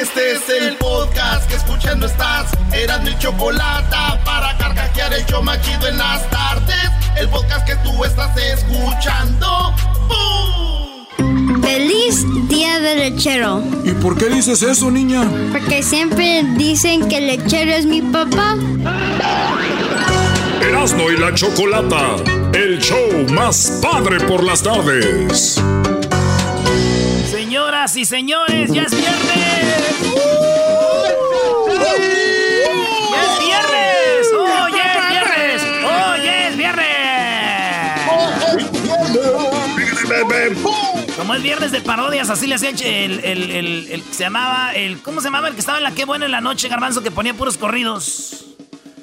Este es el podcast que escuchando estás. Eran mi chocolate para carcajear el yo machido en las tardes. El podcast que tú estás escuchando. ¡Bum! Feliz Día del Lechero. ¿Y por qué dices eso, niña? Porque siempre dicen que el lechero es mi papá. Erasmo y la Chocolata. El show más padre por las tardes. Señoras y señores, ya es viernes. ¡Ya es viernes! ¡Oh, es viernes! ¡Oh, ya es viernes! Como es viernes de parodias, así le hacía el, el, el, el, se llamaba, el, ¿cómo se llamaba? El que estaba en la Qué Buena en la Noche, Garbanzo, que ponía puros corridos.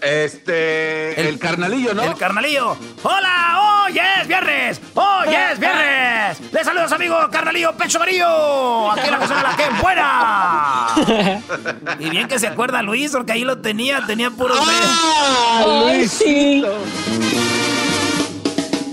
Este. El, carnalillo, ¿no? El carnalillo. ¡Hola! ¡Oh, yes! ¡Viernes! ¡Oh, yes! ¡Viernes! ¡Les saludos, amigo carnalillo Pecho Amarillo! Aquí la persona la que buena. Y bien que se acuerda Luis, porque ahí lo tenía, tenía puros. ¡Ah! Luisito.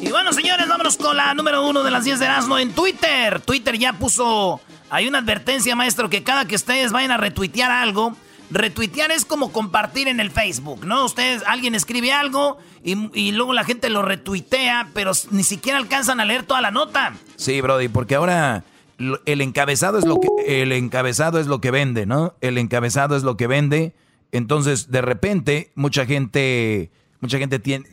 Y bueno, señores, vámonos con la número uno de las 10 de Erasmo en Twitter. Twitter ya puso. Hay una advertencia, maestro, que cada que ustedes vayan a retuitear algo Retuitear es como compartir en el Facebook, ¿no? Ustedes, alguien escribe algo y, luego la gente lo retuitea, pero ni siquiera alcanzan a leer toda la nota. Sí, Brody, porque ahora el encabezado es lo que el encabezado es lo que vende, ¿no? El encabezado es lo que vende. Entonces, de repente, mucha gente mucha gente tiene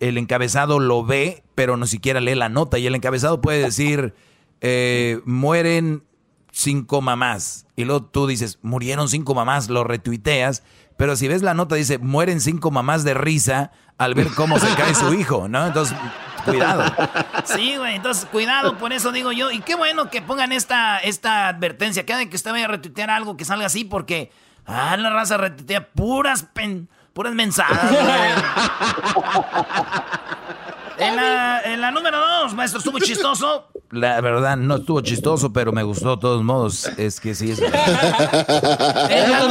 el encabezado lo ve, pero no siquiera lee la nota y el encabezado puede decir eh, mueren cinco mamás. Y luego tú dices, murieron cinco mamás, lo retuiteas. Pero si ves la nota, dice, mueren cinco mamás de risa al ver cómo se cae su hijo, ¿no? Entonces, cuidado. Sí, güey, entonces cuidado, por eso digo yo. Y qué bueno que pongan esta, esta advertencia. Cada vez que usted vaya a retuitear algo que salga así, porque, ah, la raza retuitea puras pen, puras mensajes, En la, en la número dos, maestro, estuvo chistoso. La verdad, no estuvo chistoso, pero me gustó de todos modos. Es que sí es. no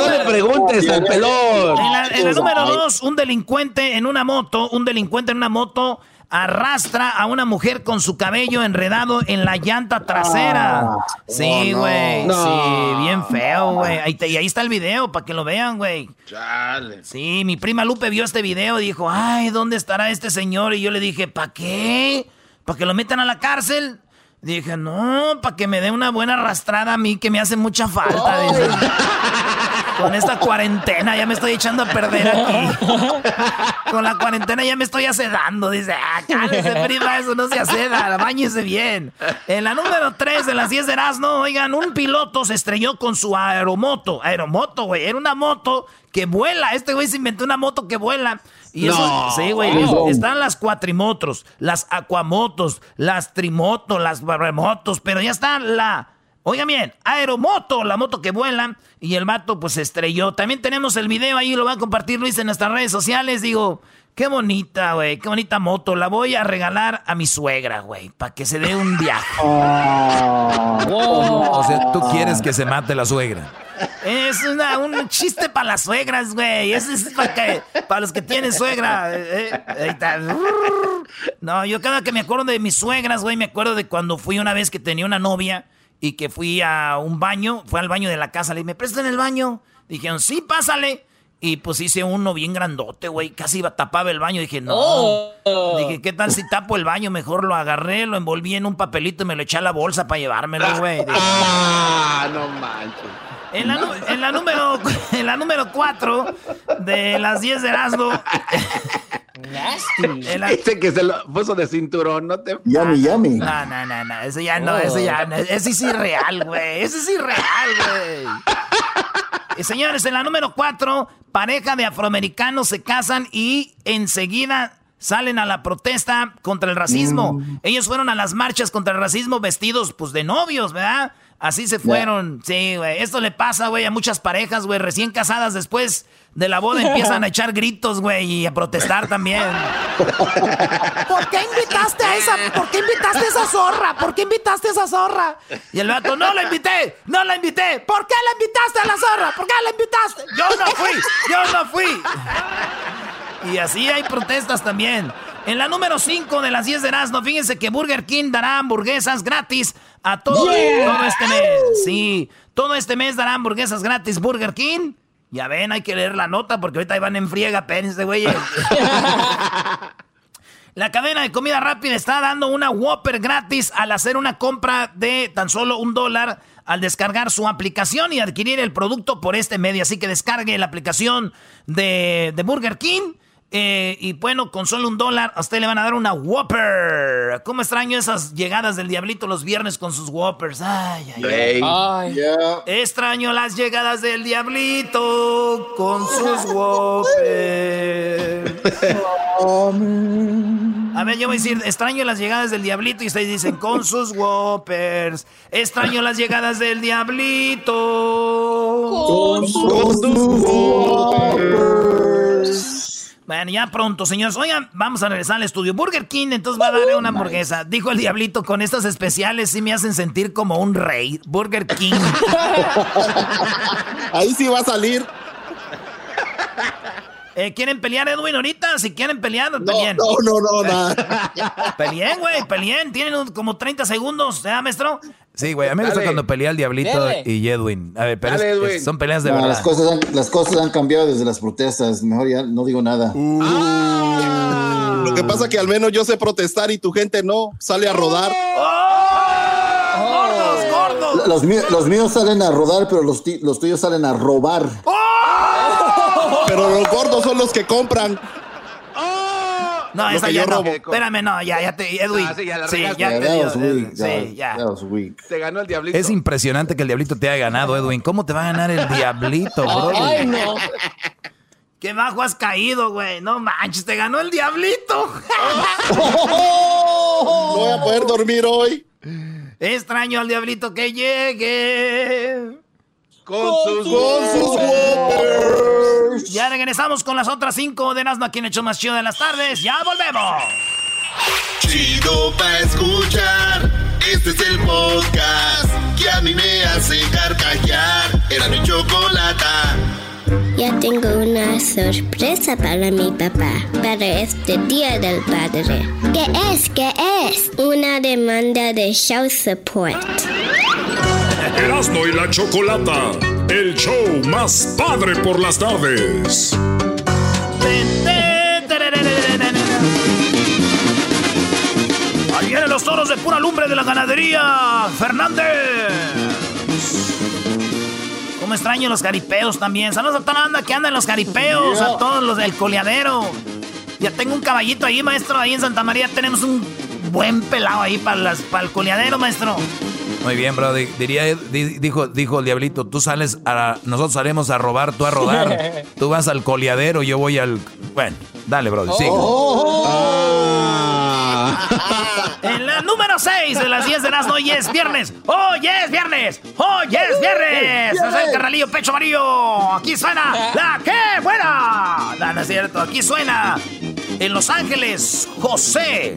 le preguntes al pelón. En la, en la número dos, un delincuente en una moto, un delincuente en una moto arrastra a una mujer con su cabello enredado en la llanta trasera. Ah, sí, güey. Sí, bien feo, güey. y ahí está el video para que lo vean, güey. Sí, mi prima Lupe vio este video y dijo, ay, ¿dónde estará este señor? Y yo le dije, ¿para qué? ¿Para que lo metan a la cárcel? Dije, no, para que me dé una buena arrastrada a mí que me hace mucha falta. Con esta cuarentena ya me estoy echando a perder aquí. Con la cuarentena ya me estoy acedando. Dice, ah, cálese, prima, eso no se aceda, bañese bien. En la número 3 de las 10 de Erasmo, oigan, un piloto se estrelló con su aeromoto. Aeromoto, güey, era una moto que vuela. Este güey se inventó una moto que vuela. Y eso, sí, güey. Están las cuatrimotos, las acuamotos, las trimotos, las barremotos, pero ya está la. Oiga bien, aeromoto, la moto que vuela y el mato pues se estrelló. También tenemos el video ahí, lo va a compartir Luis en nuestras redes sociales. Digo, qué bonita, güey, qué bonita moto. La voy a regalar a mi suegra, güey, para que se dé un viaje. O sea, tú quieres que se mate la suegra. Es un chiste para las suegras, güey. Ese es para, para los que tienen suegra. Eh, eh, no, yo cada que me acuerdo de mis suegras, güey, me acuerdo de cuando fui una vez que tenía una novia y que fui a un baño, fue al baño de la casa, le dije, ¿me prestan el baño? Dijeron, sí, pásale. Y pues hice uno bien grandote, güey. Casi iba, tapaba el baño. Dije, no. Oh. Dije, ¿qué tal si tapo el baño? Mejor lo agarré, lo envolví en un papelito y me lo eché a la bolsa para llevármelo, güey. Ah, no manches. En la, en la número en la número 4 de las 10 de Erasmo. Nasty. Ese que se lo puso de cinturón, no te. Yami, yami. No, no, no, no. Ese ya no, ese ya no. Ese es irreal, güey. Ese es irreal, güey. Y señores, en la número 4, pareja de afroamericanos se casan y enseguida salen a la protesta contra el racismo. Mm. Ellos fueron a las marchas contra el racismo vestidos, pues, de novios, ¿verdad? Así se fueron. Sí, güey. Esto le pasa, güey, a muchas parejas, güey, recién casadas después de la boda empiezan a echar gritos, güey, y a protestar también. ¿Por qué invitaste a esa, por qué invitaste a esa zorra? ¿Por qué invitaste a esa zorra? Y el vato, no la invité, no la invité. ¿Por qué la invitaste a la zorra? ¿Por qué la invitaste? Yo no fui, yo no fui. Y así hay protestas también. En la número 5 de las 10 de Erasmo, fíjense que Burger King dará hamburguesas gratis a todo, todo este mes. Sí, todo este mes dará hamburguesas gratis Burger King. Ya ven, hay que leer la nota porque ahorita van en friega, de güey. La cadena de comida rápida está dando una Whopper gratis al hacer una compra de tan solo un dólar al descargar su aplicación y adquirir el producto por este medio. Así que descargue la aplicación de, de Burger King eh, y bueno, con solo un dólar, a usted le van a dar una Whopper. ¿Cómo extraño esas llegadas del Diablito los viernes con sus Whoppers? Ay, ay, ay. Extraño las llegadas del Diablito con sus Whoppers. A ver, yo voy a decir, extraño las llegadas del Diablito y ustedes dicen con sus Whoppers. Extraño las llegadas del Diablito con, sus Whoppers. Bueno, ya pronto, señores. Oigan, vamos a regresar al estudio. Burger King, entonces va a darle una hamburguesa. Dijo el diablito, con estas especiales sí me hacen sentir como un rey. Burger King. Ahí sí va a salir. Eh, ¿Quieren pelear, Edwin, ahorita? Si quieren pelear, peleen. No, no, no, nada. peleen, güey, peleen. Tienen como 30 segundos, ¿eh, maestro? Sí, güey, a mí me gusta cuando pelea el Diablito y Edwin. A ver, pero son peleas de verdad. Las cosas, han, las cosas han cambiado desde las protestas. Mejor ya no digo nada. Uh. Ah. Lo que pasa es que al menos yo sé protestar y tu gente no. Sale a rodar. ¡Oh! ¡Gordos, gordos! Los, míos, los míos salen a rodar, pero los, los tuyos salen a robar. ¡Oh! Pero los gordos son los que compran. No, esa ya no. Espérame, no, ya, ya te. Edwin. Ah, sí, ya la sí, ya te dio. Sí, ya. Te ganó el diablito. Es impresionante que el diablito te haya ganado, Edwin. ¿Cómo te va a ganar el diablito, bro? Ay, no. Qué bajo has caído, güey. No manches, te ganó el diablito. no voy a poder dormir hoy. Extraño al diablito que llegue. Con, sus, con Ya regresamos con las otras cinco de Nazno aquí en Hecho Más Chido de las Tardes. ¡Ya volvemos! Chido pa' escuchar. Este es el podcast que a mí me hace carcajear. Era mi chocolata. Ya tengo una sorpresa para mi papá, para este Día del Padre. ¿Qué es? ¿Qué es? Una demanda de show support. Erasmo y la Chocolata, el show más padre por las tardes. Ahí vienen los toros de pura lumbre de la ganadería, Fernández. ¿Cómo extraño los caripeos también? Saludos a toda la banda que anda en los caripeos, a todos los del coleadero. Ya tengo un caballito ahí, maestro, ahí en Santa María tenemos un buen pelado ahí para, las, para el coleadero, maestro. Muy bien, bro. Diría, dijo, dijo el diablito, tú sales a, nosotros salimos a robar, tú a rodar. tú vas al coleadero, yo voy al. Bueno, dale, bro. Sigue. en la número 6 de las 10 de las hoy es viernes. ¡Hoy es viernes! ¡Hoy es viernes! Es el carnalillo pecho amarillo. Aquí suena la que buena. No, no es cierto. Aquí suena en Los Ángeles, José.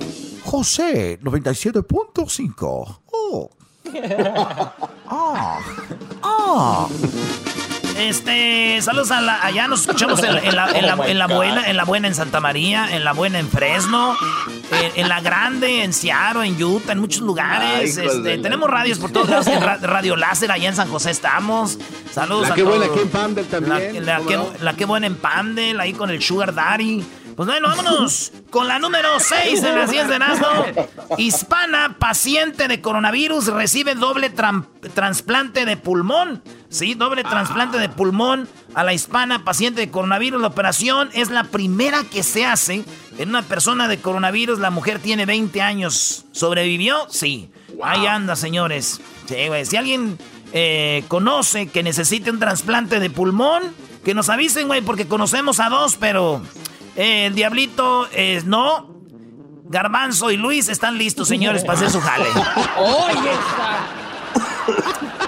José, 97.5. Oh. Ah. Ah. Este, saludos a la, allá nos escuchamos en, la, buena, en la buena en Santa María, en la buena en Fresno, en, la grande, en Seattle, en Utah, en muchos lugares. este, tenemos radios por todos lados, en Radio Láser, allá en San José estamos. Saludos la a que buena aquí en Pandel también. La, que, buena en Pandel, ahí con el Sugar Daddy. Pues bueno, vámonos con la número 6 de las 10 de Nazno. Hispana, paciente de coronavirus, recibe doble trasplante de pulmón. Sí, doble trasplante de pulmón a la hispana, paciente de coronavirus. La operación es la primera que se hace en una persona de coronavirus. La mujer tiene 20 años. ¿Sobrevivió? Sí. Ahí anda, señores. Sí, güey. Si alguien eh, conoce que necesite un trasplante de pulmón, que nos avisen, güey, porque conocemos a dos, pero el diablito es no. Garbanzo y Luis están listos, señores, para hacer su jale. Oye,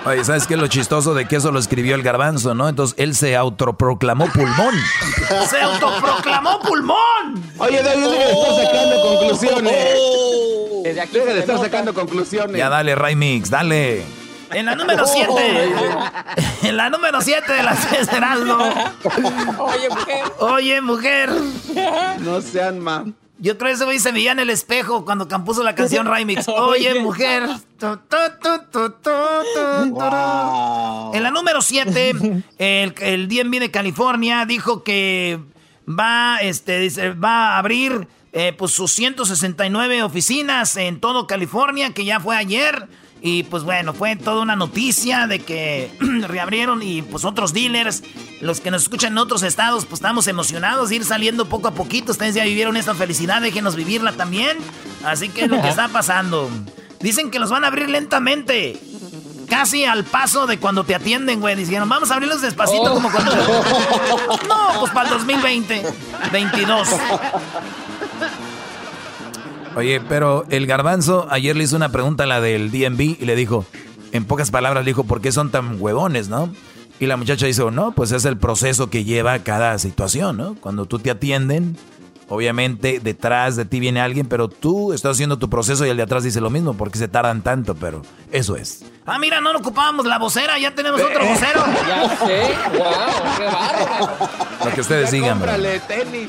Oye, ¿sabes qué es lo chistoso de que eso lo escribió el garbanzo, no? Entonces él se autoproclamó pulmón. ¡Se autoproclamó pulmón! Oye, David, deja de estar sacando conclusiones. Desde aquí deja de estar sacando conclusiones. Ya dale, Ray Mix, dale. En la número 7. en la número 7 de las de Oye, mujer. Oye, mujer. No sean más. Yo creo que ese güey se veía en el espejo cuando compuso la canción Remix. Oye, mujer. En la número 7, el, el DMV de California dijo que va, este, va a abrir eh, pues sus 169 oficinas en todo California, que ya fue ayer. Y pues bueno, fue toda una noticia de que reabrieron y pues otros dealers, los que nos escuchan en otros estados, pues estamos emocionados de ir saliendo poco a poquito. Ustedes ya vivieron esta felicidad, déjenos vivirla también. Así que es lo que está pasando. Dicen que los van a abrir lentamente. Casi al paso de cuando te atienden, güey. Dijeron, vamos a abrirlos despacito como cuando... no, pues para el 2020, 22. Oye, pero el garbanzo ayer le hizo una pregunta a la del DMV y le dijo, en pocas palabras le dijo, ¿por qué son tan huevones, no? Y la muchacha dijo, no, pues es el proceso que lleva cada situación, ¿no? Cuando tú te atienden, obviamente detrás de ti viene alguien, pero tú estás haciendo tu proceso y el de atrás dice lo mismo, porque se tardan tanto, pero eso es. Ah, mira, no ocupábamos la vocera, ya tenemos otro vocero. Ya sé, wow, qué bárbaro. Lo que ustedes digan. tenis.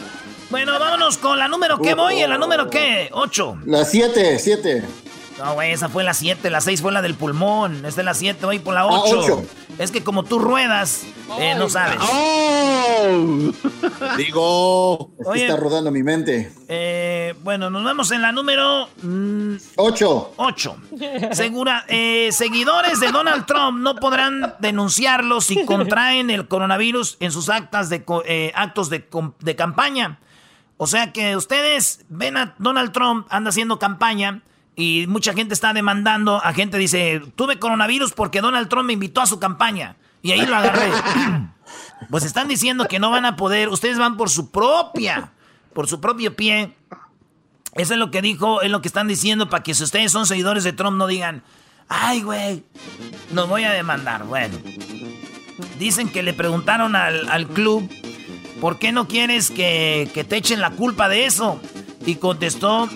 Bueno, vámonos con la número que voy, ¿en la número qué? Ocho. La siete, siete. No, güey, esa fue la siete, la seis fue la del pulmón. Esta es la siete, voy por la ah, ocho. Es que como tú ruedas, eh, no sabes. Oh. Digo. está rodando mi mente. Eh, bueno, nos vemos en la número... Mm, ocho. Ocho. Segura, eh, seguidores de Donald Trump no podrán denunciarlo si contraen el coronavirus en sus actas de, actos de, de campaña. O sea que ustedes ven a Donald Trump, anda haciendo campaña y mucha gente está demandando. A gente dice, tuve coronavirus porque Donald Trump me invitó a su campaña. Y ahí lo agarré. pues están diciendo que no van a poder. Ustedes van por su propia, por su propio pie. Eso es lo que dijo, es lo que están diciendo para que si ustedes son seguidores de Trump no digan, ay, güey, nos voy a demandar. Bueno, dicen que le preguntaron al, al club ¿por qué no quieres que, te echen la culpa de eso? Y contestó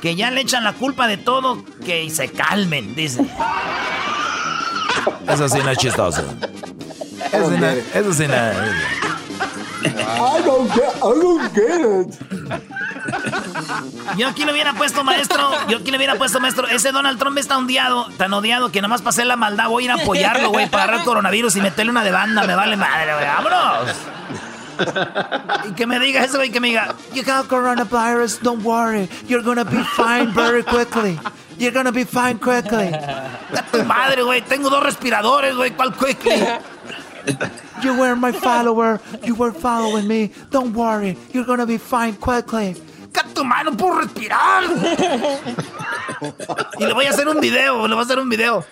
que ya le echan la culpa de todo, que se calmen, dice. Eso sí no es chistoso. Eso sí no, eso sí no. I don't get, I don't get it. Yo aquí le hubiera puesto, maestro. Yo aquí le hubiera puesto, maestro. Ese Donald Trump está odiado, tan odiado que nomás pasé la maldad. Voy a ir a apoyarlo, güey, para agarrar coronavirus y meterle una de banda. Me vale madre, güey. ¡Vámonos! Y que me diga eso y que me diga, you got coronavirus, don't worry, you're gonna be fine very quickly. You're gonna be fine quickly. tu madre, güey, tengo dos respiradores, güey, ¿cuál quickly? You were my follower, you were following me, don't worry, you're gonna be fine quickly. tu mano, no puedo respirar! y le voy a hacer un video, le voy a hacer un video.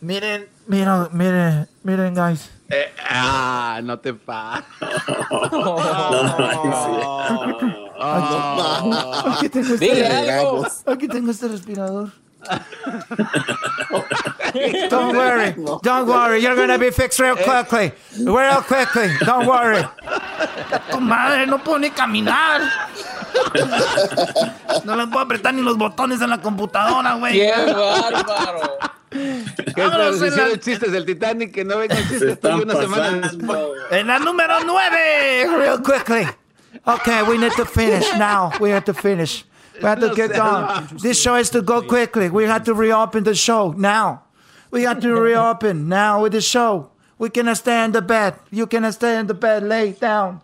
Miren, miren, miren, miren, guys. Eh, ah, no te pases. aquí, tengo este, aquí tengo este respirador. don't worry, don't worry, you're gonna be fixed real quickly, real quickly, don't worry. Tu madre no puedo ni caminar. No le puedo apretar ni los botones en la computadora, güey. ¡Qué bárbaro! Vámonos en la... chistes del Titanic que no vengan chistes una semana En la número 9, real quickly. Okay, we need to finish now. We have to finish. We have to get done. This show has to go quickly. We have to reopen the show now. We have to reopen now with the show. We cannot stay in the bed. You cannot stay in the bed. Lay down.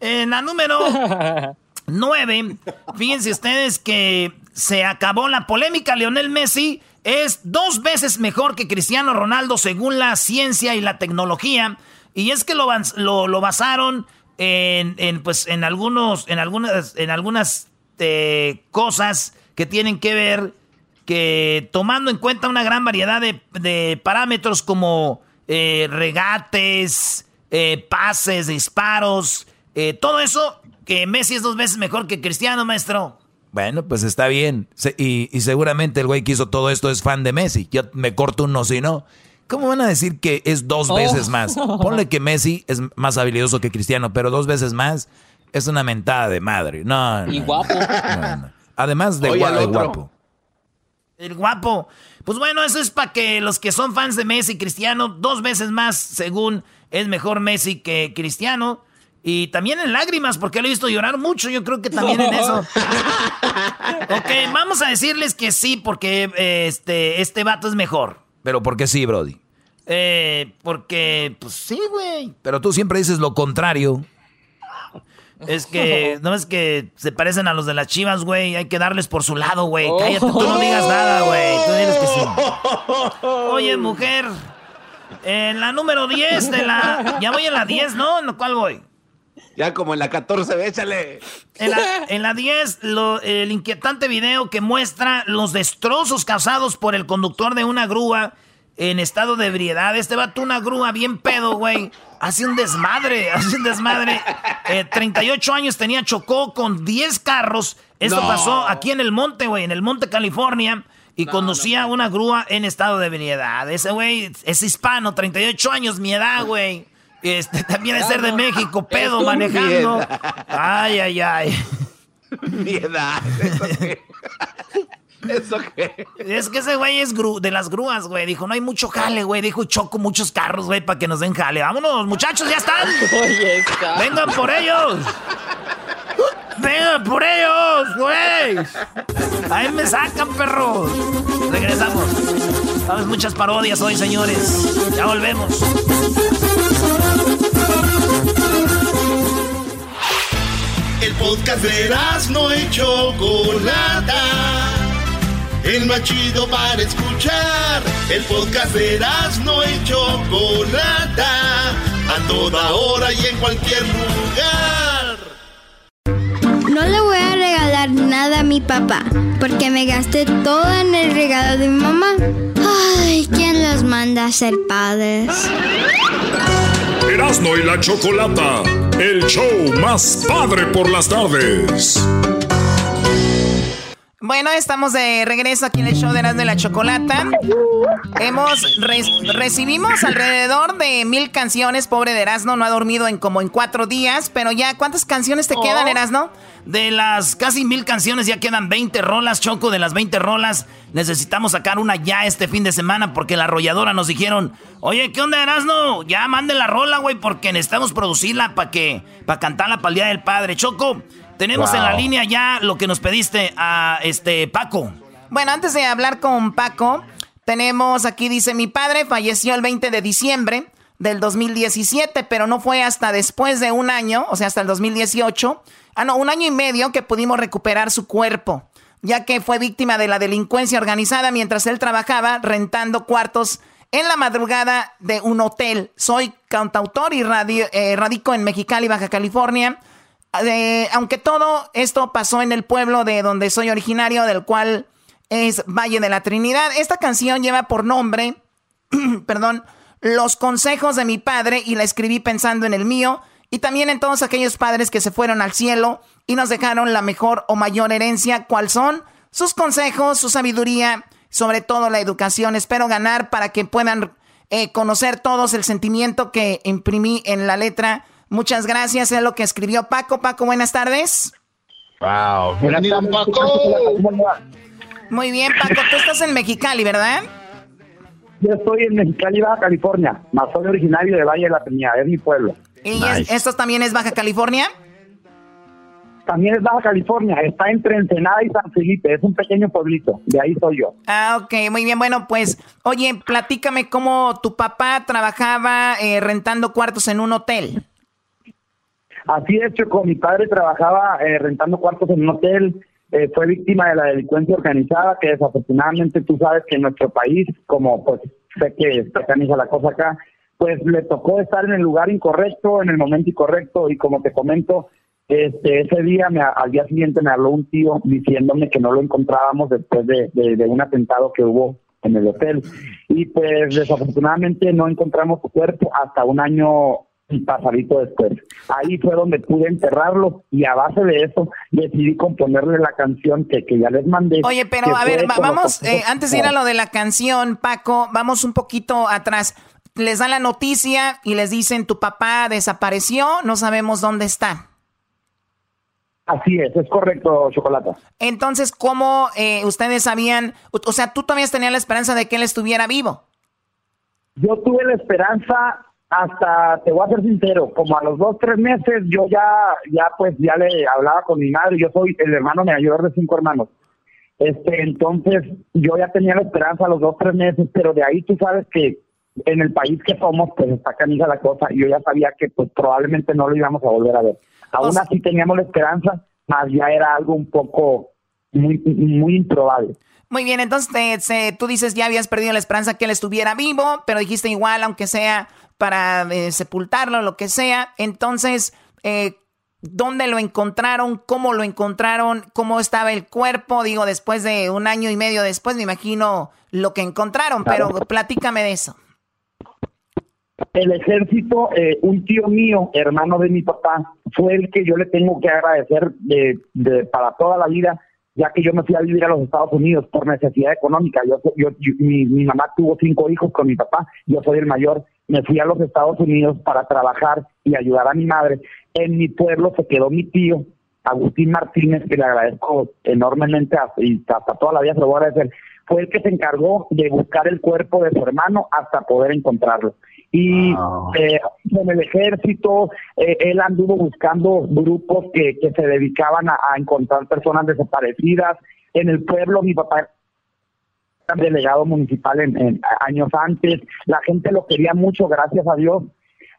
En la número 9. Fíjense ustedes que se acabó la polémica. Lionel Messi es dos veces mejor que Cristiano Ronaldo según la ciencia y la tecnología. Y es que lo, lo, basaron en, pues, en, algunos, en algunas, en algunas eh, cosas que tienen que ver que tomando en cuenta una gran variedad de, parámetros como eh, regates, eh, pases, disparos, todo eso, que Messi es dos veces mejor que Cristiano, maestro. Bueno, pues está bien. Y, seguramente el güey que hizo todo esto es fan de Messi. Yo me corto uno si no. ¿Cómo van a decir que es dos veces oh. más? Ponle que Messi es más habilidoso que Cristiano, pero dos veces más es una mentada de madre. No, y guapo. Además de guapo. El guapo. Pues bueno, eso es para que los que son fans de Messi y Cristiano, dos veces más, según es mejor Messi que Cristiano. Y también en lágrimas, porque lo he visto llorar mucho. Yo creo que también en eso. ok, vamos a decirles que sí, porque este, este vato es mejor. ¿Pero por qué sí, Brody? Eh, porque, pues sí, güey. Pero tú siempre dices lo contrario. Es que, no es que se parecen a los de las chivas, güey. Hay que darles por su lado, güey. Cállate, tú no digas nada, güey. Tú dices que sí. Oye, mujer. En la número 10 de la. Ya voy en la 10, ¿no? ¿En la cual voy? Ya como en la 14, échale. En la, 10, el inquietante video que muestra los destrozos causados por el conductor de una grúa en estado de ebriedad. Este vato, una grúa bien pedo, güey. Hace un desmadre, hace un desmadre. 38 eh, años tenía, chocó con 10 carros. Esto pasó aquí en el monte, güey, en el monte California. Y conducía una grúa en estado de ebriedad. Ese güey es hispano, 38 años, mi edad, güey. Este, también es ser de México, pedo manejando. Ay, ay, ay. Miedad. ¿Eso qué? Es que ese güey es de las grúas, güey. Dijo, no hay mucho jale, güey. Dijo, choco muchos carros, güey, para que nos den jale. Vámonos, muchachos, ya están. Oye, está. Vengan por ellos. Vengan por ellos, güey. Ahí me sacan, perros. Regresamos. Sabes muchas parodias hoy, señores. Ya volvemos. El podcast de no y Chocolata. El más chido para escuchar. El podcast de no y Chocolata. A toda hora y en cualquier lugar. No le voy a regalar nada a mi papá, porque me gasté todo en el regalo de mi mamá. Ay, ¿quién los manda a ser padres? Erasmo y la Chocolata, el show más padre por las tardes. Bueno, estamos de regreso aquí en el show de Erasmo y la Chocolata. Hemos recibimos alrededor de mil canciones. Pobre de Erasmo, no ha dormido en como en cuatro días. Pero ya, ¿cuántas canciones te quedan, oh. Erasmo? De las casi mil canciones ya quedan 20 rolas, Choco. De las 20 rolas necesitamos sacar una ya este fin de semana porque la arrolladora nos dijeron, oye, ¿qué onda, Erasno? Ya mande la rola, güey, porque necesitamos producirla para que, para cantarla para el Día del Padre. Choco, tenemos en la línea ya lo que nos pediste a este Paco. Bueno, antes de hablar con Paco, tenemos aquí, dice, mi padre falleció el 20 de diciembre del 2017, pero no fue hasta después de un año, o sea, hasta el 2018 ah, no, un año y medio que pudimos recuperar su cuerpo, ya que fue víctima de la delincuencia organizada mientras él trabajaba rentando cuartos en la madrugada de un hotel. Soy cantautor y eh, radico en Mexicali, Baja California. Aunque todo esto pasó en el pueblo de donde soy originario, del cual es Valle de la Trinidad. Esta canción lleva por nombre, perdón, Los consejos de mi padre y la escribí pensando en el mío y también en todos aquellos padres que se fueron al cielo y nos dejaron la mejor o mayor herencia, ¿cuál son? Sus consejos, su sabiduría, sobre todo la educación. Espero ganar para que puedan eh, conocer todos el sentimiento que imprimí en la letra. Muchas gracias, es lo que escribió Paco. Paco, buenas tardes. Wow, Paco. Muy bien, Paco, tú estás en Mexicali, ¿verdad? Yo estoy en Mexicali, Baja California, más soy originario de Valle de la Peña, es mi pueblo. ¿Y esto también es Baja California? También es Baja California, está entre Ensenada y San Felipe, es un pequeño pueblito, de ahí soy yo. Ah, ok, muy bien, bueno, pues, oye, platícame cómo tu papá trabajaba eh, rentando cuartos en un hotel. Así es, Choco. Mi padre trabajaba eh, rentando cuartos en un hotel. Eh, fue víctima de la delincuencia organizada, que desafortunadamente tú sabes que en nuestro país, como pues sé que está organiza la cosa acá, pues le tocó estar en el lugar incorrecto, en el momento incorrecto, y como te comento, este, ese día, me, al día siguiente me habló un tío diciéndome que no lo encontrábamos después de, de un atentado que hubo en el hotel. Y pues desafortunadamente no encontramos su cuerpo hasta un año y pasadito después. Ahí fue donde pude enterrarlo y a base de eso decidí componerle la canción que, que ya les mandé. Oye, pero a ver, vamos, eh, antes de ir a lo de la canción, Paco, vamos un poquito atrás. Les dan la noticia y les dicen tu papá desapareció, no sabemos dónde está. Así es, es correcto, Chocolata. Entonces, ¿cómo eh, ustedes sabían? O sea, tú todavía tenías la esperanza de que él estuviera vivo. Yo tuve la esperanza hasta, te voy a ser sincero, como a los dos, tres meses, yo ya, ya pues, ya le hablaba con mi madre, yo soy el hermano mayor de cinco hermanos. Este, entonces, yo ya tenía la esperanza a los dos, tres meses, pero de ahí tú sabes que en el país que somos, pues está canija la cosa, y yo ya sabía que pues probablemente no lo íbamos a volver a ver. Aún así teníamos la esperanza, más ya era algo un poco muy, muy improbable. Muy bien, entonces tú dices ya habías perdido la esperanza que él estuviera vivo, pero dijiste igual, aunque sea para eh, sepultarlo, lo que sea. Entonces, eh, ¿dónde lo encontraron? ¿Cómo lo encontraron? ¿Cómo estaba el cuerpo? Digo, después de un año y medio después, me imagino lo que encontraron, pero platícame de eso. El ejército, eh, un tío mío, hermano de mi papá, fue el que yo le tengo que agradecer de, para toda la vida, ya que yo me fui a vivir a los Estados Unidos por necesidad económica. Yo, yo, mi, mi, mamá tuvo cinco hijos con mi papá, yo soy el mayor. Me fui a los Estados Unidos para trabajar y ayudar a mi madre. En mi pueblo se quedó mi tío, Agustín Martínez, que le agradezco enormemente y hasta toda la vida se lo voy a agradecer. Fue el que se encargó de buscar el cuerpo de su hermano hasta poder encontrarlo y ah. eh, en el ejército eh, él anduvo buscando grupos que, que se dedicaban a, encontrar personas desaparecidas. En el pueblo mi papá delegado municipal en, años antes, la gente lo quería mucho, gracias a Dios.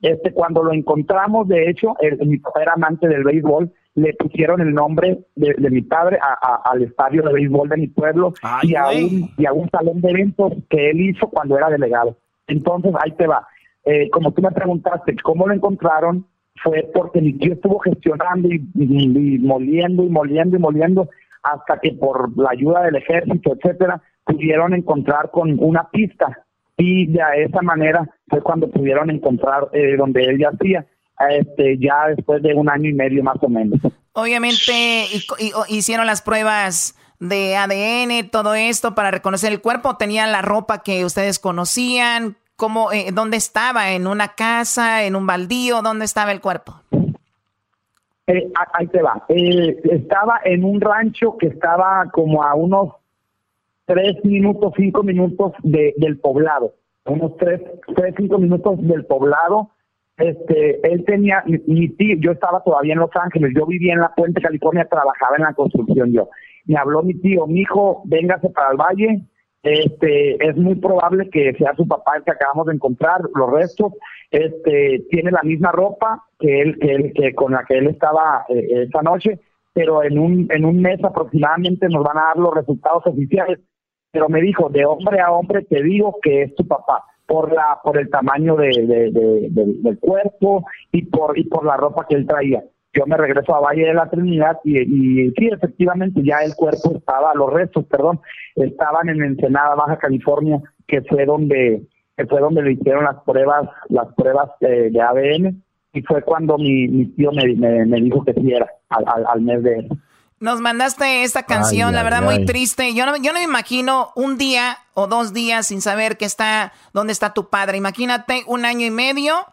Este, cuando lo encontramos, de hecho, mi papá era amante del béisbol, le pusieron el nombre de, mi padre al estadio de béisbol de mi pueblo y, a un, y a un salón de eventos que él hizo cuando era delegado. Entonces, ahí te va. Eh, como tú me preguntaste, ¿cómo lo encontraron? Fue porque mi tío estuvo gestionando y, moliendo y moliendo y moliendo hasta que por la ayuda del ejército, etcétera, pudieron encontrar con una pista y de esa manera fue cuando pudieron encontrar eh, donde él yacía, este, ya después de un año y medio más o menos. Obviamente hicieron las pruebas de ADN, todo esto para reconocer el cuerpo, tenían la ropa que ustedes conocían, ¿Cómo, eh, ¿Dónde estaba? ¿En una casa? ¿En un baldío? ¿Dónde estaba el cuerpo? Eh, ahí te va. Eh, estaba en un rancho que estaba como a unos tres minutos, cinco minutos de, del poblado. Unos tres, tres, cinco minutos del poblado. Este, él tenía, mi, tío, yo estaba todavía en Los Ángeles, yo vivía en la Puente, California, trabajaba en la construcción yo. Me habló mi tío, mi hijo, véngase para el valle, este, es muy probable que sea su papá el que acabamos de encontrar, los restos, este, tiene la misma ropa que él, que él, que con la que él estaba eh, esa noche, pero en un, en un mes aproximadamente nos van a dar los resultados oficiales. Pero me dijo, de hombre a hombre te digo que es tu papá, por la, por el tamaño de, del cuerpo y por, y por la ropa que él traía. Yo me regreso a Valle de la Trinidad y, sí, efectivamente ya el cuerpo estaba, los restos, perdón, estaban en Ensenada, Baja California, que fue donde que fue donde le hicieron las pruebas las pruebas de, ADN y fue cuando mi, mi tío me, me, dijo que sí era al, al, mes de nos mandaste esta canción, la verdad muy triste. Yo no, yo no me imagino un día o dos días sin saber que está, dónde está tu padre. Imagínate un año y medio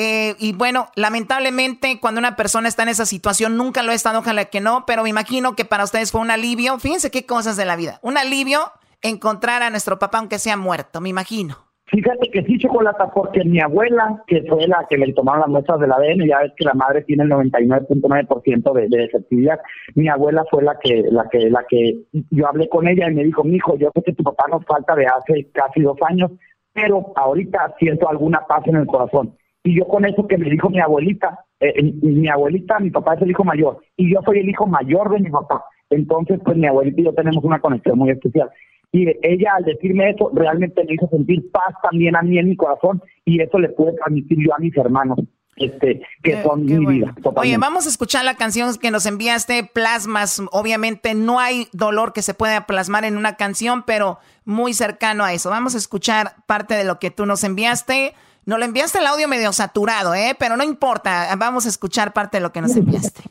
eh, y bueno, lamentablemente cuando una persona está en esa situación, nunca lo he estado, ojalá que no, pero me imagino que para ustedes fue un alivio. Fíjense qué cosas de la vida. Un alivio encontrar a nuestro papá aunque sea muerto, me imagino. Fíjate que sí, Chocolata, porque mi abuela, que fue la que le tomaron las muestras del ADN, ya ves que la madre tiene el 99.9% de, de efectividad, mi abuela fue la que, la que, la que, yo hablé con ella y me dijo, hijo, yo sé que tu papá nos falta de hace casi dos años, pero ahorita siento alguna paz en el corazón. Y yo con eso que me dijo mi abuelita, eh, mi abuelita, mi papá es el hijo mayor y yo soy el hijo mayor de mi papá. Entonces, pues mi abuelita y yo tenemos una conexión muy especial. Y ella al decirme eso realmente me hizo sentir paz también a mí en mi corazón y eso le puedo transmitir yo a mis hermanos. Este, que son mi vida. Oye, vamos a escuchar la canción que nos enviaste, Plasmas. Obviamente no hay dolor que se pueda plasmar en una canción, pero muy cercano a eso. Vamos a escuchar parte de lo que tú nos enviaste. Nos lo enviaste el audio medio saturado, ¿eh? Pero no importa. Vamos a escuchar parte de lo que nos enviaste.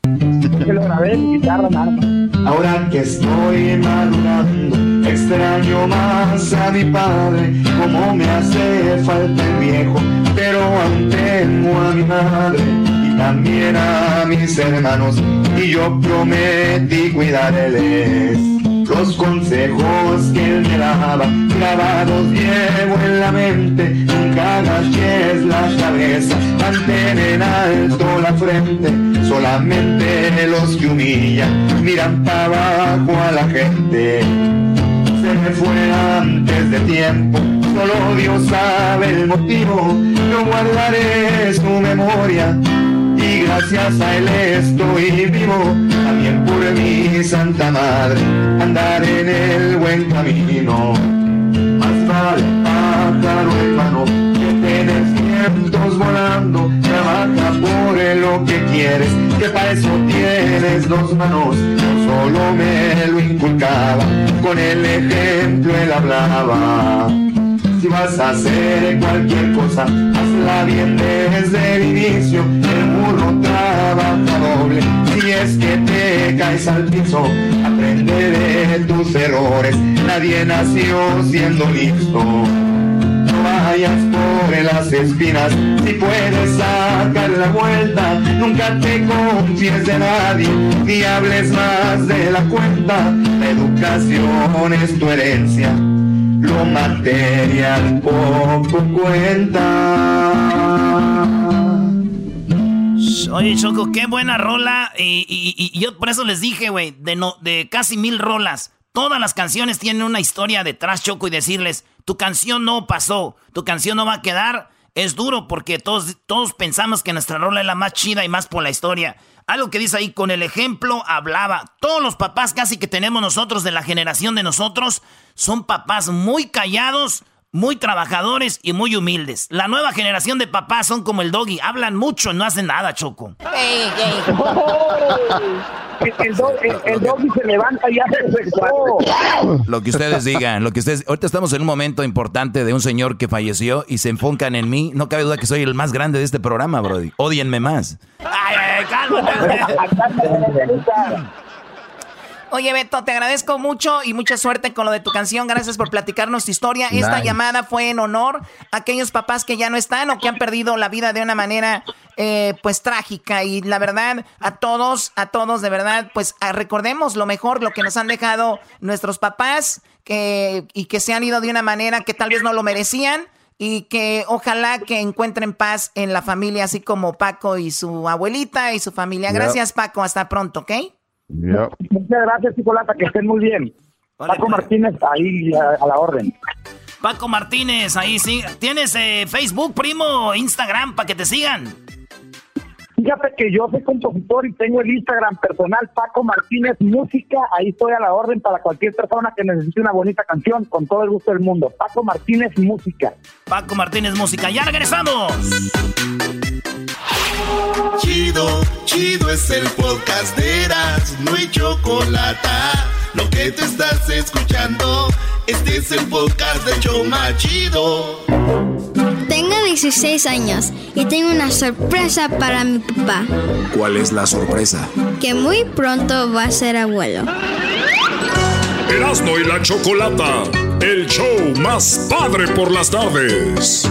Ahora que estoy madurando, extraño más a mi padre, como me hace falta el viejo, pero aún tengo a mi madre y también a mis hermanos, y yo prometí cuidarles los consejos que él me daba, grabados llevo en la mente, nunca agaches la cabeza, mantén en alto la frente, solamente los que humillan miran para abajo a la gente. Me fue antes de tiempo, solo Dios sabe el motivo, yo guardaré su memoria. Y gracias a él estoy vivo, también por mi Santa Madre, andar en el buen camino. Más vale pájaro hermano cientos volando, trabaja por lo que quieres, que para eso tienes dos manos, no solo me lo inculcaba, con el ejemplo él hablaba. Si vas a hacer cualquier cosa, hazla bien desde el inicio. El burro trabaja doble. Si es que te caes al piso, aprende de tus errores. Nadie nació siendo listo. Vayas por las espinas, si puedes sacar la vuelta, nunca te confíes de nadie, ni hables más de la cuenta. La educación es tu herencia lo material poco cuenta. Oye, Choco, qué buena rola. Y, yo por eso les dije, güey, de, no, de casi mil rolas. Todas las canciones tienen una historia detrás, Choco, y decirles, tu canción no pasó, tu canción no va a quedar. Es duro porque todos, todos pensamos que nuestra rola es la más chida y más por la historia. Algo que dice ahí, con el ejemplo hablaba. Todos los papás casi que tenemos nosotros de la generación de nosotros son papás muy callados, muy trabajadores y muy humildes. La nueva generación de papás son como el doggy, hablan mucho, no hacen nada, Choco. El, doggy se levanta y hace Lo que ustedes digan, lo que ustedes... Ahorita estamos en un momento importante de un señor que falleció y se enfocan en mí. No cabe duda que soy el más grande de este programa, Brody. Odienme más. Ay, ay, Oye, Beto, te agradezco mucho y mucha suerte con lo de tu canción. Gracias por platicarnos tu historia. Esta llamada fue en honor a aquellos papás que ya no están o que han perdido la vida de una manera, eh, pues, trágica. Y la verdad, a todos, a todos, de verdad, pues, recordemos lo mejor, lo que nos han dejado nuestros papás que, y que se han ido de una manera que tal vez no lo merecían y que ojalá que encuentren paz en la familia, así como Paco y su abuelita y su familia. Gracias, Paco. Hasta pronto, ¿ok? Muchas gracias, Chicolata, que estén muy bien. Paco pues. Martínez, ahí a, la orden. Paco Martínez, ahí sí. ¿Tienes eh, Facebook, primo, Instagram, para que te sigan? Fíjate que yo soy compositor y tengo el Instagram personal Paco Martínez Música. Ahí estoy a la orden para cualquier persona que necesite una bonita canción, con todo el gusto del mundo. Paco Martínez Música. Paco Martínez Música. ¡Ya regresamos! Chido, chido es el podcast de Eras, no hay chocolate. Lo que te estás escuchando, este es el podcast de Choma Chido. Tengo 16 años y tengo una sorpresa para mi papá. ¿Cuál es la sorpresa? Que muy pronto va a ser abuelo. Erasmo y la Chocolata, el show más padre por las tardes.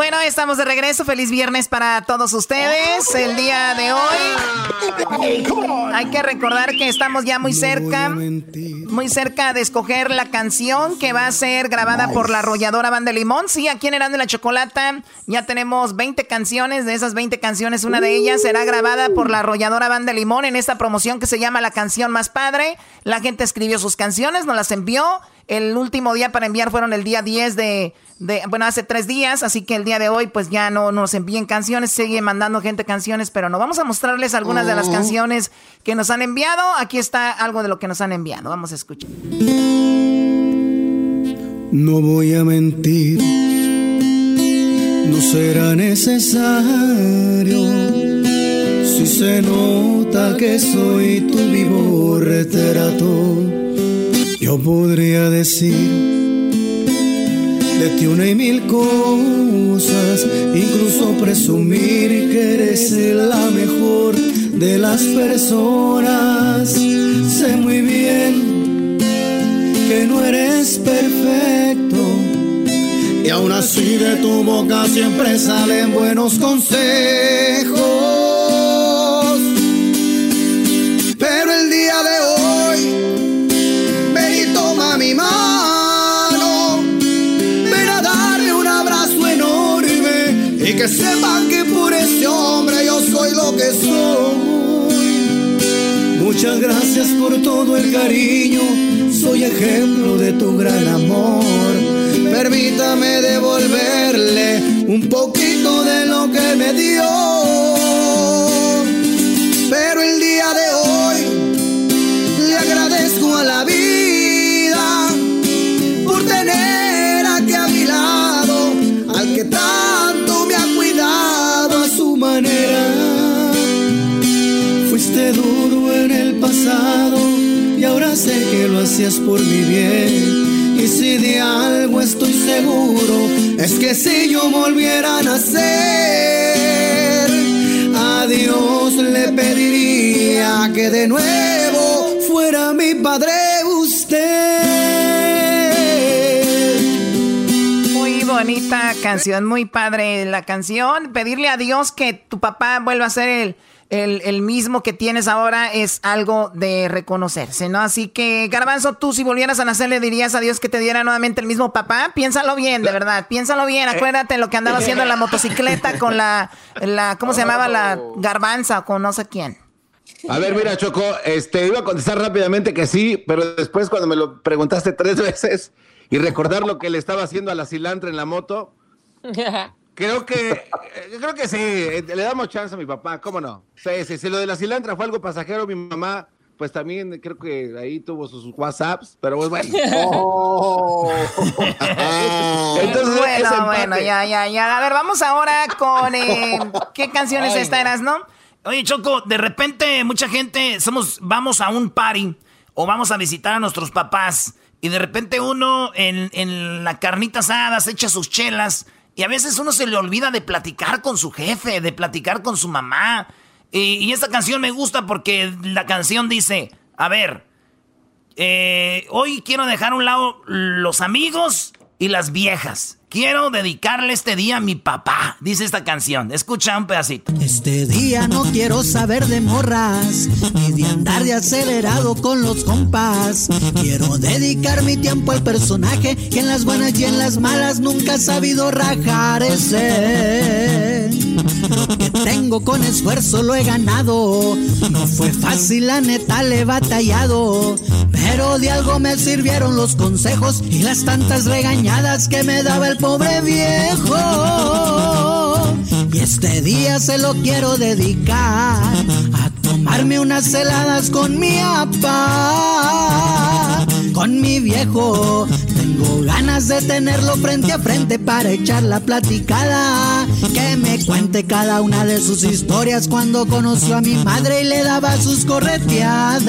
Bueno, estamos de regreso. Feliz viernes para todos ustedes. El día de hoy hay que recordar que estamos ya muy cerca muy cerca de escoger la canción que va a ser grabada por la arrolladora Banda Limón. Sí, aquí en Erasmo la Chocolata ya tenemos 20 canciones. De esas 20 canciones, una de ellas será grabada por la arrolladora Banda Limón en esta promoción que se llama La Canción Más Padre. La gente escribió sus canciones, nos las envió. El último día para enviar fueron el día 10 de, bueno, hace tres días, así que el día de hoy pues ya no nos envíen canciones, sigue mandando gente canciones, pero no vamos a mostrarles algunas de las canciones que nos han enviado. Aquí está algo de lo que nos han enviado, vamos a escuchar. No voy a mentir, no será necesario si se nota que soy tu vivo retrato yo podría decir de ti una y mil cosas, incluso presumir que eres la mejor de las personas. Sé muy bien que no eres perfecto. Y aún así de tu boca siempre salen buenos consejos. Que sepan que por ese hombre yo soy lo que soy. Muchas gracias por todo el cariño, soy ejemplo de tu gran amor. Permítame devolverle un poquito de lo que me dio. Pero el día de hoy le agradezco a la vida pasado y ahora sé que lo hacías por mi bien. Y si de algo estoy seguro, es que si yo volviera a nacer, a Dios le pediría que de nuevo fuera mi padre usted. Muy bonita canción, muy padre la canción. Pedirle a Dios que tu papá vuelva a ser el el, mismo que tienes ahora es algo de reconocerse, ¿no? Así que, Garbanzo, tú si volvieras a nacer le dirías a Dios que te diera nuevamente el mismo papá. Piénsalo bien, de verdad, piénsalo bien. Eh. Acuérdate lo que andaba haciendo en la motocicleta con la, la ¿cómo se llamaba? La garbanza o con no sé quién. A ver, mira, Choco, este, iba a contestar rápidamente que sí, pero después cuando me lo preguntaste tres veces y recordar lo que le estaba haciendo a la cilantra en la moto, Creo que, eh, creo que sí, eh, le damos chance a mi papá, ¿cómo no? Sí, sí, si lo de la cilantra fue algo pasajero, mi mamá, pues también creo que ahí tuvo sus WhatsApps, pero pues bueno. Oh. Entonces, bueno, bueno, ya, ya, ya. A ver, vamos ahora con eh, qué canciones esta eras, ¿no? Oye, Choco, de repente mucha gente somos, vamos a un party o vamos a visitar a nuestros papás y de repente uno en, en la carnita asada se echa sus chelas y a veces uno se le olvida de platicar con su jefe, de platicar con su mamá. Y, esta canción me gusta porque la canción dice, a ver, eh, hoy quiero dejar a un lado los amigos y las viejas. Quiero dedicarle este día a mi papá, dice esta canción. Escucha un pedacito. Este día no quiero saber de morras, ni de andar de acelerado con los compas. Quiero dedicar mi tiempo al personaje que en las buenas y en las malas nunca ha sabido rajar ese. Lo que tengo con esfuerzo lo he ganado. No fue fácil, la neta le he batallado. Pero de algo me sirvieron los consejos y las tantas regañadas que me daba el pobre viejo. Y este día se lo quiero dedicar a tomarme unas heladas con mi papá, con mi viejo ganas de tenerlo frente a frente para echar la platicada. Que me cuente cada una de sus historias cuando conoció a mi madre y le daba sus correteadas.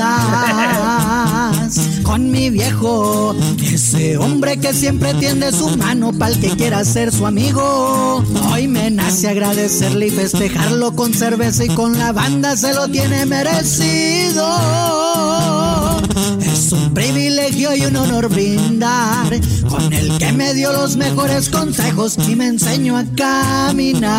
Con mi viejo, ese hombre que siempre tiende su mano para el que quiera ser su amigo. Hoy me nace agradecerle y festejarlo con cerveza y con la banda se lo tiene merecido. Es un privilegio y un honor brindar con el que me dio los mejores consejos y me enseñó a caminar.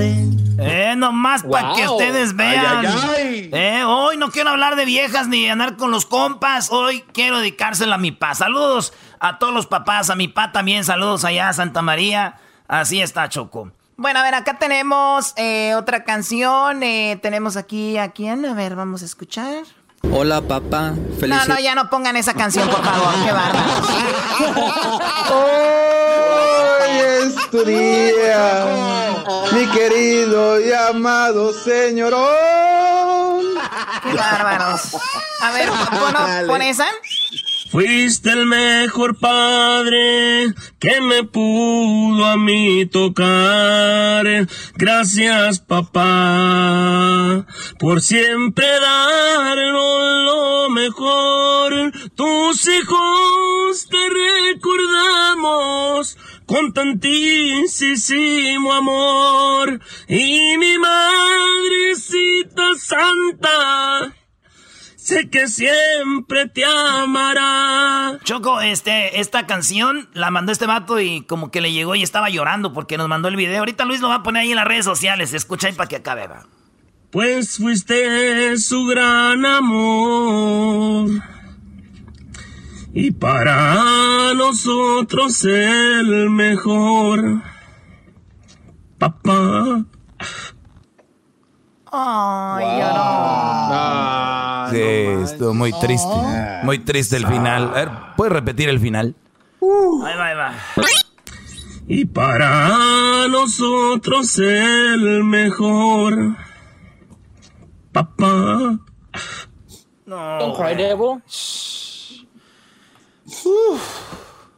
Eh, nomás para que ustedes vean. Eh, hoy no quiero hablar de viejas ni andar con los compas. Hoy quiero dedicárselo a mi pa. Saludos a todos los papás, a mi pa también. Saludos allá a Santa María. Así está, Choco. Bueno, a ver, acá tenemos eh, otra canción. Eh, tenemos aquí a quién. A ver, vamos a escuchar. Hola, papá. Feliz. No, no, ya no pongan esa canción, por favor. Qué bárbaro. Hoy es tu día, mi querido y amado señorón. Qué bárbaros. A ver, pon, pon esa. Fuiste el mejor padre que me pudo a mí tocar. Gracias papá por siempre darnos lo mejor. Tus hijos te recordamos con tantísimo amor y mi madrecita santa sé que siempre te amará. Choco, este, esta canción la mandó este vato y como que le llegó y estaba llorando porque nos mandó el video. Ahorita Luis lo va a poner ahí en las redes sociales. Escucha ahí para que acabe, va. Pues fuiste su gran amor. Y para nosotros el mejor. Papá. Ay, wow. Sí, estuvo muy triste. Muy triste el final. A ver, ¿puedes repetir el final? Uh. Ahí va, ahí va. Y para nosotros el mejor. Papá. No. Don't cry, devil.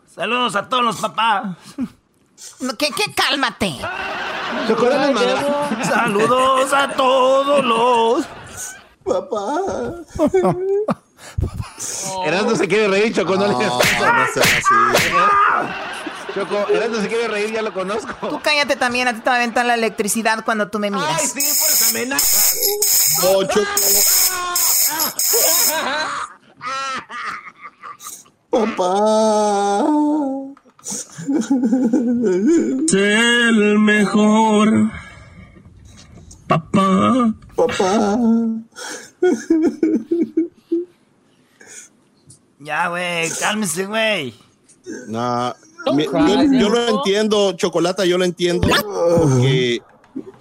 Saludos a todos los papás. ¿Qué, qué? Cálmate. Saludos a todos los. Papá. Erasmo se quiere reír, Choco, no, le no, Choco, Erasmo se quiere reír, ya lo conozco. Tú cállate también, a ti te va a aventar la electricidad cuando tú me miras. Ay, sí, por esa amenaza. No, Choco. Papá. Es el mejor. Papá. Papá. Ya, güey, cálmese, güey. Nah, yo, lo entiendo, Chocolata, yo lo entiendo. Porque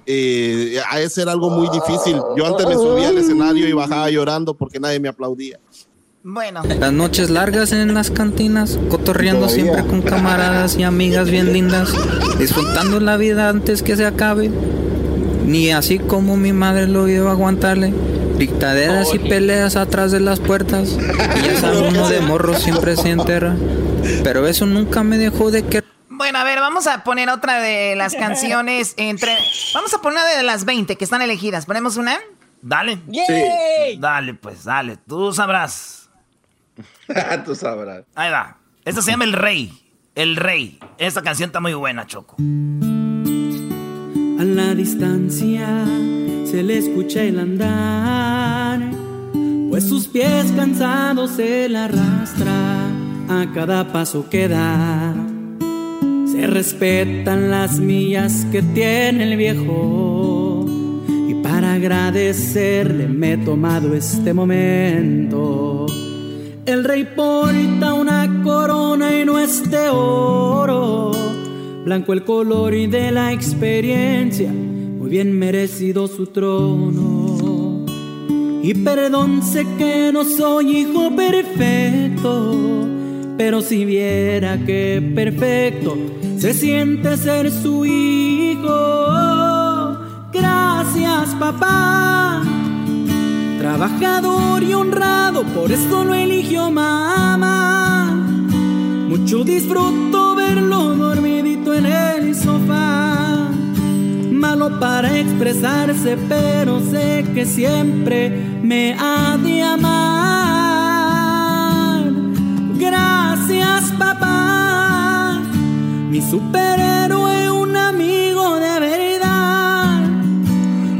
eh, a ese era algo muy difícil. Yo antes me subía al escenario y bajaba llorando porque nadie me aplaudía. Bueno. Las noches largas en las cantinas, cotorreando siempre con camaradas y amigas bien lindas, disfrutando la vida antes que se acabe. Ni así como mi madre lo iba a aguantarle. Dictaderas y peleas atrás de las puertas. Y ya sabe uno de morro siempre se enterra. Pero eso nunca me dejó de que... Bueno, a ver, vamos a poner otra de las canciones entre... Vamos a poner una de las 20 que están elegidas. ¿Ponemos una? Dale. Dale, pues, dale. Tú sabrás. Tú sabrás. Ahí va. Esta se llama El Rey. El Rey. Esta canción está muy buena, Choco. A la distancia se le escucha el andar, pues sus pies cansados él arrastra a cada paso que da. Se respetan las millas que tiene el viejo y para agradecerle me he tomado este momento el rey porta una corona y no es de oro, blanco el color y de la experiencia, muy bien merecido su trono. Y perdón, sé que no soy hijo perfecto, pero si viera que perfecto se siente ser su hijo. Gracias, papá Trabajador y honrado, por eso lo eligió mamá. Mucho disfruto verlo dormidito en el sofá. Malo para expresarse, pero sé que siempre me ha de amar. Gracias, papá. Mi superhéroe, un amigo de verdad.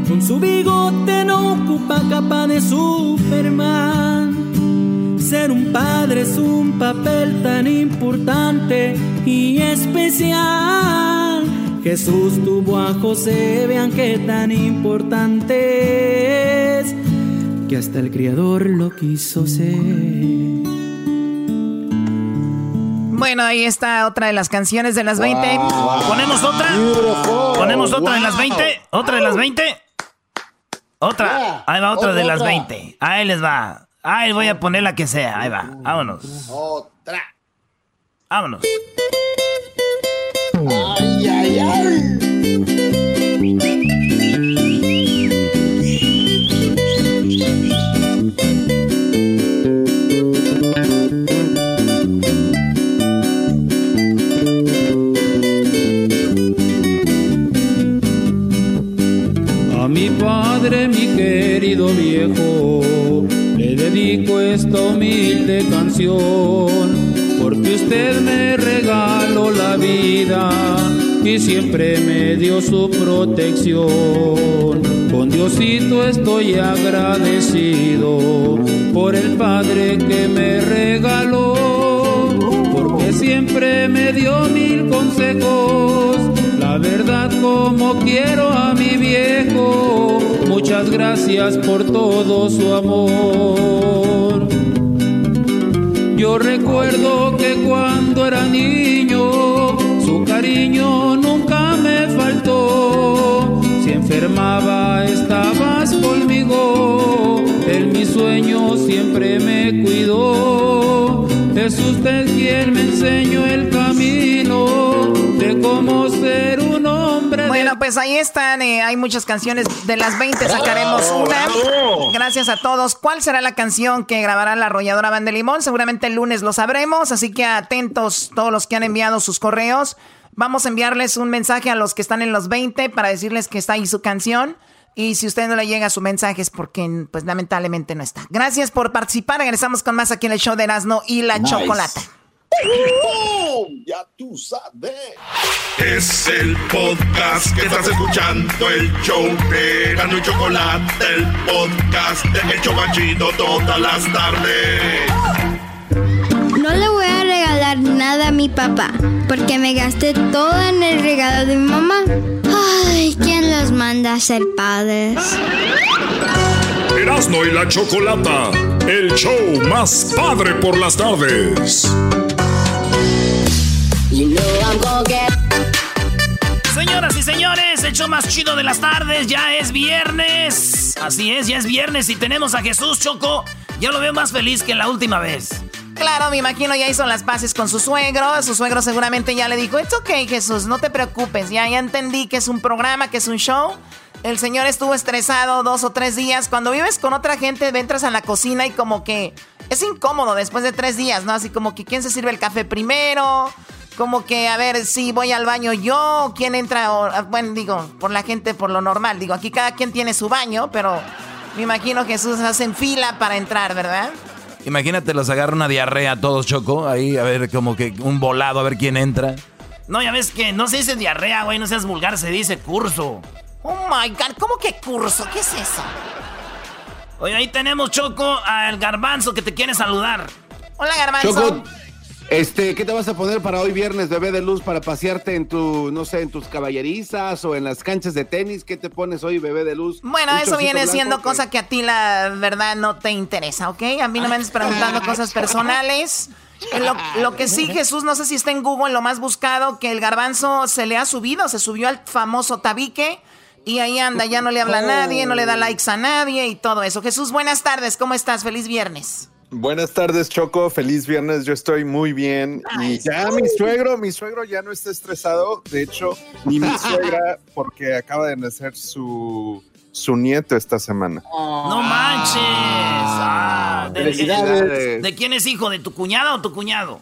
Con su bigote no ocupa capa de Superman. Ser un padre es un papel tan importante y especial. Jesús tuvo a José, vean qué tan importante es, que hasta el Criador lo quiso ser. Bueno, ahí está otra de las canciones de las 20. ¿Ponemos otra? ¿Ponemos otra de las 20? ¿Otra de las 20? Otra. Ahí va otra de las 20. Ahí les va. Ahí voy a poner la que sea. Ahí va. Vámonos. Otra. Vámonos. Ay, ay, ay. A mi padre, mi querido viejo, dedico esta humilde canción, porque usted me regaló la vida y siempre me dio su protección. Con Diosito estoy agradecido por el Padre que me regaló, porque siempre me dio mil consejos. La verdad como quiero a mi viejo, muchas gracias por todo su amor. Yo recuerdo que cuando era niño, su cariño nunca me faltó. Si enfermaba, estabas conmigo. En mis sueños siempre me cuidó. Es usted quien me enseñó el camino de cómo ser pues ahí están, eh, hay muchas canciones. De las 20 sacaremos una. Gracias a todos. ¿Cuál será la canción que grabará la arrolladora Van de Limón? Seguramente el lunes lo sabremos, así que atentos todos los que han enviado sus correos. Vamos a enviarles un mensaje a los que están en los 20 para decirles que está ahí su canción. Y si usted no le llega su mensaje es porque, pues lamentablemente no está. Gracias por participar. Regresamos con más aquí en el show de Erasmo y la Nice. Chocolata. ¡Bum! Ya tú sabes. Es el podcast que estás escuchando, el show de Gano y Chocolate, el podcast de El Chobachito todas las tardes. No le voy a regalar nada a mi papá, porque me gasté todo en el regalo de mi mamá. Ay, ¿quién los manda a ser padres? Erasmo y la Chocolata, el show más padre por las tardes. Señoras y señores, el show más chido de las tardes ya es viernes. Así es, ya es viernes y tenemos a Jesús Choco. Yo lo veo más feliz que la última vez. Claro, me imagino ya hizo las paces con su suegro. Su suegro seguramente ya le dijo, it's okay, Jesús, no te preocupes. Ya, ya entendí que es un programa, que es un show. El señor estuvo estresado dos o tres días. Cuando vives con otra gente, entras a la cocina y como que es incómodo después de tres días, ¿no? Así como que quién se sirve el café primero. Como que, a ver, si voy al baño yo, quién entra, o- ah, bueno, digo, por la gente, por lo normal. Digo, aquí cada quien tiene su baño, pero me imagino que Jesús hace en fila para entrar, ¿verdad? Imagínate, los agarra una diarrea a todos, Choco. Ahí, a ver, como que un volado, a ver quién entra. No, ya ves que no se dice diarrea, güey, no seas vulgar, se dice curso. Oh my god, ¿cómo que curso? ¿Qué es eso? Oye, ahí tenemos, Choco, al garbanzo que te quiere saludar. Hola, garbanzo. Choco, este, ¿qué te vas a poner para hoy viernes, bebé de luz, para pasearte en tu, no sé, en tus caballerizas o en las canchas de tenis? ¿Qué te pones hoy, bebé de luz? Bueno, ¿Un eso viene siendo cosa que a ti la verdad no te interesa, ¿ok? A mí no me andes preguntando cosas personales. Lo, lo que sí, Jesús, no sé si está en Google lo más buscado, que el garbanzo se le ha subido, se subió al famoso tabique y ahí anda, ya no le habla a nadie, no le da likes a nadie y todo eso. Jesús, buenas tardes, ¿cómo estás? Feliz viernes. Buenas tardes, Choco. Feliz viernes. Yo estoy muy bien. Y ya mi suegro, mi suegro ya no está estresado. De hecho, ni mi suegra, porque acaba de nacer su, su nieto esta semana. No manches. Ah, de, Felicidades. ¿De quién es hijo? ¿De tu cuñada o tu cuñado?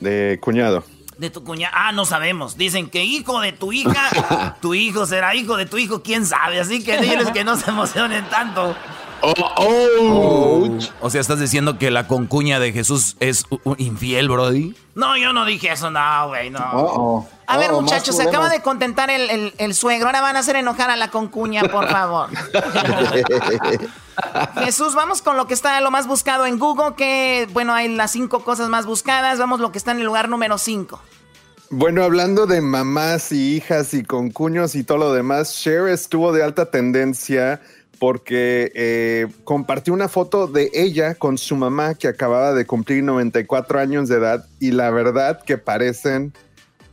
De cuñado. De tu cuñada. Ah, no sabemos. Dicen que hijo de tu hija, tu hijo será hijo de tu hijo, quién sabe. Así que diles que no se emocionen tanto. Oh, O sea, estás diciendo que la concuña de Jesús es infiel, Brody. No, yo no dije eso, no, güey, no. Oh, A ver, muchachos, se acaba de contentar el, el- el suegro. Ahora van a hacer enojar a la concuña, por favor. Jesús, vamos con lo que está lo más buscado en Google, que, bueno, hay las cinco cosas más buscadas. Vamos lo que está en el lugar número cinco. Bueno, hablando de mamás y hijas y con cuños y todo lo demás, Cher estuvo de alta tendencia porque eh, compartió una foto de ella con su mamá que acababa de cumplir 94 años de edad y la verdad que parecen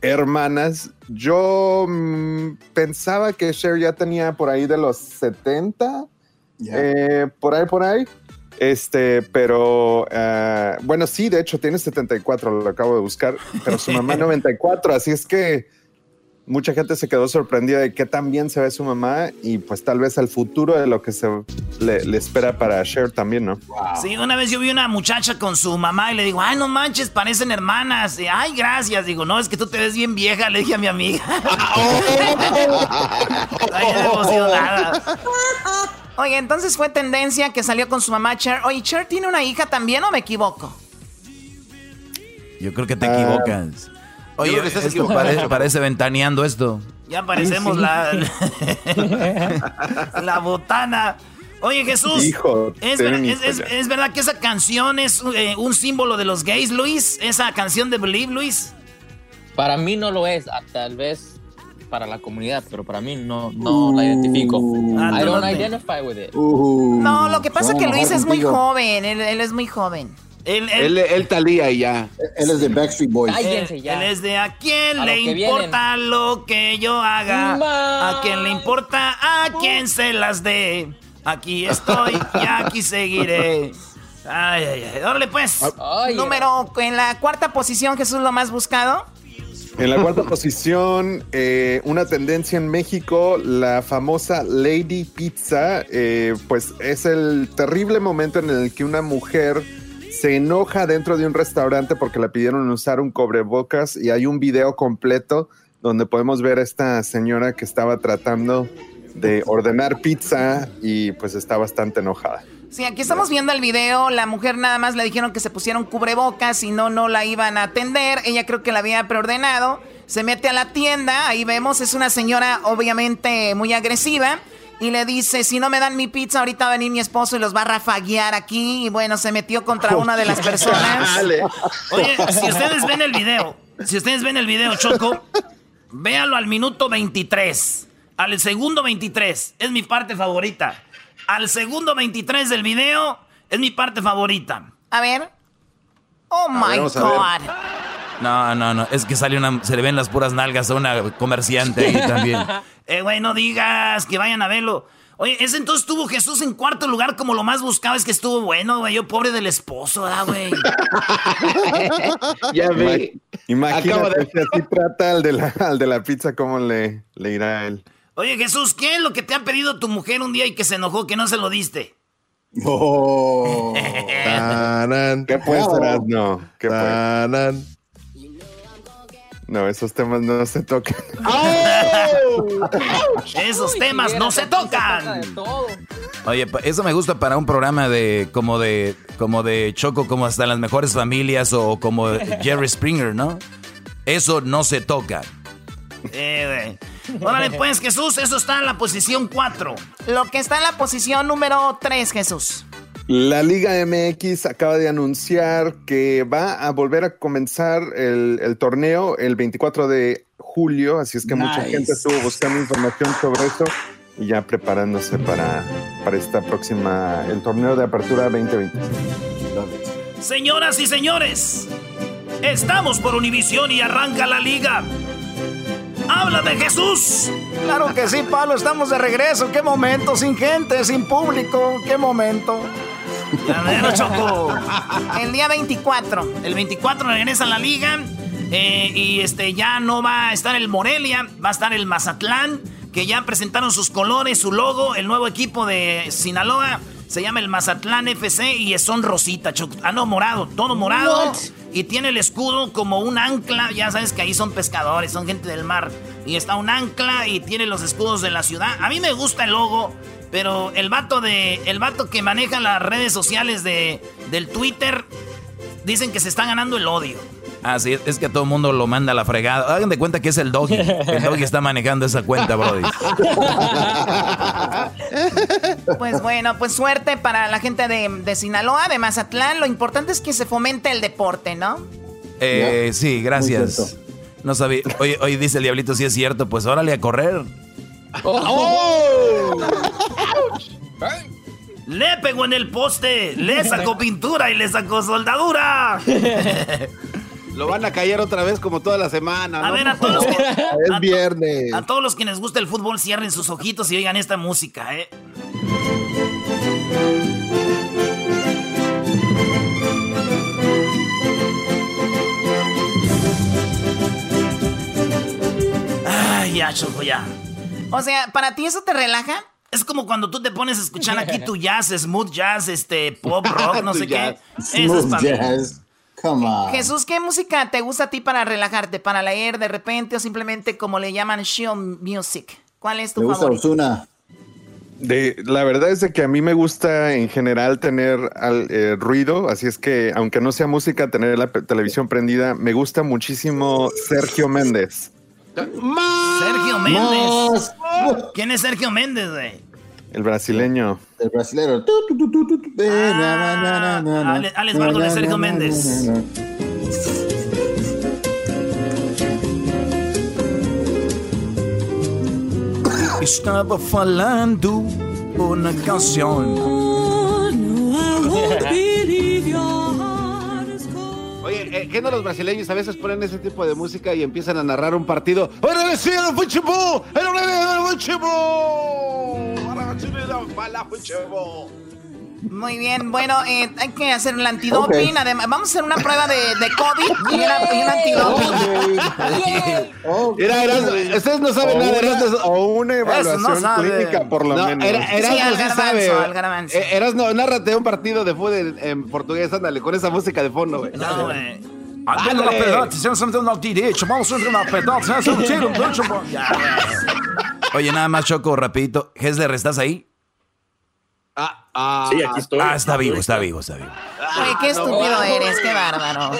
hermanas. Yo mm, pensaba que Cher ya tenía por ahí de los 70, eh, por ahí, por ahí. Este, pero ah, bueno, sí, de hecho tiene 74, lo acabo de buscar, pero su mamá 94, así es que mucha gente se quedó sorprendida de qué tan bien se ve su mamá y pues tal vez al futuro de lo que se le, espera para Cher también, ¿no? Sí, una vez yo vi una muchacha con su mamá y le digo, ay, no manches, parecen hermanas. Y, ay, gracias. Digo, no, es que tú te ves bien vieja, le dije a mi amiga. ay, emocionada. Oye, entonces fue tendencia que salió con su mamá Cher. Oye, Cher tiene una hija también o me equivoco? Yo creo que te equivocas. Oye, esto parece, ventaneando esto. Ya parecemos la, la botana. Oye, Jesús, Hijo, ¿es, verdad que esa canción es eh, un símbolo de los gays, Luis? ¿Esa canción de Believe, Luis? Para mí no lo es, tal vez para la comunidad, pero para mí no, no la identifico. Ah, I don't identify with it. no, lo que pasa es que Luis es muy joven, él, es muy joven. Él, él, talía y ya. Él es de Backstreet Boys. Él, es de a quién le importa lo que yo haga. A quién le importa a quién se las dé. Aquí estoy y aquí seguiré. Ay, ay, ay. Órale, pues. Número en la cuarta posición, Jesús, lo más buscado. En la cuarta posición, eh, una tendencia en México, la famosa Lady Pizza, eh, pues es el terrible momento en el que una mujer se enoja dentro de un restaurante porque le pidieron usar un cobrebocas y hay un video completo donde podemos ver a esta señora que estaba tratando de ordenar pizza y pues está bastante enojada. Sí, aquí estamos viendo el video. La mujer nada más le dijeron que se pusieron cubrebocas y no, no la iban a atender. Ella creo que la había preordenado. Se mete a la tienda. Ahí vemos, es una señora obviamente muy agresiva. Y le dice, si no me dan mi pizza, ahorita va a venir mi esposo y los va a rafaguear aquí. Y bueno, se metió contra una de las personas. Oye, si ustedes ven el video, si ustedes ven el video, Choco, véanlo al minuto 23. Al segundo 23. Es mi parte favorita al segundo 23 del video es mi parte favorita. A ver. Oh my God. No, no, no. Es que sale una. Se le ven las puras nalgas a una comerciante ahí también. eh, güey, no digas que vayan a verlo. Oye, ese entonces tuvo Jesús en cuarto lugar como lo más buscado. Es que estuvo bueno, güey. Yo pobre del esposo, ¿verdad, güey? ya ve. Imagínate si así trata al de, la, al de la pizza, ¿cómo le, le irá a él? Oye, Jesús, ¿qué es lo que te ha pedido tu mujer un día y que se enojó que no se lo diste? Oh, ¿Qué puede ser? No, ¿qué puede? No, esos temas no se tocan. ¡Oh! esos temas no se tocan. Oye, eso me gusta para un programa de como de como de Choco, como hasta las mejores familias o como Jerry Springer, ¿no? Eso no se toca. Eh, Órale, pues, Jesús, eso está en la posición 4. Lo que está en la posición número 3, Jesús. La Liga MX acaba de anunciar que va a volver a comenzar el, torneo el 24 de julio, así es que mucha gente estuvo buscando información sobre eso y ya preparándose para, para esta próxima, el torneo de apertura 2020. Señoras y señores, estamos por Univisión y arranca la liga. ¡Habla de Jesús! Claro que sí, Pablo, estamos de regreso. ¡Qué momento! Sin gente, sin público. ¡Qué momento! Choco. El día 24. El 24 regresa a la liga. Eh, y este ya no va a estar el Morelia, va a estar el Mazatlán, que ya presentaron sus colores, su logo, el nuevo equipo de Sinaloa. Se llama el Mazatlán FC y son rosita, ah no, morado, todo morado. Y tiene el escudo como un ancla, ya sabes que ahí son pescadores, son gente del mar. Y está un ancla y tiene los escudos de la ciudad. A mí me gusta el logo, pero el vato de el vato que maneja las redes sociales de del Twitter dicen que se está ganando el odio. Ah, sí, es que todo el mundo lo manda a la fregada. Hagan de cuenta que es el doggy. El doggy está manejando esa cuenta, Brody. Pues bueno, pues suerte para la gente de, Sinaloa, de Mazatlán. Lo importante es que se fomente el deporte, ¿no? Eh, sí, gracias. No sabía. Oye, hoy dice el diablito, si es cierto, pues órale a correr. Oh. Le pegó en el poste, le sacó pintura y le sacó soldadura. Lo van a callar otra vez como toda la semana. A ver, a todos los que, Es viernes. a todos los que les gusta el fútbol, cierren sus ojitos y oigan esta música, ¿eh? Ay, ya, Choco, ya. O sea, ¿para ti eso te relaja? Es como cuando tú te pones a escuchar aquí tu jazz, smooth jazz, este, pop rock, no sé qué. Eso es Smooth para mí. jazz. Come on. Jesús, ¿qué música te gusta a ti para relajarte, para leer de repente o simplemente como le llaman chill music? ¿Cuál es tu Me gusta favorito? Ozuna. De, la verdad es de que a mí me gusta en general tener al- eh, ruido, así es que aunque no sea música, tener la televisión prendida, me gusta muchísimo Sergio Méndez. Sergio Méndez. ¿Quién es Sergio Méndez, güey? El brasileño. El brasilero. Tu, tu, tu, tu, tu, tu. Eh, na, na, na, na, Oye, ¿qué no los brasileños a veces ponen ese tipo de música y empiezan a narrar un partido? Muy bien, bueno, eh, hay que hacer el antidoping. Además, vamos a hacer una prueba de, de COVID y, un antidoping. Ustedes no saben O nada, una- Erasmo. o una evaluación clínica, por lo No, menos. Era- Erasmo Sí, al garbanzo. Eh, Erasmo, nárrate un partido de fútbol en, en portugués, ándale, con esa música de fondo, güey. No, güey. Ando na pedota, se não tem na direita, vamos entrar na pedota, se não tem no derecho. Oye, nada más, Choco, rapidito. Hesler, ¿estás ahí? Ah, ah, Sí, aquí estoy. Ah, está vivo, está vivo, está vivo. Oye, qué estúpido eres, qué bárbaro.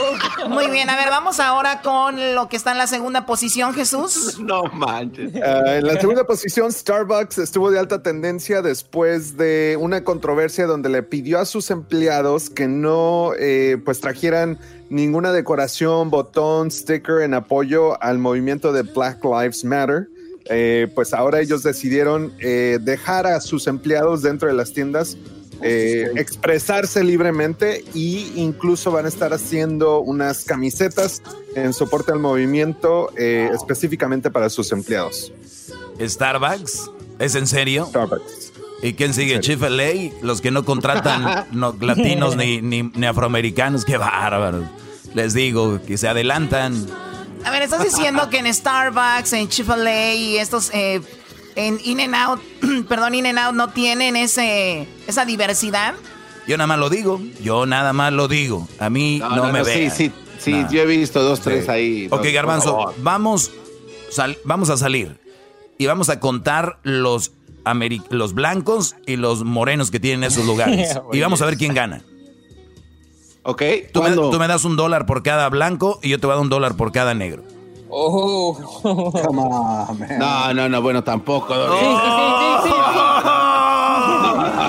Muy bien, a ver, vamos ahora con lo que está en la segunda posición, Jesús. No manches. Ah, en la segunda posición, Starbucks estuvo de alta tendencia después de una controversia donde le pidió a sus empleados que no eh, pues trajeran ninguna decoración, botón, sticker en apoyo al movimiento de Black Lives Matter. Eh, pues ahora ellos decidieron eh, dejar a sus empleados dentro de las tiendas eh, expresarse libremente y incluso van a estar haciendo unas camisetas en soporte al movimiento eh, específicamente para sus empleados. ¿Starbucks? ¿Es en serio? Starbucks. ¿Y quién sigue? Chick-fil-A, los que no contratan no, latinos ni, ni, ni afroamericanos, qué bárbaros. Les digo que se adelantan. A ver, estás diciendo que en Starbucks, en Chick-fil-A y estos eh, en In-N-Out, perdón, In-N-Out no tienen ese esa diversidad. Yo nada más lo digo, yo nada más lo digo. A mí no, No, no, me no, ve. sí, sí, sí, yo he visto dos, tres ahí. Ok, Garbanzo, vamos, sal- vamos a salir y vamos a contar los, ameri- los blancos y los morenos que tienen esos lugares. y vamos a ver quién gana. Ok, Tú me, tú me das un dólar por cada blanco y yo te voy a dar un dólar por cada negro. Oh. Come on, man. No, no, no, bueno, tampoco.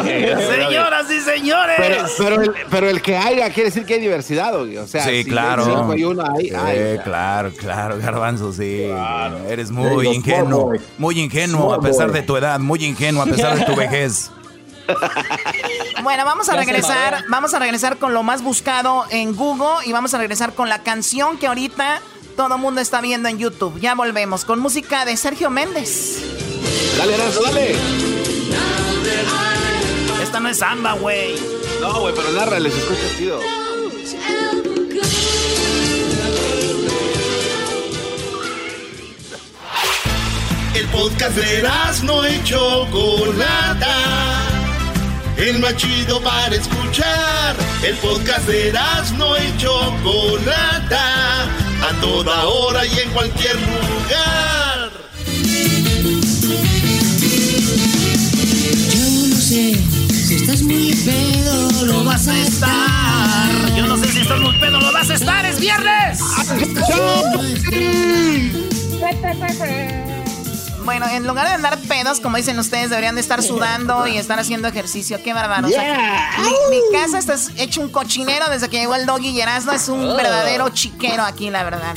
Señoras y señores. Pero, pero, el, pero el que haya quiere decir que hay diversidad. O sea, sí, si claro. hay cinco y uno ahí, Sí, ay, o sea. claro, claro, Garbanzo, sí. Eres There muy ingenuo. Muy ingenuo a pesar de tu edad, muy ingenuo a pesar de tu vejez. Bueno, vamos a Ya regresar, vamos a regresar con lo más buscado en Google y vamos a regresar con la canción que ahorita todo el mundo está viendo en YouTube. Ya volvemos con música de Sergio Méndez. Dale, Erasmo, dale. Esta no es samba, güey. No, güey, pero nárrales, escucha chido. El podcast de no y Chocolata. El más chido para escuchar. El podcast de no y Chocolata. A toda hora y en cualquier lugar. Yo no sé si estás muy pedo, Lo vas a estar. Yo no sé si estás muy pedo, lo vas a estar. ¡Es viernes! Bueno, en lugar de andar pedos, como dicen ustedes, deberían de estar sudando y estar haciendo ejercicio. Qué bárbaro. O sea, Yeah. mi, mi casa está hecho un cochinero desde que llegó el doggy y Erasmo es un Oh. verdadero chiquero aquí, la verdad.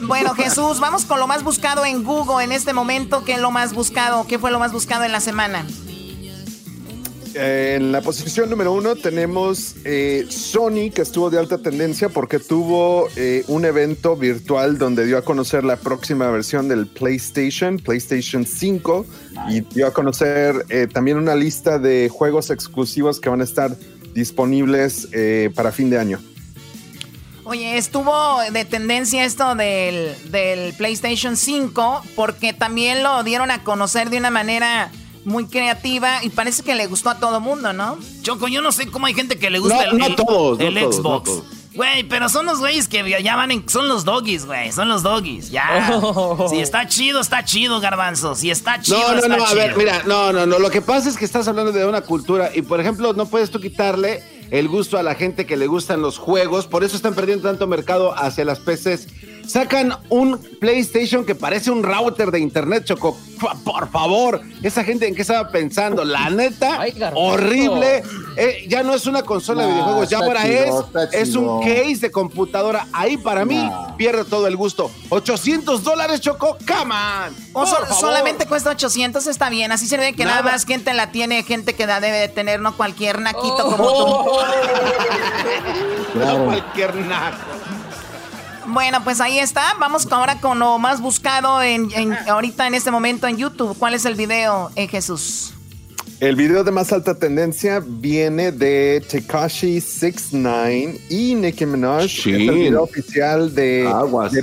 Bueno, Jesús, vamos con lo más buscado en Google en este momento. ¿Qué es lo más buscado? ¿Qué fue lo más buscado en la semana? En la posición número uno tenemos eh, Sony, que estuvo de alta tendencia porque tuvo eh, un evento virtual donde dio a conocer la próxima versión del PlayStation, PlayStation 5, y dio a conocer eh, también una lista de juegos exclusivos que van a estar disponibles para fin de año. Oye, estuvo de tendencia esto del, del PlayStation 5 porque también lo dieron a conocer de una manera muy creativa y parece que le gustó a todo mundo, ¿no? Choco, yo no sé cómo hay gente que le gusta el, Xbox. Güey, pero son los güeyes que ya van en... Son los doggies, güey. Son los doggies. Ya. Oh. Si está chido, está chido, garbanzo. Si está chido, no, no, está no, chido. a ver, mira, no, no, no. Lo que pasa es que estás hablando de una cultura y, por ejemplo, no puedes tú quitarle el gusto a la gente que le gustan los juegos. Por eso están perdiendo tanto mercado hacia las PCs Sacan un PlayStation que parece un router de internet, Choco. Por favor, esa gente en qué estaba pensando. La neta, horrible. Eh, ya no es una consola de videojuegos, ya ahora es, es un case de computadora. Ahí para mí pierde todo el gusto. 800 dólares, Choco, come on. solamente cuesta 800, está bien. Así se ve que nada, más gente la tiene, gente que la debe de tener, no cualquier naquito como tú. No cualquier naco. Bueno, pues ahí está. Vamos ahora con lo más buscado en, ahorita en este momento en YouTube. ¿Cuál es el video, eh, Jesús? El video de más alta tendencia viene de Tekashi 69 y Nicki Minaj. Es el video oficial de,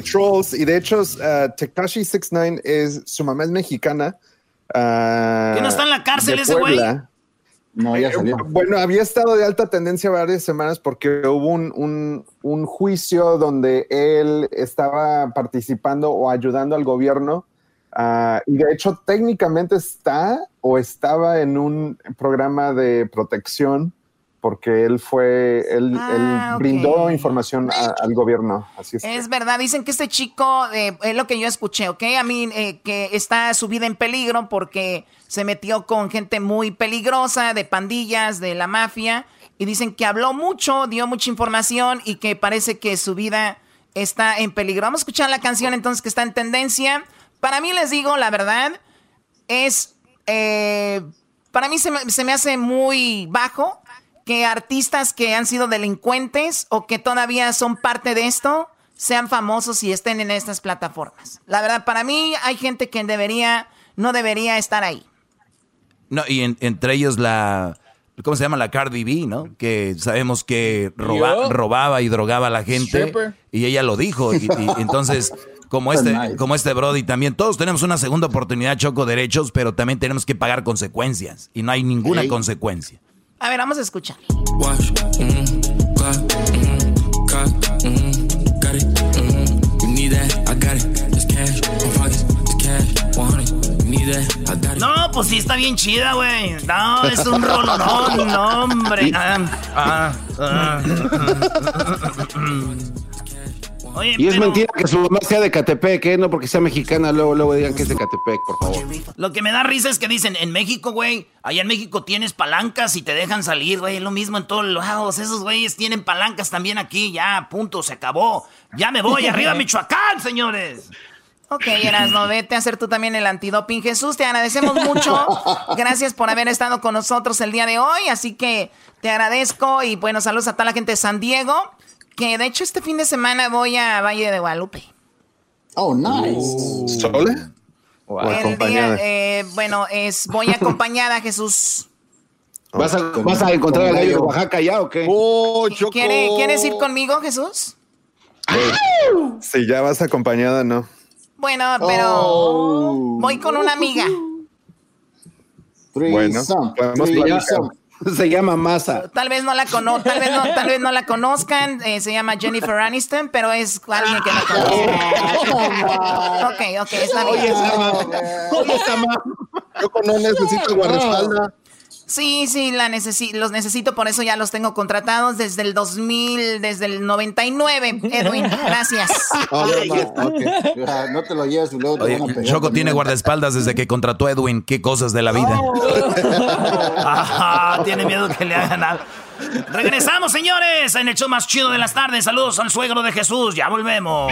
Trolls. Y de hecho, uh, Tekashi 69 es su mamá es mexicana. Uh, ¿Que no está en la cárcel ese güey? No, ya eh, salió. Bueno, había estado de alta tendencia varias semanas porque hubo un, un, juicio donde él estaba participando o ayudando al gobierno. Ah, y de hecho, técnicamente está o estaba en un programa de protección porque él fue, él, ah, brindó información al gobierno. Así es. Es verdad, dicen que este chico, eh, es lo que yo escuché, ¿ok? A mí, eh, que está su vida en peligro porque se metió con gente muy peligrosa, de pandillas, de la mafia, y dicen que habló mucho, dio mucha información y que parece que su vida está en peligro. Vamos a escuchar la canción entonces que está en tendencia. Para mí les digo, la verdad, es... Eh, para mí se se me hace muy bajo que artistas que han sido delincuentes o que todavía son parte de esto sean famosos y estén en estas plataformas. La verdad, para mí hay gente que debería, no debería estar ahí. No, y entre ellos la, ¿cómo se llama? La Cardi B, ¿no? Que sabemos que robaba y drogaba a la gente. Y ella lo dijo. Y, entonces, como este, como este Brody también, todos tenemos una segunda oportunidad, choco derechos, pero también tenemos que pagar consecuencias. Y no hay ninguna consecuencia. A ver, vamos a escuchar. No, pues sí está bien chida, güey. No, es un rolón, no, hombre. Ah, ah, ah. y es mentira que su mamá sea de Catepec, ¿eh? No porque sea mexicana, luego, luego digan que es de Catepec, por favor. Lo que me da risa es que dicen, en México, güey, allá en México tienes palancas y te dejan salir, güey. Lo mismo en todos lados. Esos güeyes tienen palancas también aquí. Ya, punto, se acabó. Ya me voy, arriba Michoacán, señores. Ok, Erasno, vete a hacer tú también el antidoping. Jesús, te agradecemos mucho. Gracias por haber estado con nosotros el día de hoy. Así que te agradezco y bueno, saludos a toda la gente de San Diego. Que de hecho este fin de semana voy a Valle de Guadalupe. Oh, nice. ¿Sola? ¿O acompañada? Eh, bueno, es voy acompañada, Jesús. ¿Vas a, ¿Vas a encontrar al gallo de Oaxaca ya o qué? Oh, ¿Quieres ir conmigo, Jesús? Si ya vas acompañada, no. Bueno, pero oh. voy con una amiga. Bueno, podemos Se llama Masa. Tal vez no la cono tal vez no, tal vez no la conozcan. Eh, se llama Jennifer Aniston, pero es alguien que la conoce. ok, ok, está bien. Oye, Oye, Yo con no necesito guardaespaldas. Sí, sí, la los necesito, por eso ya los tengo contratados desde el 2000, desde el 99, Edwin. Gracias. no, te lo lleves y luego te Oye, Choco tiene guardaespaldas desde que contrató a Edwin. Qué cosas de la vida. tiene miedo que le hagan algo. Regresamos, señores, en el show más chido de las tardes. Saludos al suegro de Jesús. Ya volvemos.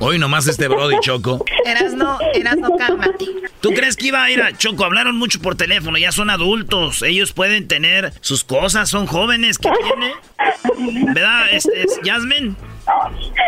Hoy nomás este Brody Choco. Erasno, Erasno, cálmate. ¿Tú crees que iba a ir a Choco? Hablaron mucho por teléfono, ya son adultos. Ellos pueden tener sus cosas, son jóvenes. ¿Qué tiene? ¿Verdad, es, es Jasmine?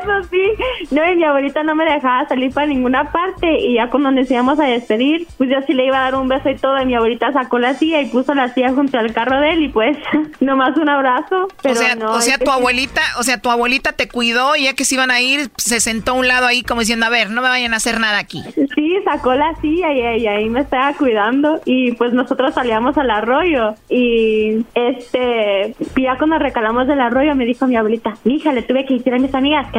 Eso sí. No, y mi abuelita no me dejaba salir para ninguna parte. Y ya cuando nos íbamos a despedir, pues yo sí le iba a dar un beso y todo. Y mi abuelita sacó la silla y puso la silla junto al carro de él. Y pues, nomás un abrazo. Pero o sea, no, o sea tu abuelita, o sea, tu abuelita te cuidó y ya que se iban a ir, se sentó a un lado ahí como diciendo, a ver, no me vayan a hacer nada aquí. Sí, sacó la silla y, y ahí me estaba cuidando y pues nosotros salíamos al arroyo y este, ya cuando recalamos del arroyo me dijo mi abuelita, hija, le tuve que decir a mis amigas que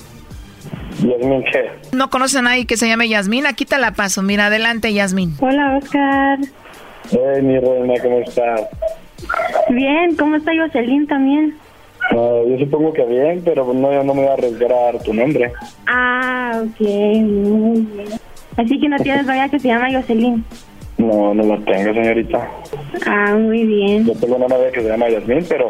Yasmín, ¿qué? ¿No conoces a nadie que se llame Yasmín? Aquí te la paso. Mira, adelante, Yasmín. Hola, Oscar. Hey, mi reina, ¿cómo estás? Bien, ¿cómo está Jocelyn también? yo supongo que bien, pero no, yo no me voy a arriesgar a dar tu nombre. Ah, ok, muy bien. Así que no tienes novia que se llama Jocelyn. No, no la tengo, señorita. Ah, muy bien. Yo tengo una novia que se llama Yasmín, pero,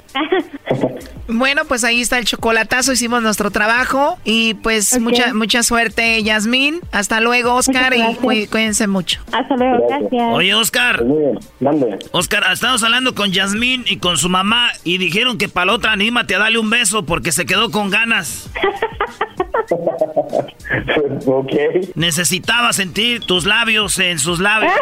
Bueno, pues ahí está el chocolatazo, hicimos nuestro trabajo y pues mucha mucha suerte, Yasmín. Hasta luego, Oscar, y cuídense mucho. Hasta luego, gracias. Oye, Oscar. Oscar, estamos hablando con Yasmín y con su mamá y dijeron que para la otra anímate a darle un beso porque se quedó con ganas. ok. Necesitaba sentir tus labios en sus labios.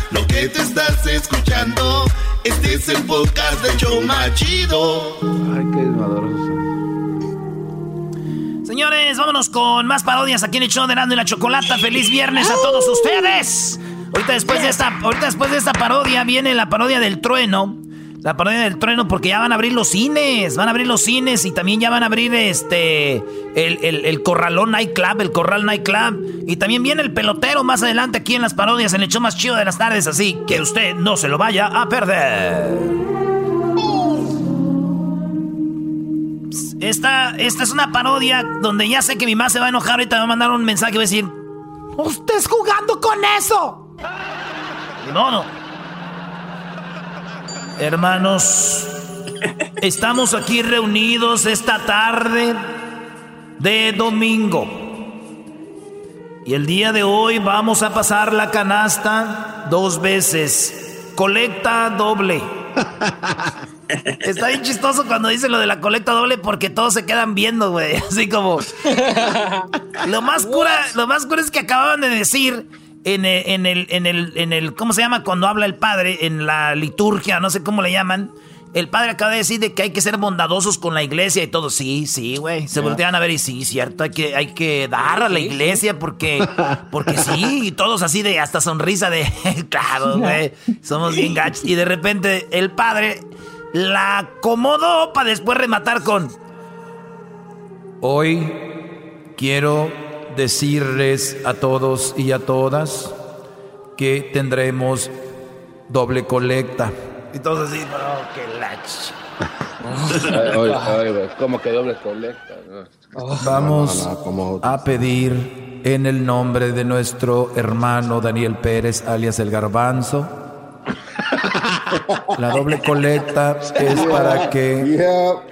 Lo que te estás escuchando, este es el podcast de Choma Chido. Ay, qué Señores, vámonos con más parodias aquí en el show de Erasmo y la Chocolata. ¡Feliz viernes a todos ustedes! Ahorita después de esta, ahorita después de esta parodia viene la parodia del trueno. La parodia del trueno porque ya van a abrir los cines. Van a abrir los cines y también ya van a abrir este el, el, Corralón Nightclub, el Corral Nightclub. Y también viene el pelotero más adelante aquí en las parodias, en el show más chido de las tardes. Así que usted no se lo vaya a perder. Esta, esta es una parodia donde ya sé que mi mamá se va a enojar ahorita me va a mandar un mensaje y va a decir ¡Usted es jugando con eso! No, no. Hermanos, estamos aquí reunidos esta tarde de domingo. Y el día de hoy vamos a pasar la canasta dos veces. Colecta doble. Está bien chistoso cuando dice lo de la colecta doble porque todos se quedan viendo, güey. Así como. Lo más cura, lo más cura es que acababan de decir en el, en el, en el, en el, ¿cómo se llama? Cuando habla el padre, en la liturgia, no sé cómo le llaman. El padre acaba de decir de que hay que ser bondadosos con la iglesia y todo. Sí, sí, güey. Se Ya. voltean a ver y sí, cierto, hay que, hay que dar a la iglesia porque, porque sí, y todos así de hasta sonrisa de, claro, güey, somos bien gachos. Y de repente el padre la acomodó para después rematar con, Hoy quiero decirles a todos y a todas que tendremos doble colecta. y todos así, no, que la ¿Cómo que doble colecta? No. Vamos No, no, no, como- a pedir en el nombre de nuestro hermano Daniel Pérez, alias el Garbanzo. La doble colecta es para que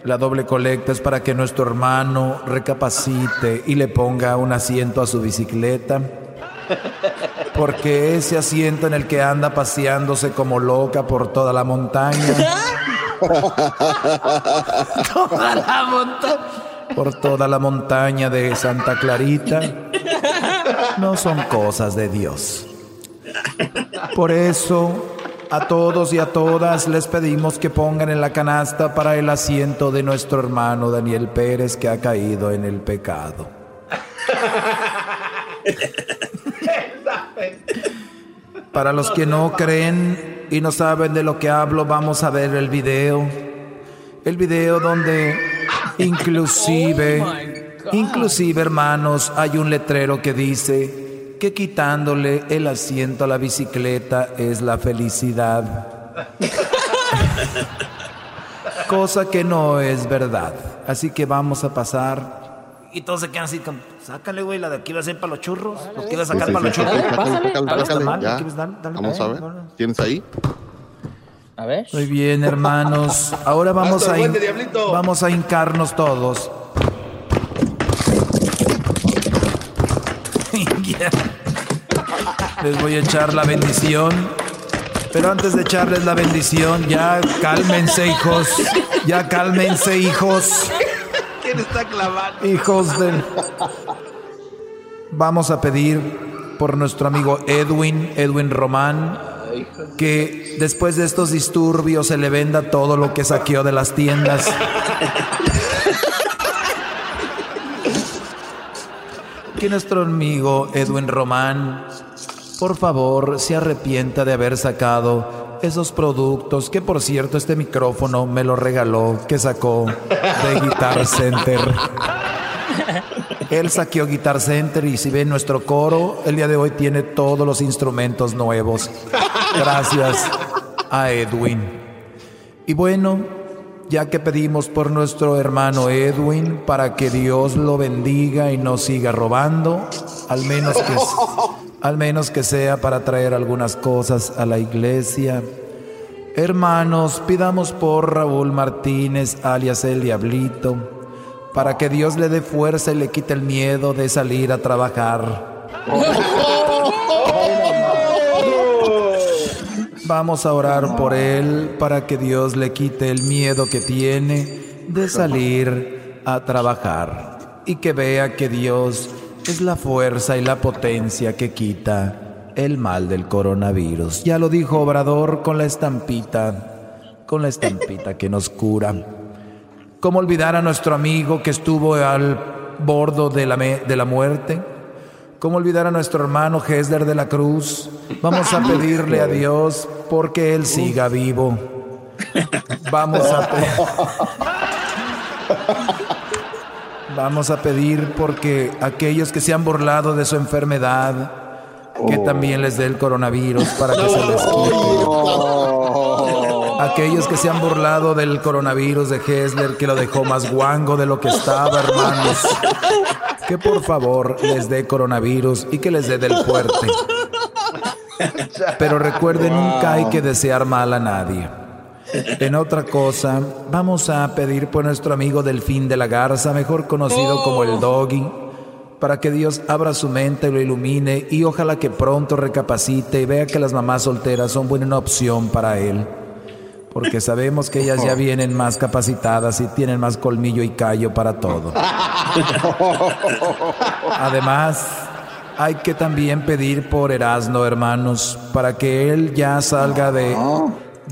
la doble colecta es para que nuestro hermano recapacite y le ponga un asiento a su bicicleta. Porque ese asiento en el que anda paseándose como loca por toda la montaña. toda la montaña. por toda la montaña de Santa Clarita no son cosas de Dios. Por eso, a todos y a todas les pedimos que pongan en la canasta para el asiento de nuestro hermano Daniel Pérez que ha caído en el pecado. Para los que no creen y no saben de lo que hablo, vamos a ver el video. El video donde inclusive, inclusive hermanos, hay un letrero que dice que quitándole el asiento a la bicicleta es la felicidad. Cosa que no es verdad. Así que vamos a pasar. Y todos se quedan así como, sácale, güey, la de aquí va a ser para los churros. Lo que iba a sacar sí, para los sí, churros. Vamos a ver. dale. ¿Tienes ahí? A ver. Muy bien, hermanos. Ahora vamos Hasta a, vamos a hincarnos todos. Les voy a echar la bendición. Pero antes de echarles la bendición, ya cálmense, hijos. Ya cálmense, hijos. ¿Quién está clavando? Hijos del. Vamos a pedir por nuestro amigo Edwin, Edwin Román, que después de estos disturbios se le venda todo lo que saqueó de las tiendas. que nuestro amigo Edwin Román, por favor, se arrepienta de haber sacado esos productos, que por cierto este micrófono me lo regaló, que sacó de Guitar Center. Él saqueó Guitar Center y si ven nuestro coro, el día de hoy tiene todos los instrumentos nuevos. Gracias a Edwin. Y bueno, ya que pedimos por nuestro hermano Edwin para que Dios lo bendiga y no siga robando, al menos que, al menos que sea para traer algunas cosas a la iglesia. Hermanos, pidamos por Raúl Martínez, alias el Diablito, para que Dios le dé fuerza y le quite el miedo de salir a trabajar. Vamos a orar por él para que Dios le quite el miedo que tiene de salir a trabajar y que vea que Dios es la fuerza y la potencia que quita el mal del coronavirus. Ya lo dijo Obrador con la estampita, con la estampita que nos cura. ¿Cómo olvidar a nuestro amigo que estuvo al bordo de la, de la muerte? ¿Cómo olvidar a nuestro hermano Hesler de la Cruz? Vamos a pedirle a Dios porque Él siga vivo. Vamos a, Vamos a pedir porque aquellos que se han burlado de su enfermedad, que también les dé el coronavirus para que se les quite. Aquellos que se han burlado del coronavirus de Hesler, que lo dejó más guango de lo que estaba, hermanos. Que por favor les dé coronavirus y que les dé del fuerte. Pero recuerden, nunca hay que desear mal a nadie. En otra cosa, vamos a pedir por nuestro amigo Delfín de la Garza, mejor conocido como el Doggy, para que Dios abra su mente y lo ilumine y ojalá que pronto recapacite y vea que las mamás solteras son buena opción para él. Porque sabemos que ellas ya vienen más capacitadas y tienen más colmillo y callo para todo. Además, hay que también pedir por Erasno, hermanos, para que él ya salga de,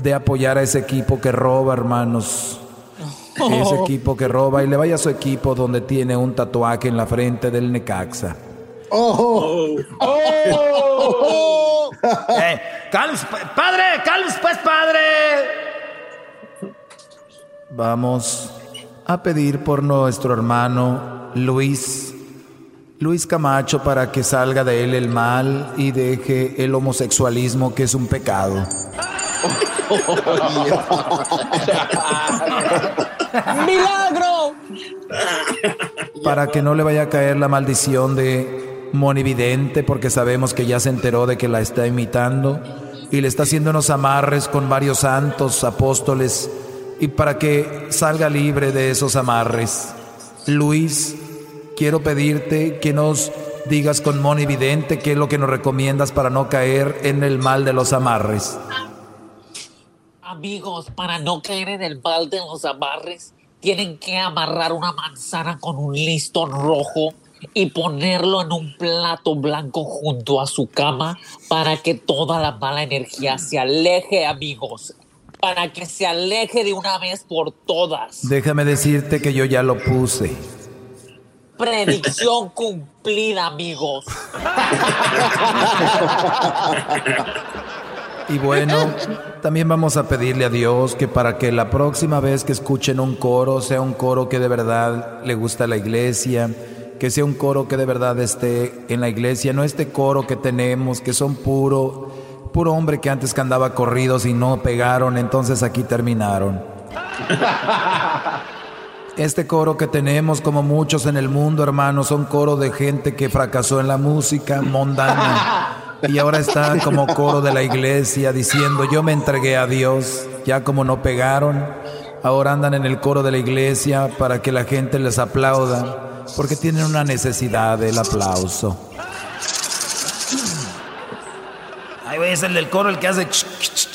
de apoyar a ese equipo que roba, hermanos. Ese equipo que roba y le vaya a su equipo donde tiene un tatuaje en la frente del Necaxa. ¡Oh! ¡Oh! eh, padre, calms, pues, padre. Vamos a pedir por nuestro hermano Luis, Luis Camacho, para que salga de él el mal y deje el homosexualismo, que es un pecado. ¡Milagro! Para que no le vaya a caer la maldición de Monividente, porque sabemos que ya se enteró de que la está imitando y le está haciendo unos amarres con varios santos, apóstoles y para que salga libre de esos amarres. Luis, quiero pedirte que nos digas con Moni Vidente qué es lo que nos recomiendas para no caer en el mal de los amarres. Amigos, para no caer en el mal de los amarres, tienen que amarrar una manzana con un listón rojo y ponerlo en un plato blanco junto a su cama para que toda la mala energía se aleje, amigos para que se aleje de una vez por todas. Déjame decirte que yo ya lo puse. Predicción cumplida, amigos. Y bueno, también vamos a pedirle a Dios que para que la próxima vez que escuchen un coro sea un coro que de verdad le gusta a la iglesia, que sea un coro que de verdad esté en la iglesia, no este coro que tenemos que son puro puro hombre que antes que andaba corridos y no pegaron, entonces aquí terminaron. Este coro que tenemos, como muchos en el mundo, hermanos, son coro de gente que fracasó en la música mundana. Y ahora está como coro de la iglesia diciendo, yo me entregué a Dios, ya como no pegaron, ahora andan en el coro de la iglesia para que la gente les aplauda, porque tienen una necesidad del aplauso. Ahí es el del coro el que hace... Ch, ch, ch.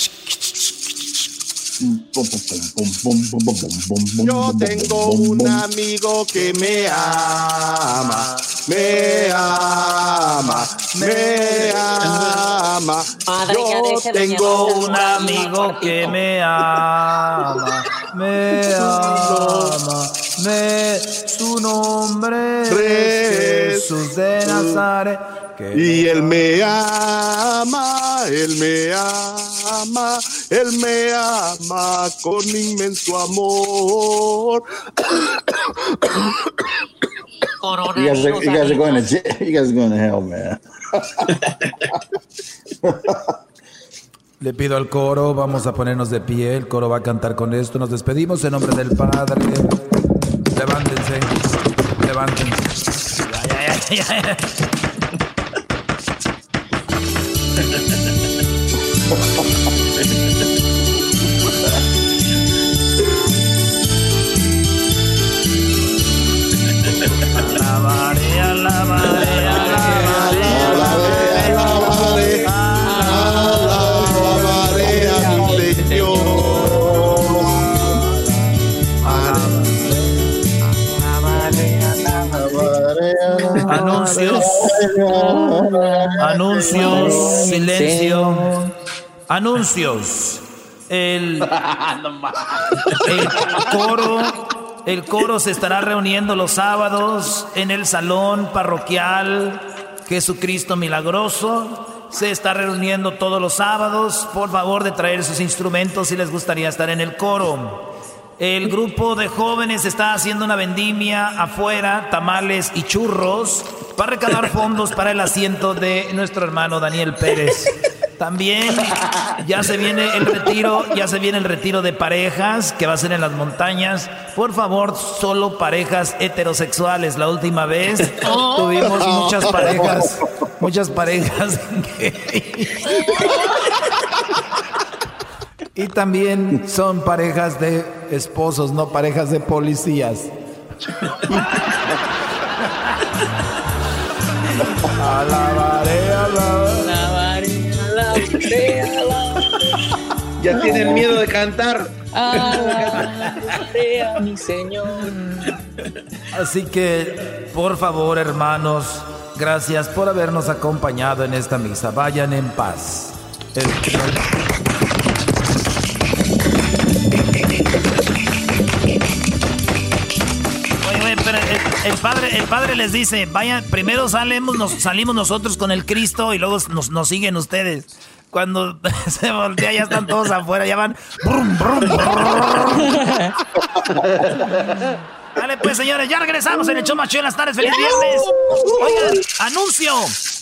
Yo tengo un amigo que me ama, me ama, me ama. Yo tengo un amigo que me ama, me ama, me su nombre es Jesús de Nazaret. Y él me ama, él me ama, él me ama con inmenso amor. You guys, are, you guys are going to you guys are going to hell, man. Le pido al coro, vamos a ponernos de pie, el coro va a cantar con esto, nos despedimos en nombre del Padre. Levántense, levántense. Ha ha ha ha ha. Anuncios. Anuncios. Silencio. Anuncios. El, el coro. El coro se estará reuniendo los sábados en el salón parroquial Jesucristo Milagroso. Se está reuniendo todos los sábados. Por favor de traer sus instrumentos si les gustaría estar en el coro. El grupo de jóvenes está haciendo una vendimia afuera, tamales y churros, para recaudar fondos para el asiento de nuestro hermano Daniel Pérez. También ya se viene el retiro, ya se viene el retiro de parejas que va a ser en las montañas. Por favor, solo parejas heterosexuales. La última vez tuvimos muchas parejas, muchas parejas. Y también son parejas de esposos, no parejas de policías. Alabaré, alabaré, alabaré, Ya tienen miedo de cantar. alabaré a mi Señor. Así que, por favor, hermanos, gracias por habernos acompañado en esta misa. Vayan en paz. El- padre, el padre les dice, vayan, primero salimos, nos, salimos nosotros con el Cristo y luego nos, nos siguen ustedes. Cuando se voltea ya están todos afuera, ya van. brum, brum, brum. Dale pues, señores, ya regresamos en el show más chido de las tardes. ¡Feliz viernes! Oigan, anuncio,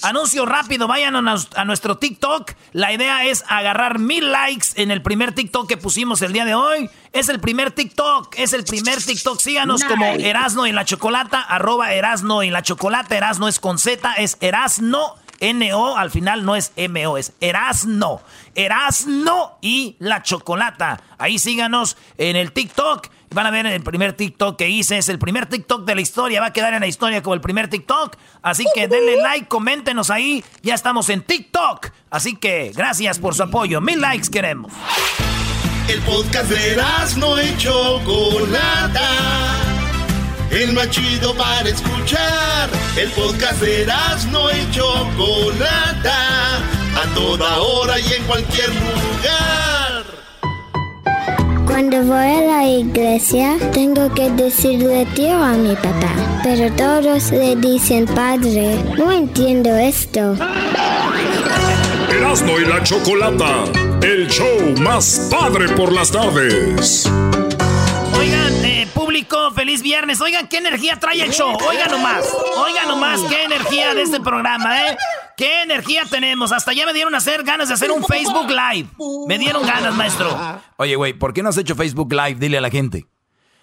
anuncio rápido. Vayan a, nos- a nuestro TikTok. La idea es agarrar mil likes en el primer TikTok que pusimos el día de hoy. Es el primer TikTok, es el primer TikTok. Síganos Nice. como Erasno en la Chocolata, arroba Erasno en la Chocolata. Erasno es con Z, es Erasno. N-O, al final no es M-O, es Erasno. Erasno y la Chocolata. Ahí síganos en el TikTok. Van a ver el primer TikTok que hice. Es el primer TikTok de la historia. Va a quedar en la historia como el primer TikTok. Así que denle like, coméntenos ahí. Ya estamos en TikTok. Así que gracias por su apoyo. Mil likes queremos. El podcast de no y Chocolata. El más chido para escuchar. El podcast de no y Chocolata. A toda hora y en cualquier lugar. Cuando voy a la iglesia, tengo que decirle tío a mi papá. Pero todos le dicen padre. No entiendo esto. Erasmo y la Chocolata, el show más padre por las tardes. Eh, público, feliz viernes. Oigan, qué energía trae el show. Oigan nomás. Oigan nomás qué energía de este programa, ¿eh? Qué energía tenemos. Hasta ya me dieron a hacer ganas de hacer un Facebook Live. Me dieron ganas, maestro. Oye, güey, ¿por qué no has hecho Facebook Live? Dile a la gente.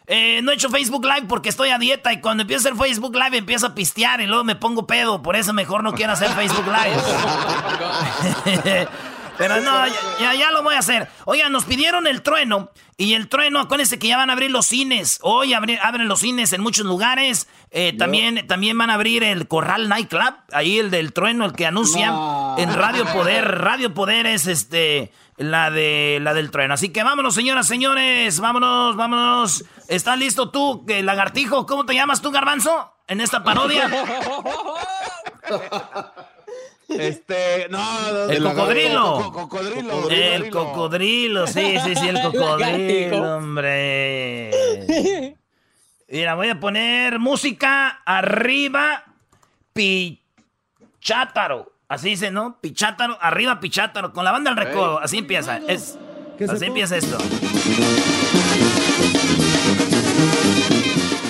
Eh, no he hecho Facebook Live porque estoy a dieta y cuando empiezo a hacer Facebook Live empiezo a pistear y luego me pongo pedo. Por eso mejor no quiero hacer Facebook Live. Pero no, ya, ya, ya lo voy a hacer. Oigan, nos pidieron el trueno Y el trueno, acuérdense que ya van a abrir los cines. Hoy abren, los cines en muchos lugares. Eh, también, también van a abrir el Corral Nightclub. Ahí el del trueno, el que anuncian en Radio Poder. Radio Poder es este la de la del trueno. Así que vámonos, señoras, señores. Vámonos, vámonos. ¿Estás listo tú, lagartijo? ¿Cómo te llamas tú, garbanzo? En esta parodia. Este, no, el cocodrilo. cocodrilo. El cocodrilo, sí, sí, sí, el cocodrilo, hombre. Mira, voy a poner música arriba, pichátaro. Así dice, ¿no? Pichátaro, arriba pichátaro, con la banda al recodo. Así empieza. Es, así empieza esto.